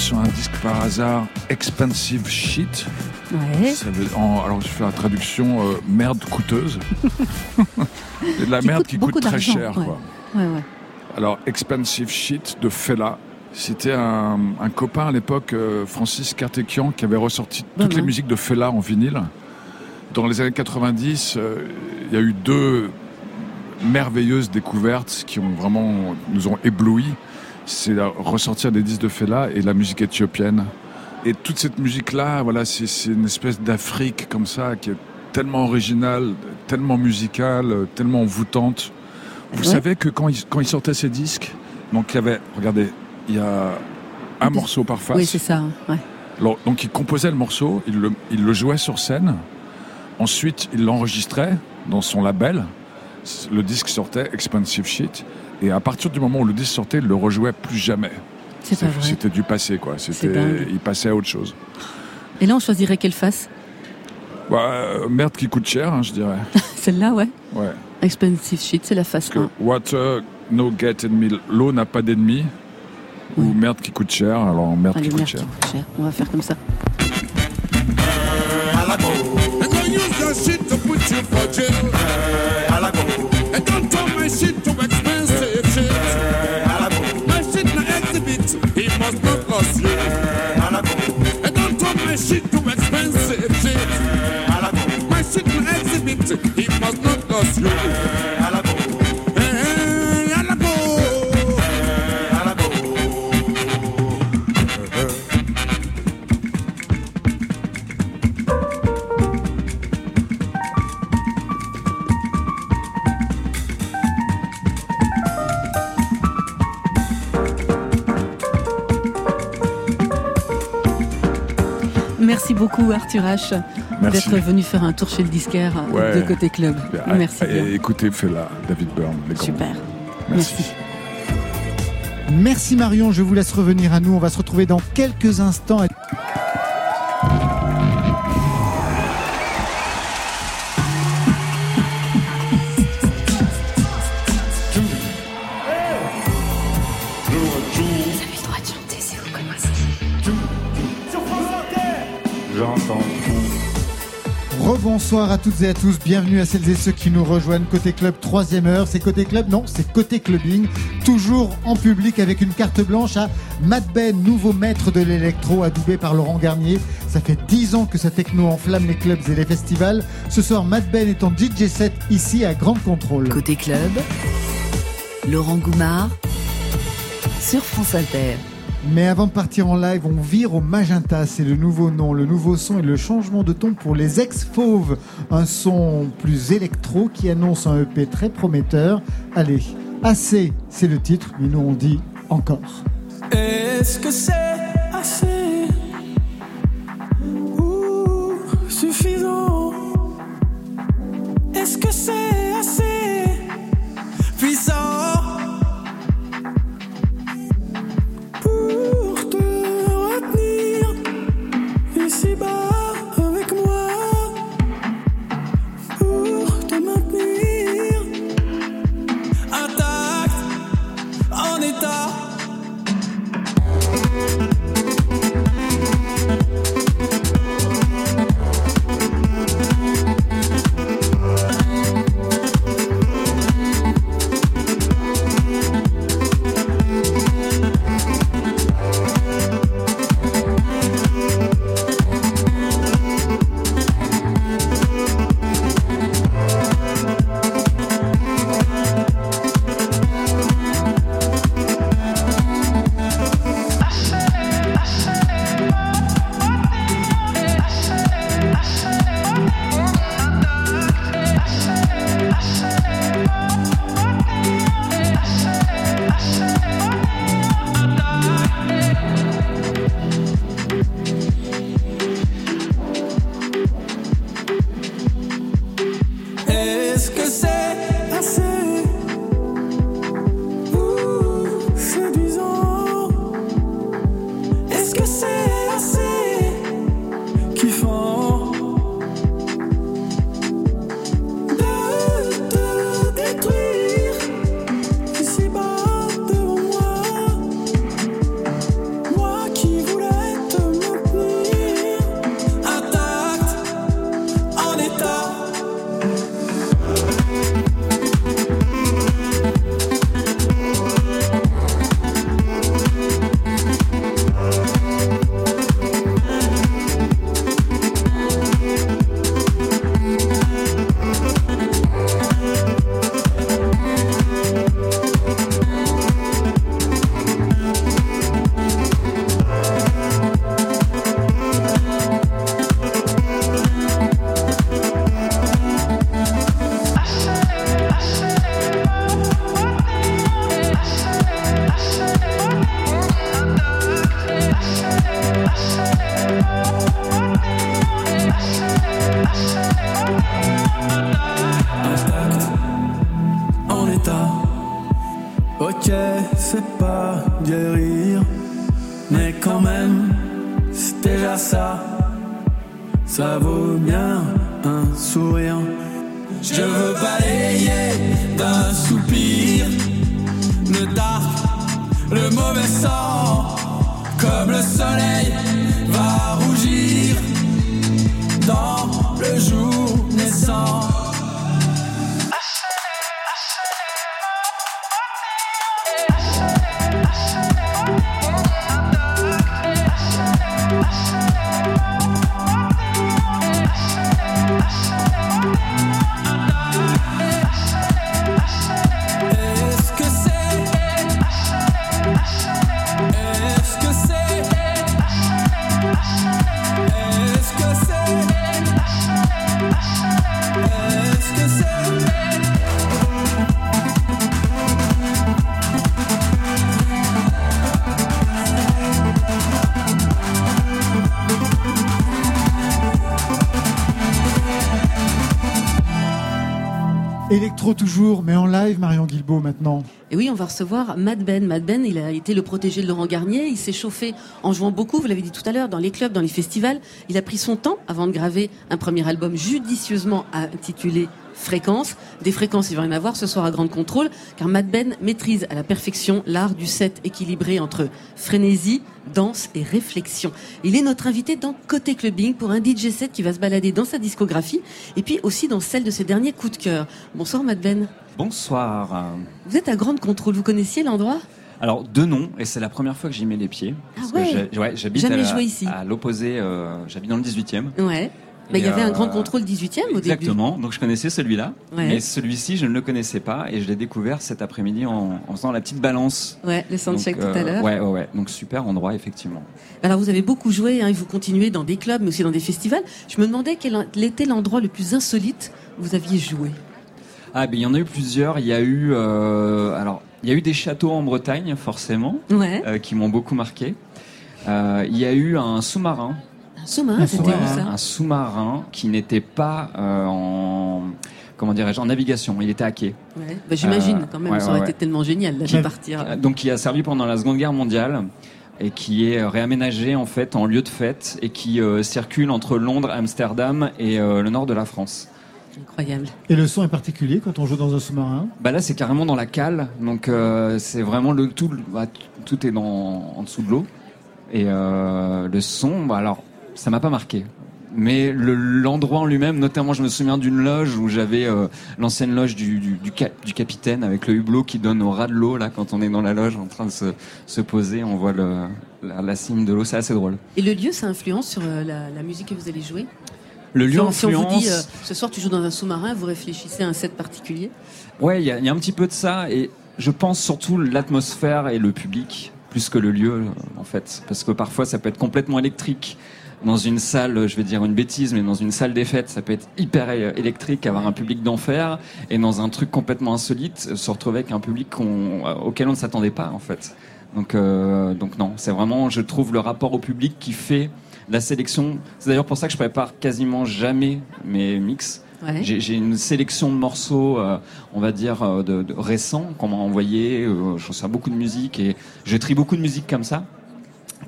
sur un disque par hasard, Expensive Shit. Ouais. alors je fais la traduction euh, merde coûteuse. <laughs> de la merde qui coûte très cher. Quoi. Alors Expensive Shit de Fela. C'était un, copain à l'époque, euh, Francis Cartekian, qui avait ressorti toutes les musiques de Fela en vinyle. Dans les années 90, euh, il y a eu deux merveilleuses découvertes qui ont vraiment nous ont ébloui. C'est ressortir des disques de Fela et la musique éthiopienne. Et toute cette musique-là, voilà, c'est une espèce d'Afrique comme ça qui est tellement originale, tellement musicale, tellement envoûtante. Vous savez que quand il, quand il sortait ces disques, donc il y avait, regardez, il y a un morceau par face. Oui, c'est ça. Ouais. donc il composait le morceau, il le, il le jouait sur scène. Ensuite, il l'enregistrait dans son label. Le disque sortait, Expensive Shit. Et à partir du moment où le disque sortait, il le rejouait plus jamais. C'était du passé, quoi. C'était, il passait à autre chose. Et là, on choisirait quelle face? Bah, Merde qui coûte cher, hein, je dirais. <laughs> Celle-là, ouais. Ouais. Expensive Shit, c'est la face Parce que Water, No Get Enemy, l'eau n'a pas d'ennemi. Ou merde qui coûte cher, alors merde, Allez, qui, merde coûte cher. qui coûte cher. On va faire comme ça. Must not cost you. And don't turn my shit to expensive shit. My shit na exhibit, he must not cost you. Eh, beaucoup Arthur H Merci. d'être venu faire un tour chez le disquaire Ouais. de Côté Club. Ah, Merci bien. Et écoutez, fais-la, David Byrne. les grands. Super. Merci. Merci Marion, je vous laisse revenir à nous. On va se retrouver dans quelques instants. Rebonsoir à toutes et à tous, bienvenue à celles et ceux qui nous rejoignent Côté Club, troisième heure. C'est Côté Club? Non, c'est Côté Clubbing. Toujours en public avec une carte blanche à Matt Ben, nouveau maître de l'électro, adoubé par Laurent Garnier. Ça fait dix ans que sa techno enflamme les clubs et les festivals. Ce soir, Matt Ben est en DJ set ici à Grande Contrôle. Côté club, Laurent Goumard sur France Inter. Mais avant de partir en live, on vire au magenta. C'est le nouveau nom, le nouveau son et le changement de ton pour les ex-fauves. Un son plus électro qui annonce un EP très prometteur. Allez, assez, c'est le titre, mais nous on dit encore. Est-ce que c'est assez maintenant. Et oui, on va recevoir Mad Ben. Mad Ben, il a été le protégé de Laurent Garnier. Il s'est chauffé en jouant beaucoup, vous l'avez dit tout à l'heure, dans les clubs, dans les festivals. Il a pris son temps avant de graver un premier album judicieusement intitulé Fréquences. Des fréquences, il va en avoir ce soir à Grande Contrôle, car Mad Ben maîtrise à la perfection l'art du set équilibré entre frénésie, danse et réflexion. Il est notre invité dans Côté Clubbing pour un DJ set qui va se balader dans sa discographie et puis aussi dans celle de ses derniers coups de cœur. Bonsoir Mad Ben. Bonsoir. Vous êtes à Grande Contrôle, vous connaissiez l'endroit? Alors, deux noms, et c'est la première fois que j'y mets les pieds. Parce ouais. que j'ai- ouais, j'habite Jamais à, joué ici. à l'opposé, euh, j'habite dans le 18e. Ouais. Bah, il y avait un euh, Grand Contrôle 18e au début. Exactement, donc je connaissais celui-là, Ouais. mais celui-ci je ne le connaissais pas et je l'ai découvert cet après-midi en, en faisant la petite balance. Ouais, le soundcheck Donc, tout à euh, l'heure. Ouais, ouais, ouais, donc super endroit effectivement. Alors vous avez beaucoup joué, hein, et vous continuez dans des clubs, mais aussi dans des festivals. Je me demandais quel était l'endroit le plus insolite où vous aviez joué? Ah, ben il y en a eu plusieurs. Il y a eu, euh, alors, il y a eu des châteaux en Bretagne, forcément, Ouais. euh, qui m'ont beaucoup marqué. Euh, il y a eu un sous-marin. Un sous-marin, c'était où ça Un sous-marin qui n'était pas euh, en, comment dirais-je, en navigation. Il était à quai. Ouais. Bah, J'imagine Euh, quand même, ouais, ça aurait ouais, été tellement génial ouais. partir. Donc, qui a servi pendant la Seconde Guerre mondiale et qui est réaménagé en fait en lieu de fête et qui euh, circule entre Londres, Amsterdam et euh, le nord de la France. Incroyable. Et le son est particulier quand on joue dans un sous-marin? Bah là, c'est carrément dans la cale, donc euh, c'est vraiment le tout. bah, tout est dans, en dessous de l'eau et euh, le son. Bah alors, ça m'a pas marqué. Mais le- l'endroit en lui-même, notamment, je me souviens d'une loge où j'avais euh, l'ancienne loge du, du, du, cap- du capitaine avec le hublot qui donne au ras de l'eau. Là, quand on est dans la loge en train de se, se poser, on voit le, la, la cime de l'eau. C'est assez drôle. Et le lieu, ça influence sur la, la musique que vous allez jouer? Le lieu Si on- Si on vous dit, influence- euh, ce soir tu joues dans un sous-marin, vous réfléchissez à un set particulier Ouais, il y, a- il y a un petit peu de ça, et je pense surtout l'atmosphère et le public, plus que le lieu, en fait. Parce que parfois, ça peut être complètement électrique. Dans une salle, je vais dire une bêtise, mais dans une salle des fêtes, ça peut être hyper euh, électrique, avoir un public d'enfer, et dans un truc complètement insolite, se retrouver avec un public euh, auquel on ne s'attendait pas, en fait. Donc, euh, donc non, c'est vraiment, je trouve, le rapport au public qui fait la sélection. C'est d'ailleurs pour ça que je prépare quasiment jamais mes mix. Ouais. J'ai une sélection de morceaux, euh, on va dire, euh, de, de récents qu'on m'a envoyé. Euh, je reçois beaucoup de musique et je trie beaucoup de musique comme ça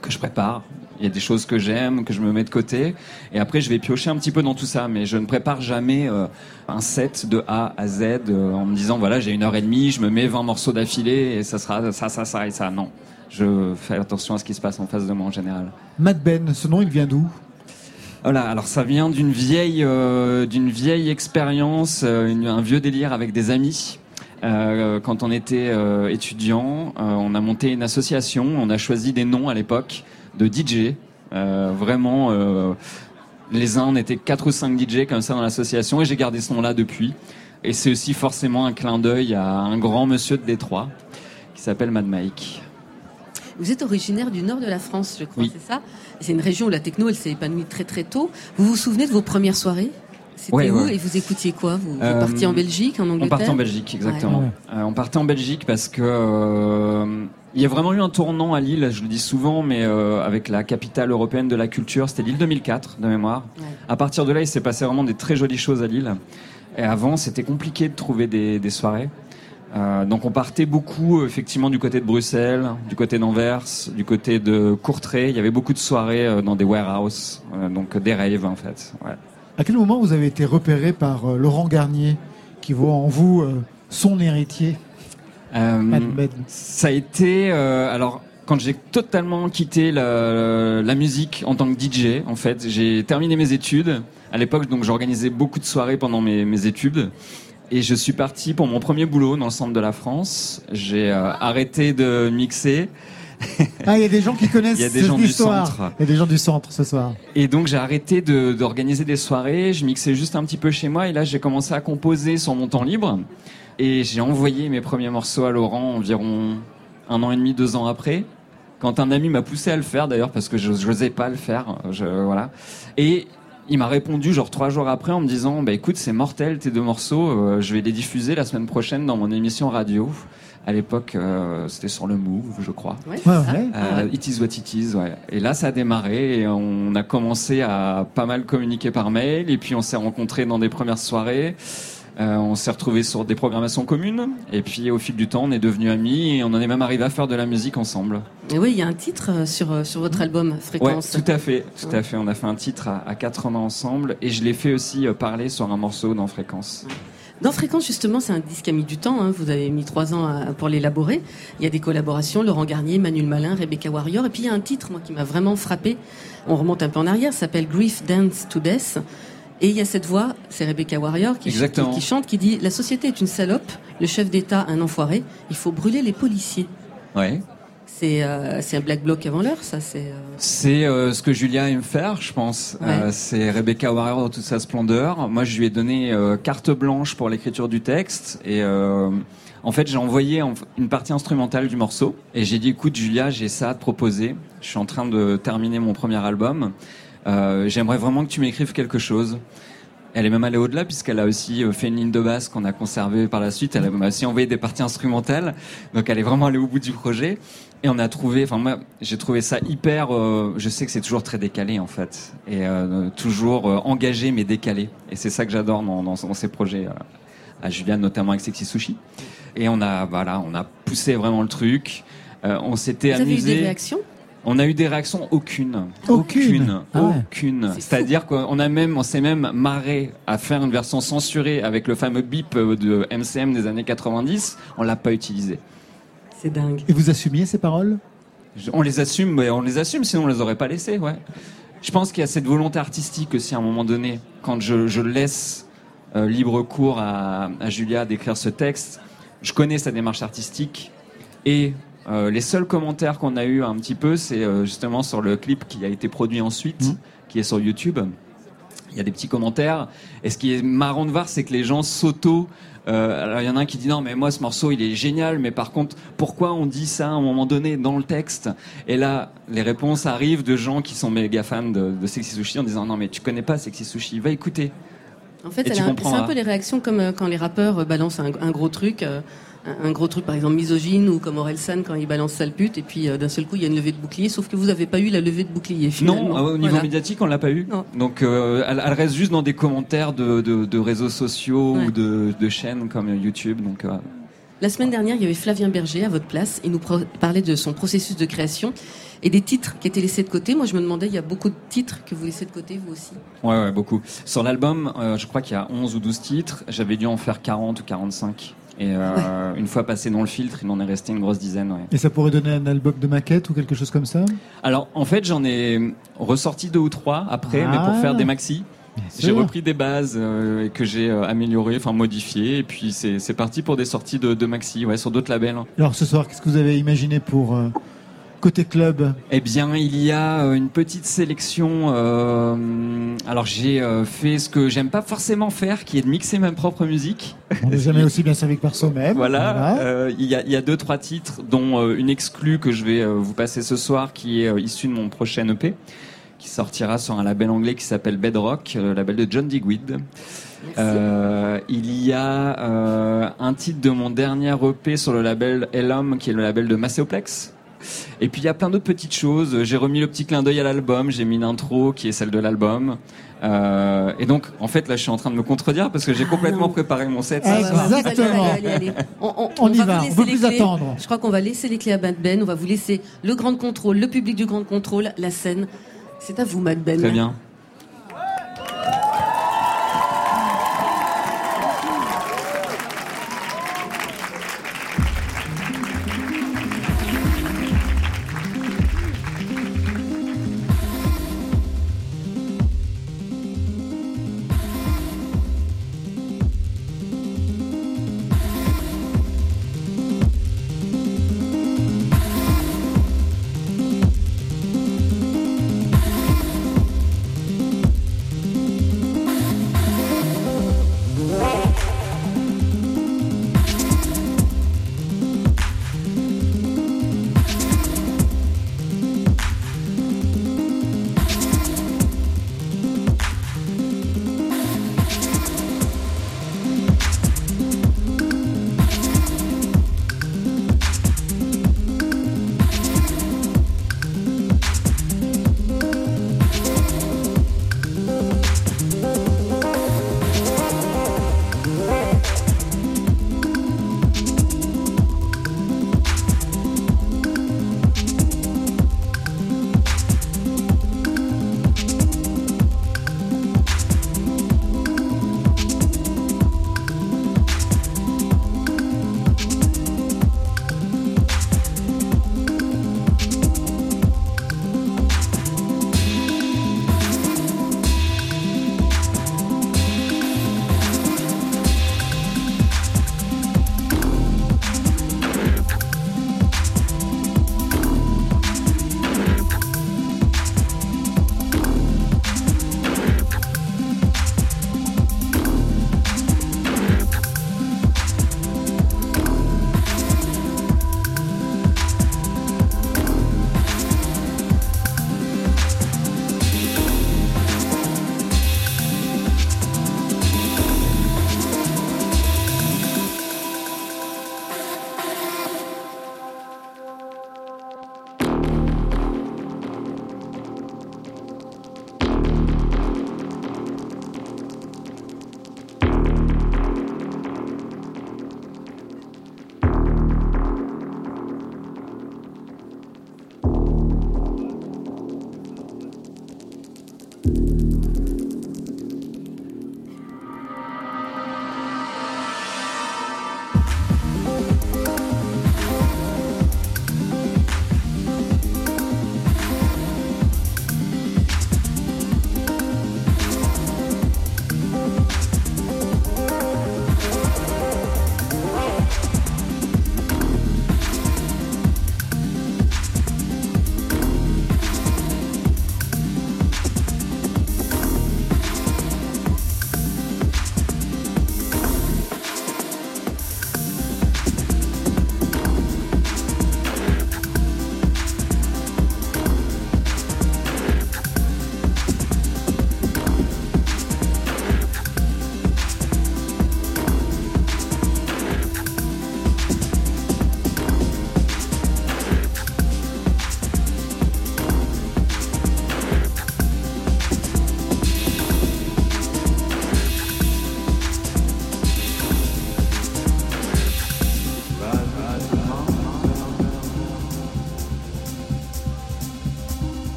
que je prépare. Il y a des choses que j'aime, que je me mets de côté. Et après, je vais piocher un petit peu dans tout ça. Mais je ne prépare jamais euh, un set de A à Z en me disant, voilà, j'ai une heure et demie, je me mets 20 morceaux d'affilée et ça sera ça, ça, ça et ça. Non. Je fais attention à ce qui se passe en face de moi en général. Mad Ben, ce nom, il vient d'où? Voilà, alors ça vient d'une vieille, euh, d'une vieille expérience, euh, un vieux délire avec des amis. Euh, quand on était étudiant, on a monté une association, on a choisi des noms à l'époque de DJ. Vraiment, les uns, on était quatre ou cinq DJ comme ça dans l'association et j'ai gardé ce nom-là depuis. Et c'est aussi forcément un clin d'œil à un grand monsieur de Détroit qui s'appelle Mad Mike. Vous êtes originaire du nord de la France, je crois, Oui. c'est ça? C'est une région où la techno, elle s'est épanouie très très tôt. Vous vous souvenez de vos premières soirées? C'était Ouais, où ouais. Et vous écoutiez quoi Vous, vous Euh, partiez en Belgique, en Angleterre On partait en Belgique, exactement. Ouais. Euh, on partait en Belgique parce que euh, il y a vraiment eu un tournant à Lille, je le dis souvent, mais euh, avec la capitale européenne de la culture, c'était Lille 2004 de mémoire. À partir de là, il s'est passé vraiment des très jolies choses à Lille. Et avant, c'était compliqué de trouver des, des soirées. Euh, donc on partait beaucoup effectivement du côté de Bruxelles, du côté d'Anvers, du côté de Courtrai. Il y avait beaucoup de soirées euh, dans des warehouses, euh, donc des raves en fait. Ouais. À quel moment vous avez été repéré par euh, Laurent Garnier, qui voit en vous euh, son héritier Euh, ça a été euh, alors quand j'ai totalement quitté la, la musique en tant que DJ en fait j'ai terminé mes études à l'époque donc j'organisais beaucoup de soirées pendant mes, mes études et je suis parti pour mon premier boulot dans le centre de la France j'ai euh, arrêté de mixer Ah, il y a des gens qui <laughs> connaissent y a des gens du centre. Il y a des gens du centre ce soir. Et donc j'ai arrêté de- d'organiser des soirées, je mixais juste un petit peu chez moi et là j'ai commencé à composer sur mon temps libre et j'ai envoyé mes premiers morceaux à Laurent environ un an et demi, deux ans après. Quand un ami m'a poussé à le faire d'ailleurs parce que je n'osais pas le faire, je, voilà. Et il m'a répondu genre trois jours après en me disant bah écoute c'est mortel tes deux morceaux, euh, je vais les diffuser la semaine prochaine dans mon émission radio. À l'époque euh, c'était sur le Move je crois. Ouais, c'est ça. Ouais. Euh, It is what it is, ouais. Et là, ça a démarré et on a commencé à pas mal communiquer par mail et puis on s'est rencontrés dans des premières soirées. Euh, on s'est retrouvés sur des programmations communes et puis au fil du temps, on est devenus amis et on en est même arrivé à faire de la musique ensemble. Et oui, il y a un titre euh, sur, euh, sur votre album, Ouais, Fréquence. tout à fait, tout à fait. On a fait un titre à, à quatre mains ensemble et je l'ai fait aussi parler sur un morceau dans Fréquence. Dans Fréquence, justement, c'est un disque qui a mis du temps. hein. Vous avez mis trois ans à- pour l'élaborer. Il y a des collaborations, Laurent Garnier, Manuel Malin, Rebecca Warrior. Et puis il y a un titre, moi, qui m'a vraiment frappé. On remonte un peu en arrière, ça s'appelle Grief Dance to Death. Et il y a cette voix, c'est Rebecca Warrior qui, Exactement. qui- qui chante, qui dit La société est une salope, le chef d'État un enfoiré, il faut brûler les policiers. Ouais. C'est euh, c'est un black bloc avant l'heure, ça. C'est euh, C'est euh, ce que Julia aime faire, je pense. Ouais. C'est Rebecca Warrior dans toute sa splendeur. Moi, je lui ai donné carte blanche pour l'écriture du texte et en fait, j'ai envoyé en- une partie instrumentale du morceau et j'ai dit écoute, Julia, j'ai ça à te proposer. Je suis en train de terminer mon premier album. Euh, J'aimerais vraiment que tu m'écrives quelque chose. Elle est même allée au-delà puisqu'elle a aussi euh, fait une ligne de basse qu'on a conservée par la suite. Elle m'a aussi envoyé des parties instrumentales. Donc elle est vraiment allée au bout du projet. Et on a trouvé, enfin moi j'ai trouvé ça hyper, euh, je sais que c'est toujours très décalé en fait. Et euh, toujours euh, engagé mais décalé. Et c'est ça que j'adore dans, dans, dans ces projets. euh, à Juliane notamment avec Sexy Sushi. Et on a, voilà, on a poussé vraiment le truc. Euh, on s'était Vous avez eu amusé. des réactions? On a eu des réactions aucune, Aucune Ah ouais. aucune. C'est-à-dire qu'on a même, on s'est même marré à faire une version censurée avec le fameux bip euh, de MCM des années 90. On l'a pas utilisé. C'est dingue. Et vous assumiez ces paroles? Je- On les assume, mais on les assume, sinon on les aurait pas laissés, ouais. Je pense qu'il y a cette volonté artistique aussi à un moment donné, quand je, je laisse euh, libre cours à, à Julia d'écrire ce texte, je connais sa démarche artistique et euh, les seuls commentaires qu'on a eu un petit peu, c'est euh, justement sur le clip qui a été produit ensuite, qui est sur YouTube. Il y a des petits commentaires. Et ce qui est marrant de voir, c'est que les gens s'auto. euh, alors il y en a un qui dit non mais moi ce morceau il est génial mais par contre pourquoi on dit ça à un moment donné dans le texte? Et là les réponses arrivent de gens qui sont méga fans de, de Sexy Sushi en disant non mais tu connais pas Sexy Sushi va écouter En fait, Et elle tu a un- c'est un peu les réactions comme euh, quand les rappeurs euh, balancent un, un gros truc, euh, un, un gros truc par exemple misogyne ou comme Orelsan quand il balance sale pute et puis euh, d'un seul coup il y a une levée de bouclier, sauf que vous n'avez pas eu la levée de bouclier finalement. Non, euh, au niveau Voilà. médiatique, on l'a pas eu. Donc, euh, elle, elle reste juste dans des commentaires de, de, de réseaux sociaux Ouais. ou de, de chaînes comme YouTube. Donc, euh, La semaine dernière, il y avait Flavien Berger à votre place. Il nous parlait de son processus de création et des titres qui étaient laissés de côté. Moi, je me demandais, il y a beaucoup de titres que vous laissez de côté, vous aussi. ouais, ouais, beaucoup. Sur l'album, euh, je crois qu'il y a 11 ou 12 titres. J'avais dû en faire 40 ou 45. Et euh, une fois passé dans le filtre, il en est resté une grosse dizaine. Ouais. Et ça pourrait donner un album de maquette ou quelque chose comme ça Alors, en fait, j'en ai ressorti deux ou trois après, mais pour Ah. faire des maxi. J'ai repris des bases euh, que j'ai euh, améliorées, enfin modifiées, et puis c'est parti pour des sorties de, de maxi, ouais, sur d'autres labels. Alors ce soir, qu'est-ce que vous avez imaginé pour euh, côté club Eh bien, il y a euh, une petite sélection. euh, alors, j'ai euh, fait ce que j'aime pas forcément faire, qui est de mixer ma propre musique. On n'est jamais aussi bien servi que par soi-même. Voilà, euh, il y, a, il y a deux trois titres, dont une exclue que je vais vous passer ce soir, qui est issue de mon prochain EP, qui sortira sur un label anglais qui s'appelle Bedrock, le label de John Digweed. Euh, il y a euh, un titre de mon dernier EP sur le label Elom, qui est le label de Macéoplex. Et puis il y a plein d'autres petites choses. J'ai remis le petit clin d'œil à l'album, j'ai mis une intro qui est celle de l'album. Euh, et donc, en fait, là, je suis en train de me contredire parce que j'ai complètement préparé mon set. Exactement. Allez, allez, allez. On, On y va va, vous laisser on peut plus attendre. Je crois qu'on va laisser les clés à Mad Ben. On va vous laisser le grand contrôle, le public du grand contrôle, la scène. C'est à vous, Mad Ben. Très bien.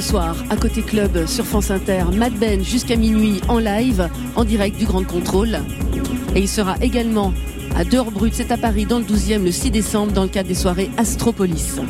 Ce soir à Côté Club sur France Inter, Mad Ben jusqu'à minuit en live, en direct du Grand Contrôle. Et il sera également à Dehors Brut, c'est à Paris dans le 12e le 6 décembre dans le cadre des soirées Astropolis.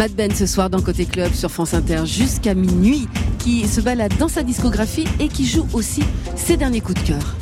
Mad Ben ce soir dans Côté Club sur France Inter jusqu'à minuit, qui se balade dans sa discographie et qui joue aussi ses derniers coups de cœur.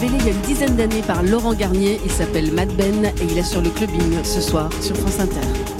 Révélé il y a une dizaine d'années par Laurent Garnier. Il s'appelle Mad Ben et il est sur le clubbing ce soir sur France Inter.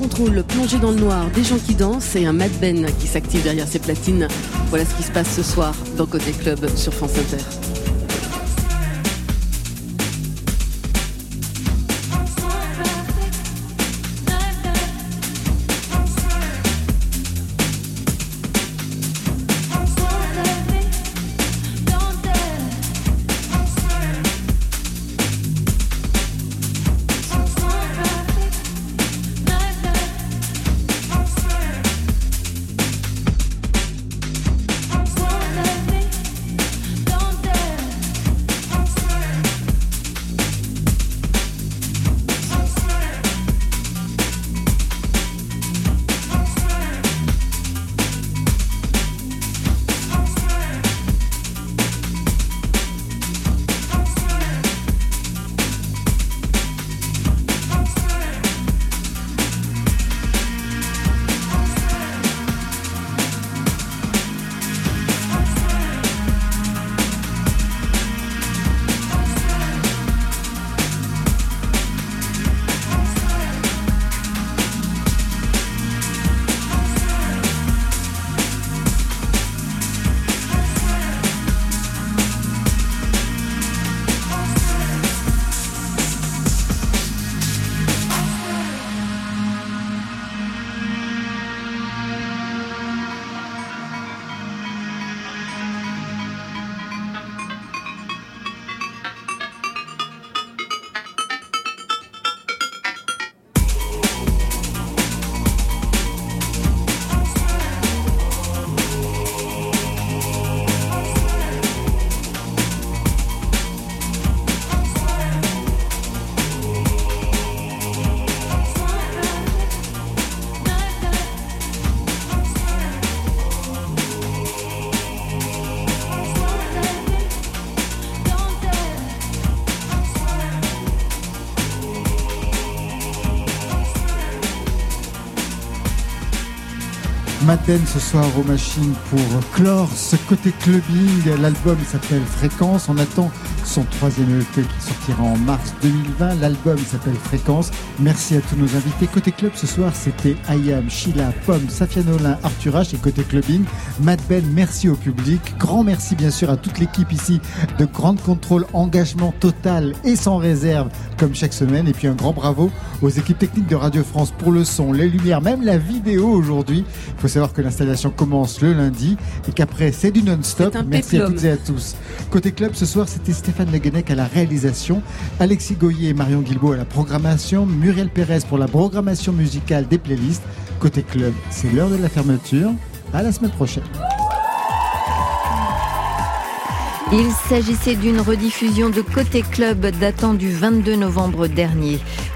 Contrôle plongé dans le noir, des gens qui dansent et un Mad Ben qui s'active derrière ses platines. Voilà ce qui se passe ce soir dans Côté Club sur France Inter. Ce soir aux machines pour clore ce côté clubbing. L'album s'appelle Fréquence. On attend son troisième EP qui sortira en mars 2020. L'album s'appelle Fréquence. Merci à tous nos invités. Côté club ce soir, c'était Ayam, Sheila, Pomme, Safia Nolin, Arthur H et côté clubbing. Matt Ben, merci au public. Grand merci bien sûr à toute l'équipe ici de Grande Contrôle, engagement total et sans réserve comme chaque semaine. Et puis un grand bravo aux équipes techniques de Radio France pour le son, les lumières, même la vidéo aujourd'hui. Il faut savoir que l'installation commence le lundi et qu'après c'est du non-stop. Merci à toutes et à tous. Côté club ce soir, c'était Stéphane Leguenec à la réalisation, Alexis Goyer et Marion Guilbault à la programmation, Muriel Pérez pour la programmation musicale des playlists. Côté club, c'est l'heure de la fermeture. À la semaine prochaine. Il s'agissait d'une rediffusion de Côté Club datant du 22 novembre dernier.